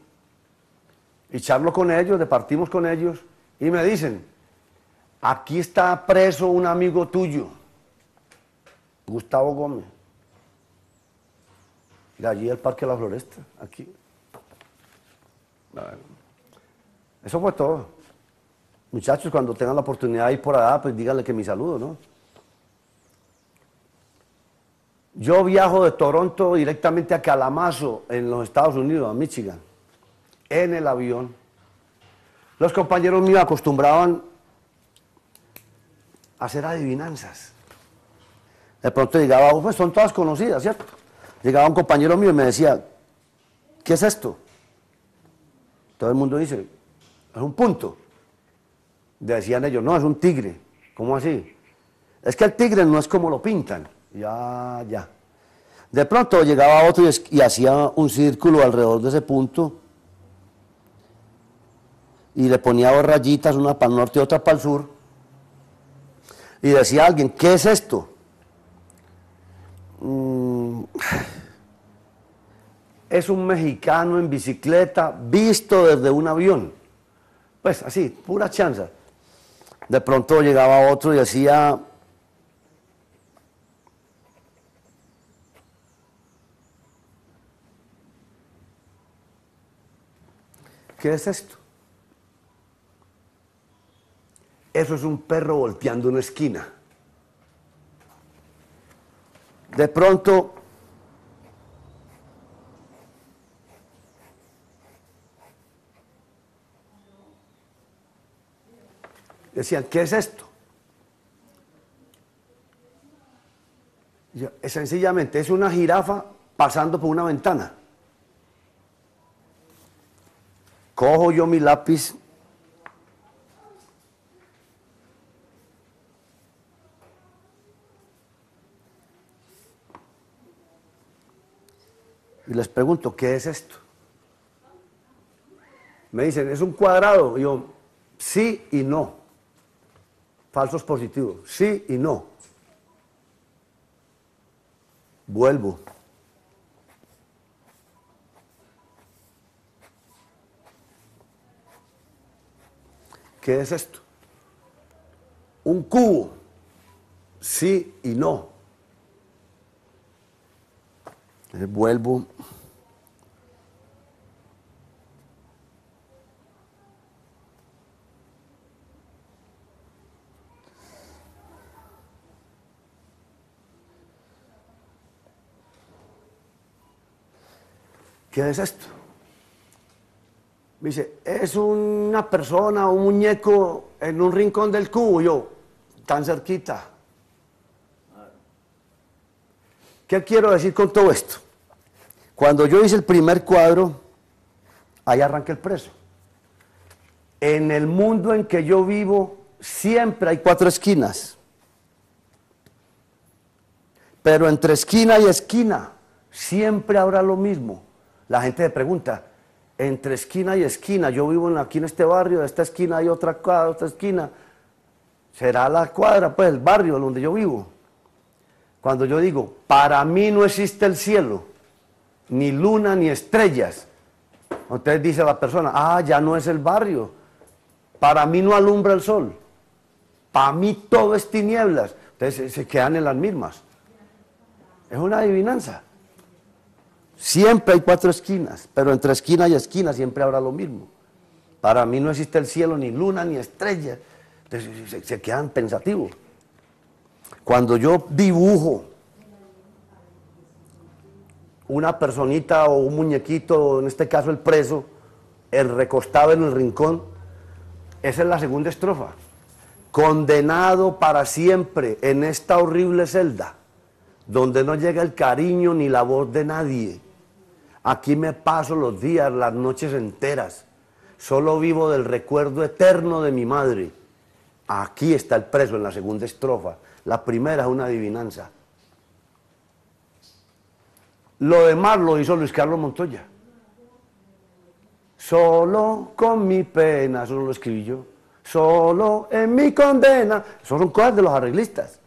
[SPEAKER 33] Y charlo con ellos, departimos con ellos y me dicen, aquí está preso un amigo tuyo, Gustavo Gómez. De allí el Parque de la Floresta, aquí. Eso fue todo. Muchachos, cuando tengan la oportunidad de ir por allá, pues díganle que mi saludo, ¿no? Yo viajo de Toronto directamente a Kalamazoo, en los Estados Unidos, a Michigan. en el avión, los compañeros míos acostumbraban a hacer adivinanzas. De pronto llegaba, pues son todas conocidas, ¿cierto? Llegaba un compañero mío y me decía, ¿qué es esto? Todo el mundo dice, es un punto. Decían ellos, no, es un tigre. ¿Cómo así? Es que el tigre no es como lo pintan. Ya, ya. De pronto llegaba otro y, hacía un círculo alrededor de ese punto y le ponía dos rayitas, una para el norte y otra para el sur. Y decía alguien, ¿qué es esto? Mm, es un mexicano en bicicleta visto desde un avión. Pues así, pura chanza. De pronto llegaba otro y decía, ¿qué es esto? Eso es un perro volteando una esquina. De pronto decían, ¿qué es esto? Y yo, "Es sencillamente es una jirafa pasando por una ventana. Cojo yo mi lápiz y les pregunto, ¿qué es esto? Me dicen, es un cuadrado. Yo, sí y no. Falsos positivos, sí y no. Vuelvo. ¿Qué es esto? Un cubo, sí y no. Eh, Vuelvo. ¿Qué es esto? Me dice, es una persona, un muñeco en un rincón del cubo. Yo, tan cerquita. ¿Qué quiero decir con todo esto? Cuando yo hice el primer cuadro, ahí arranca el preso. En el mundo en que yo vivo, siempre hay cuatro esquinas. Pero entre esquina y esquina, siempre habrá lo mismo. La gente me pregunta, entre esquina y esquina, yo vivo aquí en este barrio, de esta esquina hay otra cuadra, otra esquina. Será la cuadra, pues, el barrio donde yo vivo. Cuando yo digo, para mí no existe el cielo, ni luna, ni estrellas. Entonces dice la persona, ah, ya no es el barrio. Para mí no alumbra el sol. Para mí todo es tinieblas. Entonces se quedan en las mismas. Es una adivinanza. Siempre hay cuatro esquinas, pero entre esquina y esquina siempre habrá lo mismo. Para mí no existe el cielo, ni luna, ni estrellas. Entonces se, se quedan pensativos. Cuando yo dibujo una personita o un muñequito, en este caso el preso, el recostado en el rincón, esa es la segunda estrofa. Condenado para siempre en esta horrible celda, donde no llega el cariño ni la voz de nadie. Aquí me paso los días, las noches enteras. Solo vivo del recuerdo eterno de mi madre. Aquí está el preso en la segunda estrofa. La primera es una adivinanza. Lo demás lo hizo Luis Carlos Montoya. Solo con mi pena, eso no lo escribí yo. Solo en mi condena. Eso son cosas de los arreglistas.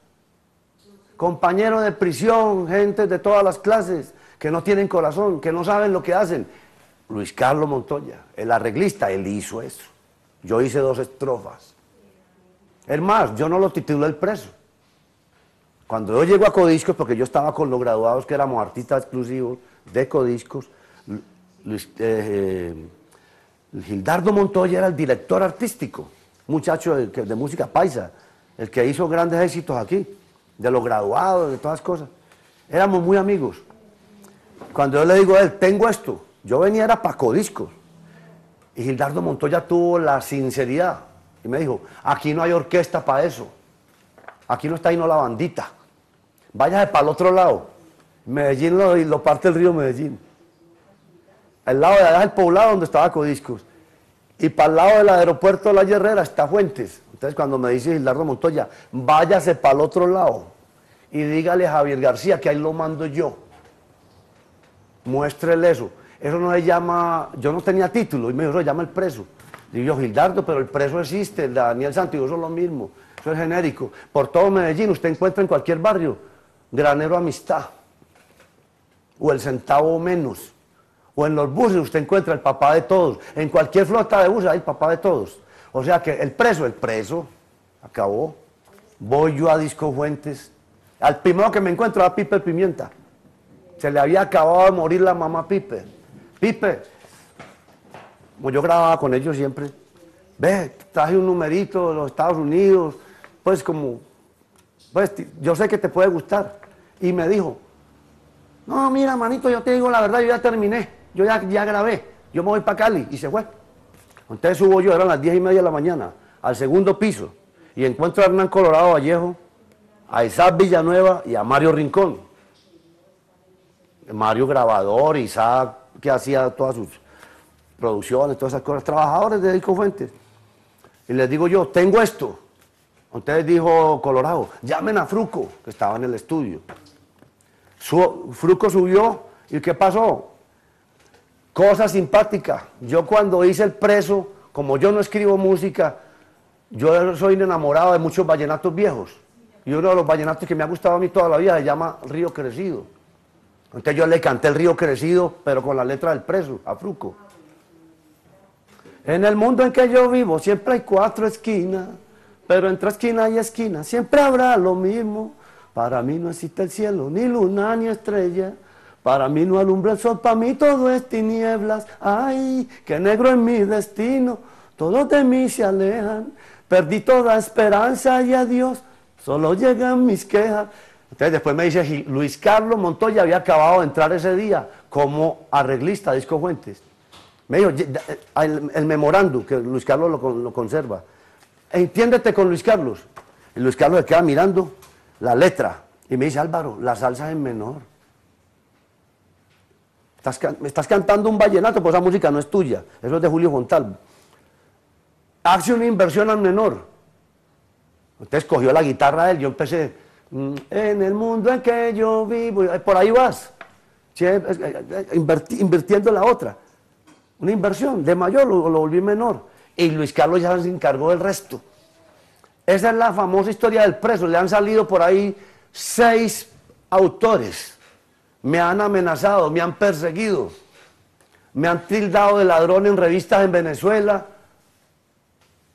[SPEAKER 33] Compañeros de prisión, gente de todas las clases, que no tienen corazón, que no saben lo que hacen. Luis Carlos Montoya, el arreglista, él hizo eso. Yo hice dos estrofas. Es más, yo no lo titulé el preso. Cuando yo llego a Codiscos, porque yo estaba con los graduados que éramos artistas exclusivos de Codiscos, eh, eh, Gildardo Montoya era el director artístico, muchacho de música paisa, el que hizo grandes éxitos aquí, de los graduados, de todas cosas. Éramos muy amigos. Cuando yo le digo a él, tengo esto, yo venía era para Codiscos. Y Gildardo Montoya tuvo la sinceridad y me dijo, aquí no hay orquesta para eso. Aquí no está ahí no la bandita. Váyase para el otro lado. Medellín lo, lo parte el río Medellín. Al lado de allá es el poblado donde estaba Codiscos. Y para el lado del aeropuerto de La Herrera está Fuentes. Entonces cuando me dice Gildardo Montoya, váyase para el otro lado y dígale a Javier García que ahí lo mando yo. Muéstrele eso. Eso no le llama, yo no tenía título, y me dijo, eso se llama el preso. Digo yo, Gildardo, pero el preso existe, el Daniel Santiago, eso es lo mismo, eso es genérico. Por todo Medellín, usted encuentra en cualquier barrio, granero amistad, o el centavo menos, o en los buses usted encuentra el papá de todos, en cualquier flota de buses hay el papá de todos. O sea que el preso, el preso, acabó. Voy yo a Disco Fuentes, al primero que me encuentro a Pipe Pimienta. Se le había acabado de morir la mamá Pipe. Pipe, como yo grababa con ellos siempre, ve, traje un numerito de los Estados Unidos, pues como, pues yo sé que te puede gustar. Y me dijo, no, mira, manito, yo te digo la verdad, yo ya terminé, yo ya, ya grabé, yo me voy para Cali. Y se fue. Entonces subo yo, eran las diez y media de la mañana, al segundo piso, y encuentro a Hernán Colorado Vallejo, a Isaac Villanueva y a Mario Rincón. Mario grabador, Isaac que hacía todas sus producciones, todas esas cosas, trabajadores de Disco Fuentes. Y les digo yo, tengo esto. Entonces dijo Colorado, llamen a Fruco, que estaba en el estudio. Su- Fruco subió, ¿y qué pasó? Cosa simpática. Yo cuando hice el preso, como yo no escribo música, yo soy enamorado de muchos vallenatos viejos. Y uno de los vallenatos que me ha gustado a mí toda la vida se llama Río Crecido. Entonces yo le canté el Río Crecido, pero con la letra del preso, a Fruco. En el mundo en que yo vivo siempre hay cuatro esquinas, pero entre esquina y esquina siempre habrá lo mismo. Para mí no existe el cielo, ni luna, ni estrella. Para mí no alumbra el sol, para mí todo es tinieblas. Ay, qué negro es mi destino, todos de mí se alejan. Perdí toda esperanza y adiós, solo llegan mis quejas. Entonces después me dice, "Gi- Luis Carlos Montoya había acabado de entrar ese día como arreglista de Disco Fuentes. Me dijo, "Ye- da- eh, el, el memorándum, que Luis Carlos lo, con- lo conserva. Entiéndete con Luis Carlos. Y Luis Carlos se queda mirando la letra y me dice, Álvaro, la salsa es en menor. Estás me estás cantando un vallenato, pues esa música no es tuya, eso es de Julio Fontal. Hace una inversión al menor. Entonces cogió la guitarra de él, yo empecé, en el mundo en que yo vivo, y por ahí vas, eh, eh, eh, invirtiendo la otra. Una inversión de mayor, lo, lo volví menor. Y Luis Carlos ya se encargó del resto. Esa es la famosa historia del preso. Le han salido por ahí seis autores. Me han amenazado, me han perseguido. Me han tildado de ladrón en revistas en Venezuela.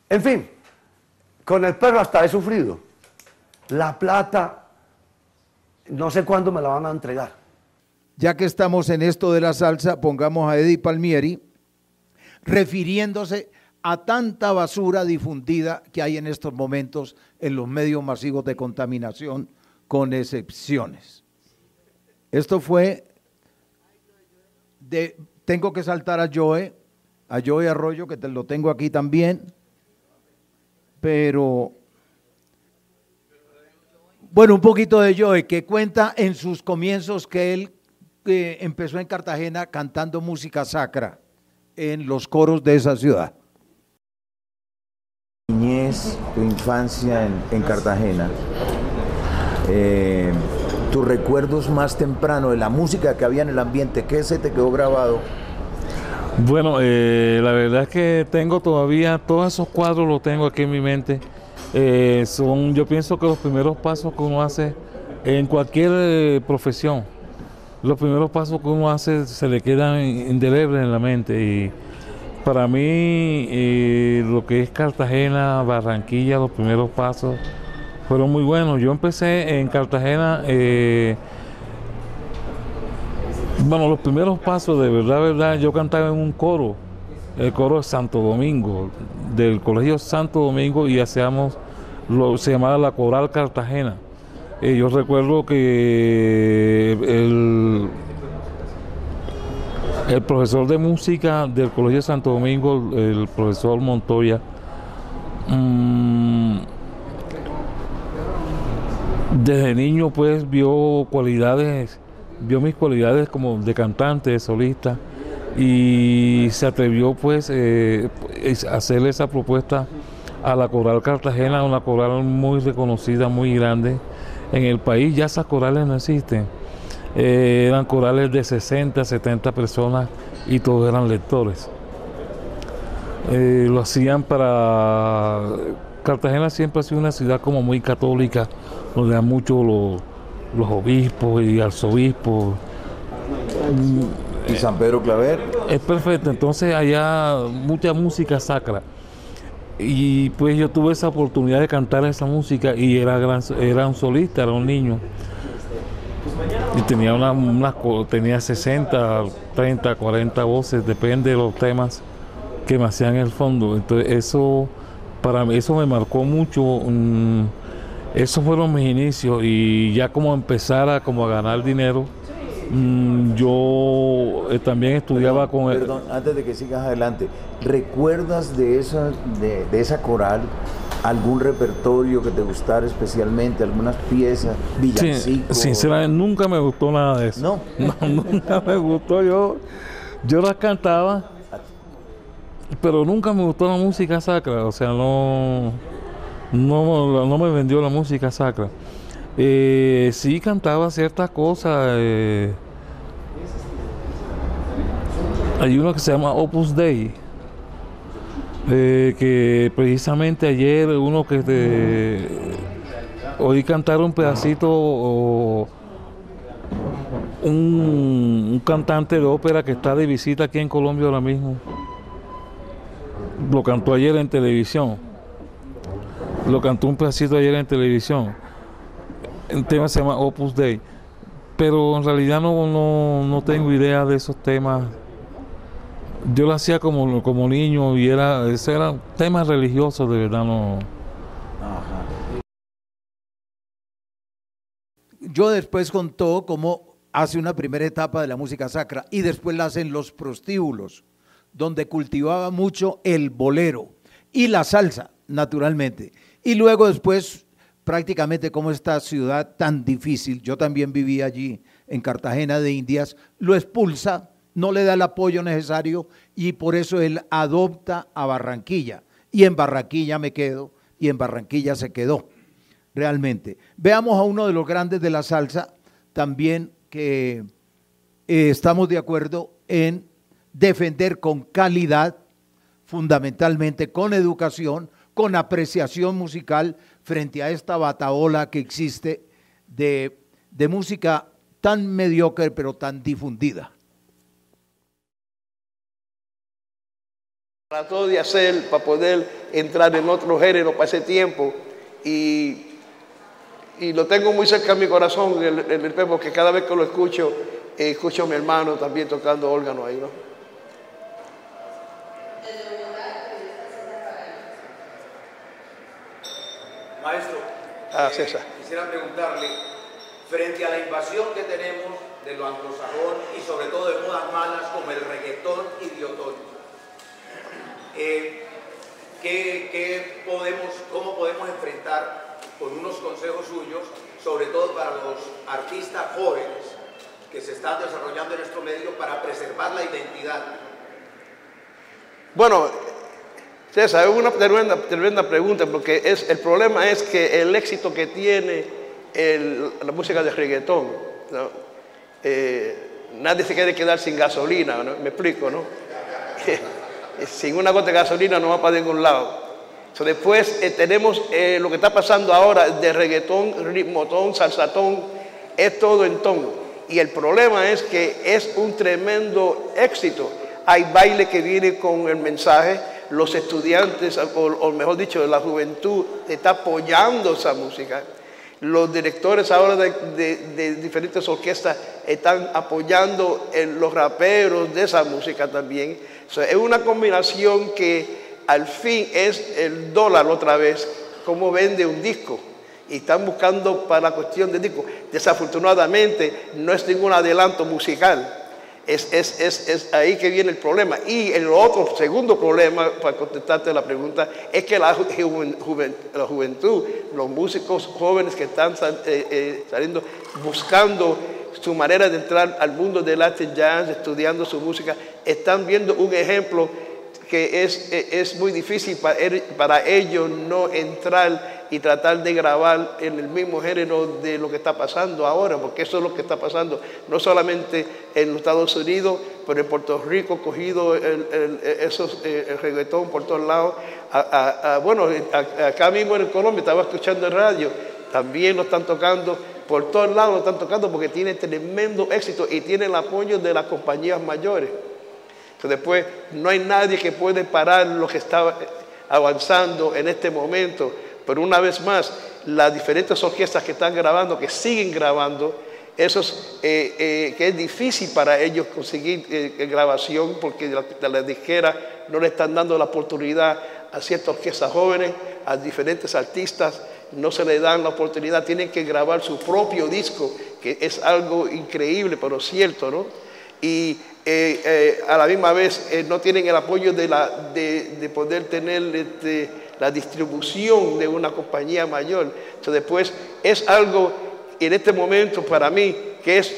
[SPEAKER 33] En fin, con el perro hasta he sufrido. La plata, no sé cuándo me la van a entregar.
[SPEAKER 2] Ya que estamos en esto de la salsa, pongamos a Eddie Palmieri refiriéndose a tanta basura difundida que hay en estos momentos en los medios masivos de contaminación, con excepciones. Esto fue tengo que saltar a Joe, a Joe Arroyo, que te lo tengo aquí también, pero bueno, un poquito de Joe, que cuenta en sus comienzos que él eh, empezó en Cartagena cantando música sacra en los coros de esa ciudad.
[SPEAKER 34] niñez, tu infancia en, en Cartagena, eh, tus recuerdos más tempranos de la música que había en el ambiente, ¿qué se te quedó grabado?
[SPEAKER 35] Bueno, eh, la verdad es que tengo todavía todos esos cuadros los tengo aquí en mi mente. Eh, son, yo pienso que los primeros pasos que uno hace en cualquier eh, profesión, los primeros pasos que uno hace se le quedan indelebles en la mente y para mí eh, lo que es Cartagena, Barranquilla, los primeros pasos fueron muy buenos. Yo empecé en Cartagena. bueno, los primeros pasos, de verdad, verdad, yo cantaba en un coro, el coro Santo Domingo, del Colegio Santo Domingo, y hacíamos, lo, se llamaba la Coral Cartagena. Eh, yo recuerdo que el, El profesor de música del Colegio Santo Domingo, el profesor Montoya, mm, desde niño pues vio cualidades, vio mis cualidades como de cantante, de solista y se atrevió pues eh, hacerle esa propuesta a la Coral Cartagena, una coral muy reconocida, muy grande en el país. Ya esas corales no existen. Eh, eran corales de 60, 70 personas y todos eran lectores. Eh, lo hacían para... Cartagena siempre ha sido una ciudad como muy católica, donde hay muchos los, los obispos y arzobispos.
[SPEAKER 34] ¿Y San Pedro Claver?
[SPEAKER 35] Es perfecto, entonces allá mucha música sacra. Y pues yo tuve esa oportunidad de cantar esa música y era, gran, era un solista, era un niño. Y tenía, una, una, tenía 60, 30, 40 voces, depende de los temas que me hacían en el fondo. Entonces eso, para mí, eso me marcó mucho. Mm, esos fueron mis inicios y ya como empezar a, como a ganar dinero, mm, yo eh, también estudiaba con...
[SPEAKER 34] Perdón, antes de que sigas adelante, ¿recuerdas de esa, de, de esa coral algún repertorio que te gustara especialmente, algunas piezas, villancicos?
[SPEAKER 35] Sí, sinceramente nunca me gustó nada de eso.
[SPEAKER 34] No,
[SPEAKER 35] no nunca me gustó. Yo, yo las cantaba, pero nunca me gustó la música sacra. O sea, no, no, no me vendió la música sacra. Eh, sí cantaba ciertas cosas. Eh, hay uno que se llama Opus Dei eh, que precisamente ayer uno que de, oí cantar un pedacito o un, cantante de ópera que está de visita aquí en Colombia ahora mismo. Lo cantó ayer en televisión. Lo cantó un pedacito ayer en televisión. El tema se llama Opus Dei. Pero en realidad no, no, no tengo idea de esos temas yo lo hacía como, como niño y era, ese era temas religiosos, de verdad no.
[SPEAKER 2] Yo después contó cómo hace una primera etapa de la música sacra y después la hacen los prostíbulos, donde cultivaba mucho el bolero y la salsa, naturalmente. Y luego después, prácticamente como esta ciudad tan difícil, yo también viví allí en Cartagena de Indias, lo expulsa no le da el apoyo necesario y por eso él adopta a Barranquilla. Y en Barranquilla me quedo y en Barranquilla se quedó, realmente. Veamos a uno de los grandes de la salsa también que eh, estamos de acuerdo en defender con calidad, fundamentalmente con educación, con apreciación musical frente a esta bataola que existe de, de música tan mediocre pero tan difundida.
[SPEAKER 36] Trató de hacer para poder entrar en otro género para ese tiempo y, y lo tengo muy cerca de mi corazón, el, el, el, porque cada vez que lo escucho, escucho a mi hermano también tocando órgano ahí, ¿no?
[SPEAKER 37] Maestro,
[SPEAKER 36] ah, César.
[SPEAKER 37] Eh, quisiera preguntarle, frente a la invasión que tenemos de lo anglosajón y sobre todo de modas malas como el reggaetón idiotón, eh, ¿qué, qué podemos, ¿Cómo podemos enfrentar con unos consejos suyos, sobre todo para los artistas jóvenes que se están desarrollando en nuestro medio para preservar la identidad?
[SPEAKER 36] Bueno, César, es una tremenda, pregunta porque es, el problema es que el éxito que tiene la música de reggaetón, eh, nadie se quiere quedar sin gasolina, me explico, ¿no? sin una gota de gasolina no va para ningún lado. So, después eh, tenemos eh, lo que está pasando ahora de reggaetón, ritmotón, salsatón, es todo en ton. Y el problema es que es un tremendo éxito. Hay baile que viene con el mensaje, los estudiantes, o, mejor dicho, la juventud está apoyando esa música. Los directores ahora de, diferentes orquestas están apoyando los raperos de esa música también. Es una combinación que al fin es el dólar otra vez, cómo vende un disco. Y están buscando para la cuestión de disco. Desafortunadamente no es ningún adelanto musical. Es, es, es, es, ahí que viene el problema. Y el otro, segundo problema, para contestarte la pregunta, es que la, juven, juven, la juventud, los músicos jóvenes que están eh, eh, saliendo, buscando su manera de entrar al mundo del Latin Jazz, estudiando su música, están viendo un ejemplo que es, es muy difícil para, para ellos no entrar y tratar de grabar en el mismo género de lo que está pasando ahora, porque eso es lo que está pasando, no solamente en los Estados Unidos, pero en Puerto Rico, cogido el, el, esos, eh, el reggaetón por todos lados. A, a, bueno, acá mismo en Colombia estaba escuchando el radio, también lo están tocando, por todos lados lo están tocando porque tiene tremendo éxito y tiene el apoyo de las compañías mayores. Después, no hay nadie que puede parar lo que está avanzando en este momento. Pero una vez más, las diferentes orquestas que están grabando, que siguen grabando, es, eh, eh, que es difícil para ellos conseguir eh, grabación porque la, la no le están dando la oportunidad a ciertas orquestas jóvenes, a diferentes artistas, no se le dan la oportunidad, tienen que grabar su propio disco, que es algo increíble, pero cierto, ¿no? Y eh, eh, a la misma vez eh, no tienen el apoyo de, la, de, de poder tener este, la distribución de una compañía mayor. Entonces después es algo en este momento para mí que es,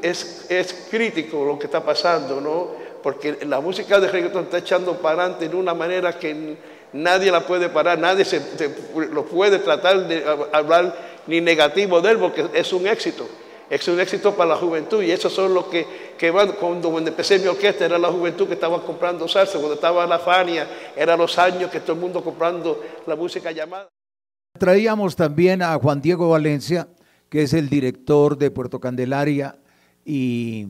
[SPEAKER 36] es, es crítico lo que está pasando, ¿no? Porque la música de reggaetón está echando para adelante de una manera que nadie la puede parar, nadie se, se, lo puede tratar de hablar ni negativo de él porque es un éxito. Es un éxito para la juventud y eso son los que, cuando, cuando empecé mi orquesta era la juventud que estaba comprando salsa, cuando estaba la Fania, eran los años que todo el mundo comprando la música llamada.
[SPEAKER 2] Traíamos también a Juan Diego Valencia, que es el director de Puerto Candelaria y,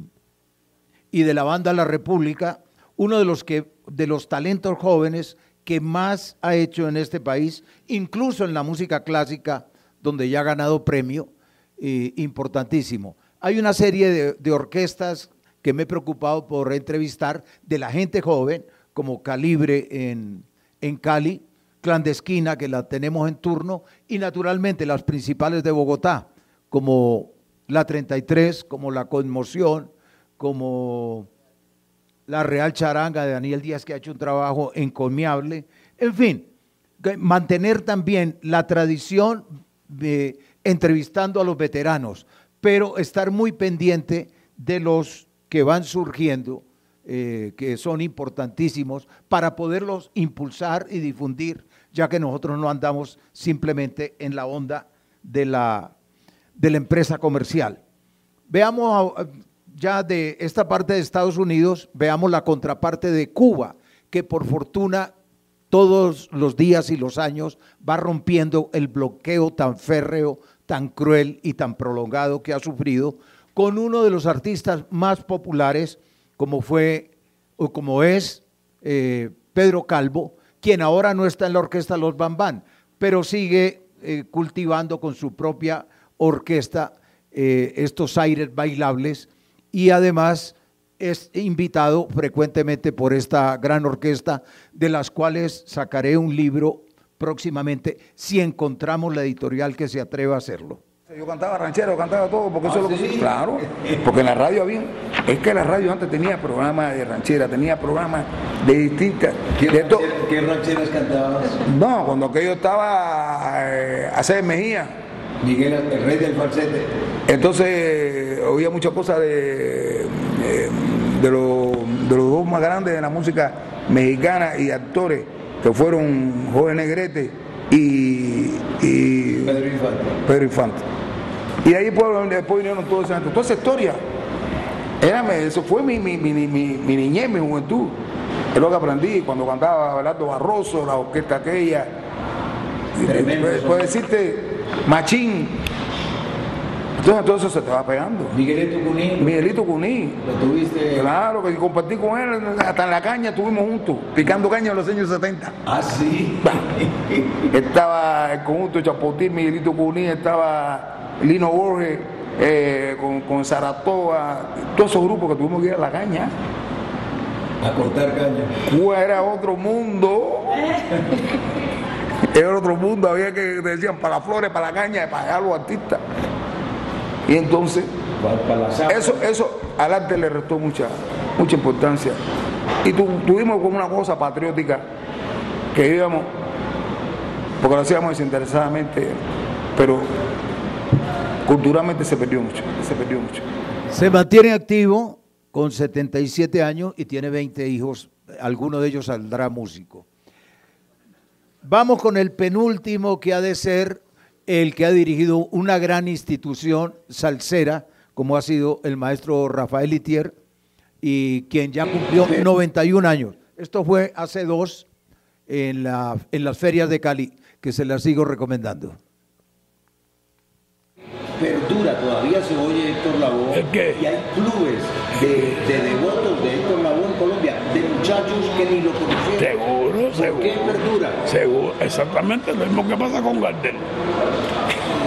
[SPEAKER 2] y de la banda La República, uno de los, que, de los talentos jóvenes que más ha hecho en este país, incluso en la música clásica, donde ya ha ganado premio importantísimo. Hay una serie de, orquestas que me he preocupado por entrevistar de la gente joven, como Calibre en, en Cali, Clandestina, que la tenemos en turno, y naturalmente las principales de Bogotá, como la 33, como la Conmoción, como la Real Charanga de Daniel Díaz, que ha hecho un trabajo encomiable. En fin, mantener también la tradición de entrevistando a los veteranos, pero estar muy pendiente de los que van surgiendo, eh, que son importantísimos, para poderlos impulsar y difundir, ya que nosotros no andamos simplemente en la onda de la, de la empresa comercial. Veamos ya de esta parte de Estados Unidos, veamos la contraparte de Cuba, que por fortuna todos los días y los años va rompiendo el bloqueo tan férreo, tan cruel y tan prolongado que ha sufrido, con uno de los artistas más populares, como fue o como es eh, Pedro Calvo, quien ahora no está en la orquesta Los Bambán, pero sigue eh, cultivando con su propia orquesta eh, estos aires bailables y además es invitado frecuentemente por esta gran orquesta, de las cuales sacaré un libro próximamente, si encontramos la editorial que se atreva a hacerlo.
[SPEAKER 38] Yo cantaba ranchero, cantaba todo, porque eso ¿Ah, sí? lo Claro, porque en la radio había. Es que la radio antes tenía programas de ranchera, tenía programas de distintas.
[SPEAKER 22] ¿Qué,
[SPEAKER 38] de
[SPEAKER 22] ranchera, ¿qué rancheras cantabas?
[SPEAKER 38] No, cuando aquello estaba eh, a hacer Mejía.
[SPEAKER 22] Miguel, el rey del falsete.
[SPEAKER 38] Entonces, oía muchas cosas de, de, de, lo, de los dos más grandes de la música mexicana y actores, que fueron Jorge Negrete y, y
[SPEAKER 22] Pedro Infante.
[SPEAKER 38] Pedro Infante. Y ahí después, después vinieron todos esa Toda esa historia. Era, eso fue mi, mi, mi, mi, mi niñez, mi juventud. Es lo que aprendí cuando cantaba Abelardo Barroso, la orquesta aquella. Puedo decirte, Machín. Entonces todo eso se te va pegando.
[SPEAKER 22] Miguelito Cuní.
[SPEAKER 38] Miguelito Cuní.
[SPEAKER 22] Lo tuviste.
[SPEAKER 38] Claro, que compartí con él hasta en la caña estuvimos juntos, picando caña en los años 70.
[SPEAKER 22] Ah, sí.
[SPEAKER 38] estaba el conjunto Chapotín, Miguelito Cuní, estaba Lino Borges, eh, con, con Saratoga, todos esos grupos que tuvimos que ir a la caña.
[SPEAKER 22] A cortar caña.
[SPEAKER 38] Cuba era otro mundo. Era otro mundo, había que decían para las flores, para la caña, para allá los artistas. Y entonces, eso, eso al arte le restó mucha, mucha importancia. Y tu- tuvimos como una cosa patriótica que íbamos, porque lo hacíamos desinteresadamente, pero culturalmente se perdió mucho, se perdió mucho.
[SPEAKER 2] Se mantiene activo con 77 años y tiene 20 hijos. Alguno de ellos saldrá músico. Vamos con el penúltimo que ha de ser el que ha dirigido una gran institución salsera, como ha sido el maestro Rafael Itier, y quien ya cumplió 91 años. Esto fue hace dos en, la, en las ferias de Cali, que se las sigo recomendando.
[SPEAKER 39] perdura, todavía se oye Héctor Lavoe. Y hay clubes de, de devotos de Héctor Lavoe en Colombia, de muchachos que ni lo conocían.
[SPEAKER 40] Seguro,
[SPEAKER 39] ¿Por
[SPEAKER 40] seguro.
[SPEAKER 39] qué
[SPEAKER 40] Seguro, exactamente lo mismo que pasa con Gardel.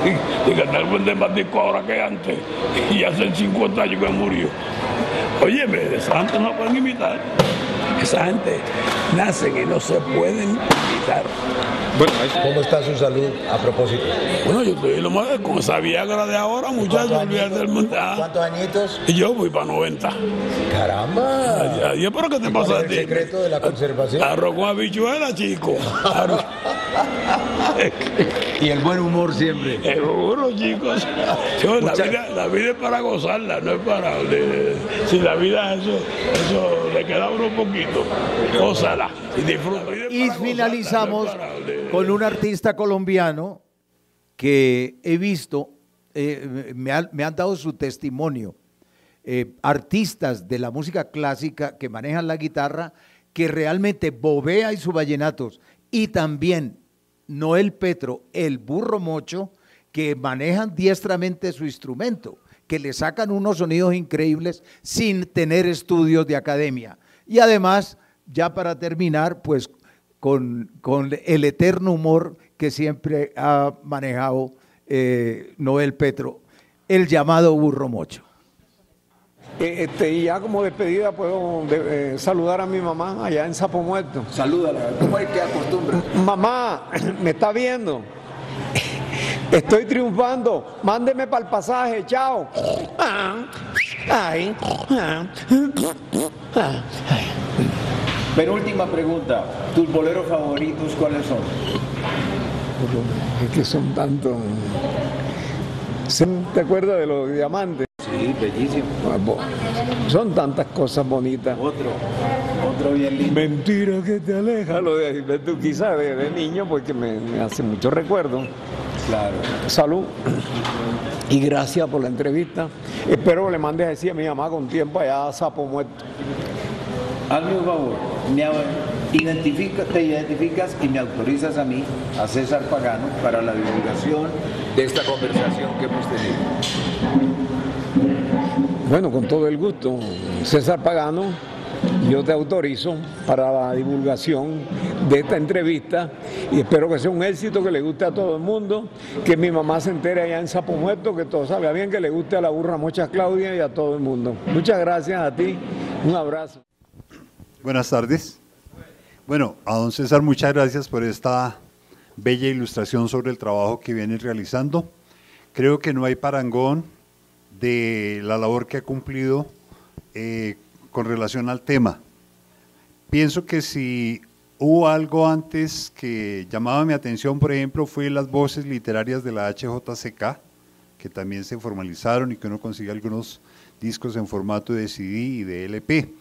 [SPEAKER 40] Y, Gardel vende más discos ahora que antes. Y hace 50 años que murió. Óyeme, gente no pueden imitar. Esa gente nacen y no se pueden imitar.
[SPEAKER 41] ¿Cómo está su salud a propósito?
[SPEAKER 40] Bueno, yo estoy lo más con esa Viagra de ahora, muchachos, olvídate del mundo.
[SPEAKER 41] ¿Cuántos añitos?
[SPEAKER 40] Y yo voy para 90.
[SPEAKER 41] ¡Caramba!
[SPEAKER 40] Ya, ya, pero ¿qué te
[SPEAKER 41] ¿Y
[SPEAKER 40] pasa a ti?
[SPEAKER 41] el secreto de la conservación?
[SPEAKER 40] Arroz con habichuela, chico.
[SPEAKER 41] Y el buen humor siempre.
[SPEAKER 40] Seguro, chicos. Yo, la, vida, la vida es para gozarla, no es para... si la vida eso, eso le queda a uno un y
[SPEAKER 2] finalizamos con un artista colombiano que he visto, eh, me, han- me han dado su testimonio, eh, artistas de la música clásica que manejan la guitarra, que realmente bobea y sus vallenatos, y también Noel Petro, el burro mocho, que manejan diestramente su instrumento, que le sacan unos sonidos increíbles sin tener estudios de academia. Y además, ya para terminar, pues con, con el eterno humor que siempre ha manejado eh, Noel Petro, el llamado burro mocho.
[SPEAKER 42] Eh, Este, y ya como despedida puedo de- eh, saludar a mi mamá allá en Sapo Muerto.
[SPEAKER 39] Salúdala, ¿cómo es que acostumbra?
[SPEAKER 42] Mamá, me está viendo. Estoy triunfando. Mándeme para el pasaje. Chao. Ay. ah, ah.
[SPEAKER 39] Penúltima pregunta, ¿tus boleros favoritos cuáles son?
[SPEAKER 42] Es que son tantos. ¿Te acuerdas de los diamantes?
[SPEAKER 39] Sí, bellísimo.
[SPEAKER 42] Son tantas cosas bonitas.
[SPEAKER 39] Otro, otro bien lindo.
[SPEAKER 42] Mentira que te aleja. Lo de Gilberto quizá de, de niño porque me, me hace mucho recuerdo.
[SPEAKER 39] Claro.
[SPEAKER 42] Salud. Y gracias por la entrevista. Espero que le mandes a decir a mi mamá con tiempo allá a Sapo Muerto.
[SPEAKER 39] Hazme un favor, me identifica- te identificas y me autorizas a mí, a César Pagano, para la divulgación de esta conversación que hemos tenido.
[SPEAKER 42] Bueno, con todo el gusto. César Pagano, yo te autorizo para la divulgación de esta entrevista y espero que sea un éxito, que le guste a todo el mundo, que mi mamá se entere allá en Sapo Muerto, que todo salga bien, que le guste a la burra Mocha Claudia y a todo el mundo. Muchas gracias a ti, un abrazo.
[SPEAKER 43] Buenas tardes. Bueno, a don César, muchas gracias por esta bella ilustración sobre el trabajo que viene realizando. Creo que no hay parangón de la labor que ha cumplido eh, con relación al tema. Pienso que si hubo algo antes que llamaba mi atención, por ejemplo, fue las voces literarias de la HJCK, que también se formalizaron y que uno consigue algunos discos en formato de CD y de LP.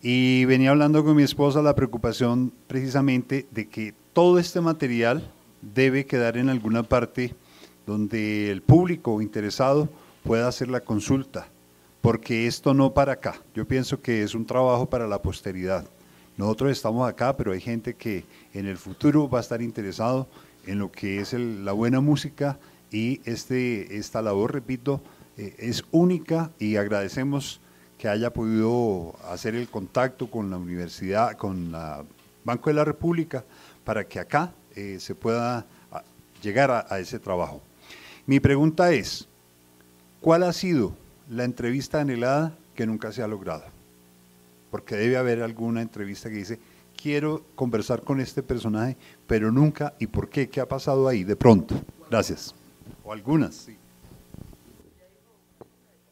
[SPEAKER 43] Y venía hablando con mi esposa la preocupación precisamente de que todo este material debe quedar en alguna parte donde el público interesado pueda hacer la consulta, porque esto no para acá. Yo pienso que es un trabajo para la posteridad. Nosotros estamos acá, pero hay gente que en el futuro va a estar interesado en lo que es la buena música y este, esta labor, repito, eh, es única y agradecemos que haya podido hacer el contacto con la universidad, con la Banco de la República, para que acá eh, se pueda ah, llegar a, a ese trabajo. Mi pregunta es, ¿cuál ha sido la entrevista anhelada que nunca se ha logrado? Porque debe haber alguna entrevista que dice, quiero conversar con este personaje, pero nunca, ¿y por qué? ¿Qué ha pasado ahí de pronto? Gracias. O algunas.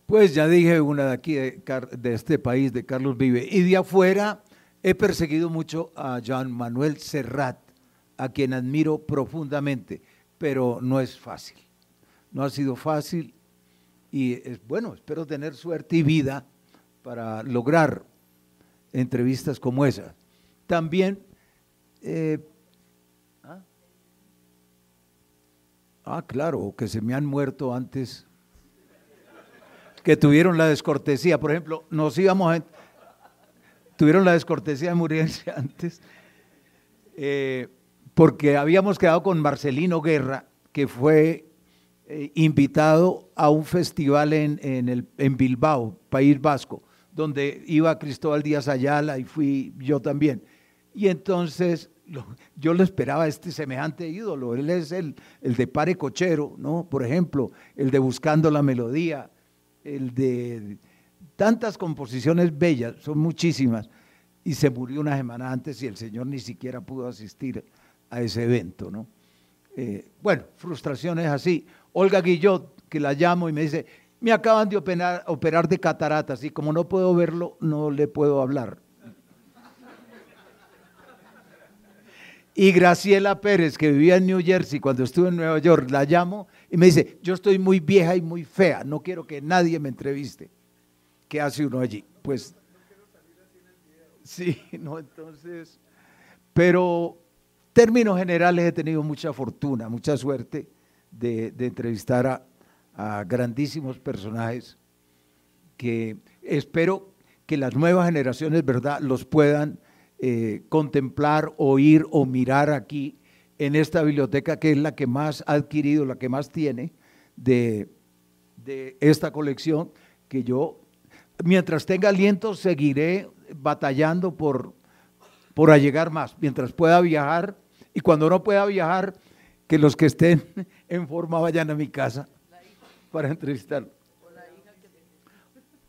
[SPEAKER 2] Pues ya dije una de aquí, de, de este país, de Carlos Vive. Y de afuera he perseguido mucho a Jean Manuel Serrat, a quien admiro profundamente, pero no es fácil. No ha sido fácil y es, bueno, espero tener suerte y vida para lograr entrevistas como esa. También, eh, ¿ah? ah, claro, que se me han muerto antes, que tuvieron la descortesía. Por ejemplo, nos íbamos a, tuvieron la descortesía de morirse antes, eh, porque habíamos quedado con Marcelino Guerra, que fue eh, invitado a un festival en, en, el, en Bilbao, País Vasco, donde iba Cristóbal Díaz Ayala y fui yo también. Y entonces yo lo esperaba este semejante ídolo. Él es el, el de Pare Cochero, ¿no? Por ejemplo, el de Buscando la Melodía, el de tantas composiciones bellas, son muchísimas. Y se murió una semana antes y el señor ni siquiera pudo asistir a ese evento, ¿no? Eh, bueno, frustraciones así. Olga Guillot, que la llamo y me dice, me acaban de operar, de cataratas y como no puedo verlo, no le puedo hablar. Y Graciela Pérez, que vivía en New Jersey cuando estuve en Nueva York, la llamo y me dice, yo estoy muy vieja y muy fea, no quiero que nadie me entreviste. ¿Qué hace uno allí? Pues sí, no, entonces, pero términos generales he tenido mucha fortuna, mucha suerte de, entrevistar a, a grandísimos personajes que espero que las nuevas generaciones, ¿verdad?, los puedan eh, contemplar, oír o mirar aquí en esta biblioteca que es la que más ha adquirido, la que más tiene de, de esta colección, que yo, mientras tenga aliento, seguiré batallando por, por allegar más, mientras pueda viajar, y cuando no pueda viajar, que los que estén en forma vayan a mi casa para entrevistar.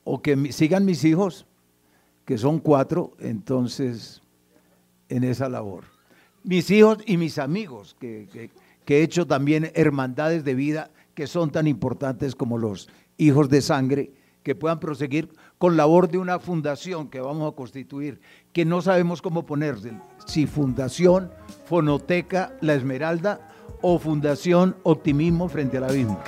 [SPEAKER 2] O que sigan mis hijos, que son cuatro, entonces, en esa labor. Mis hijos y mis amigos, que, que- que he hecho también hermandades de vida que son tan importantes como los hijos de sangre, que puedan proseguir con labor de una fundación que vamos a constituir, que no sabemos cómo ponerse, si Fundación Fonoteca La Esmeralda o Fundación Optimismo frente al Abismo.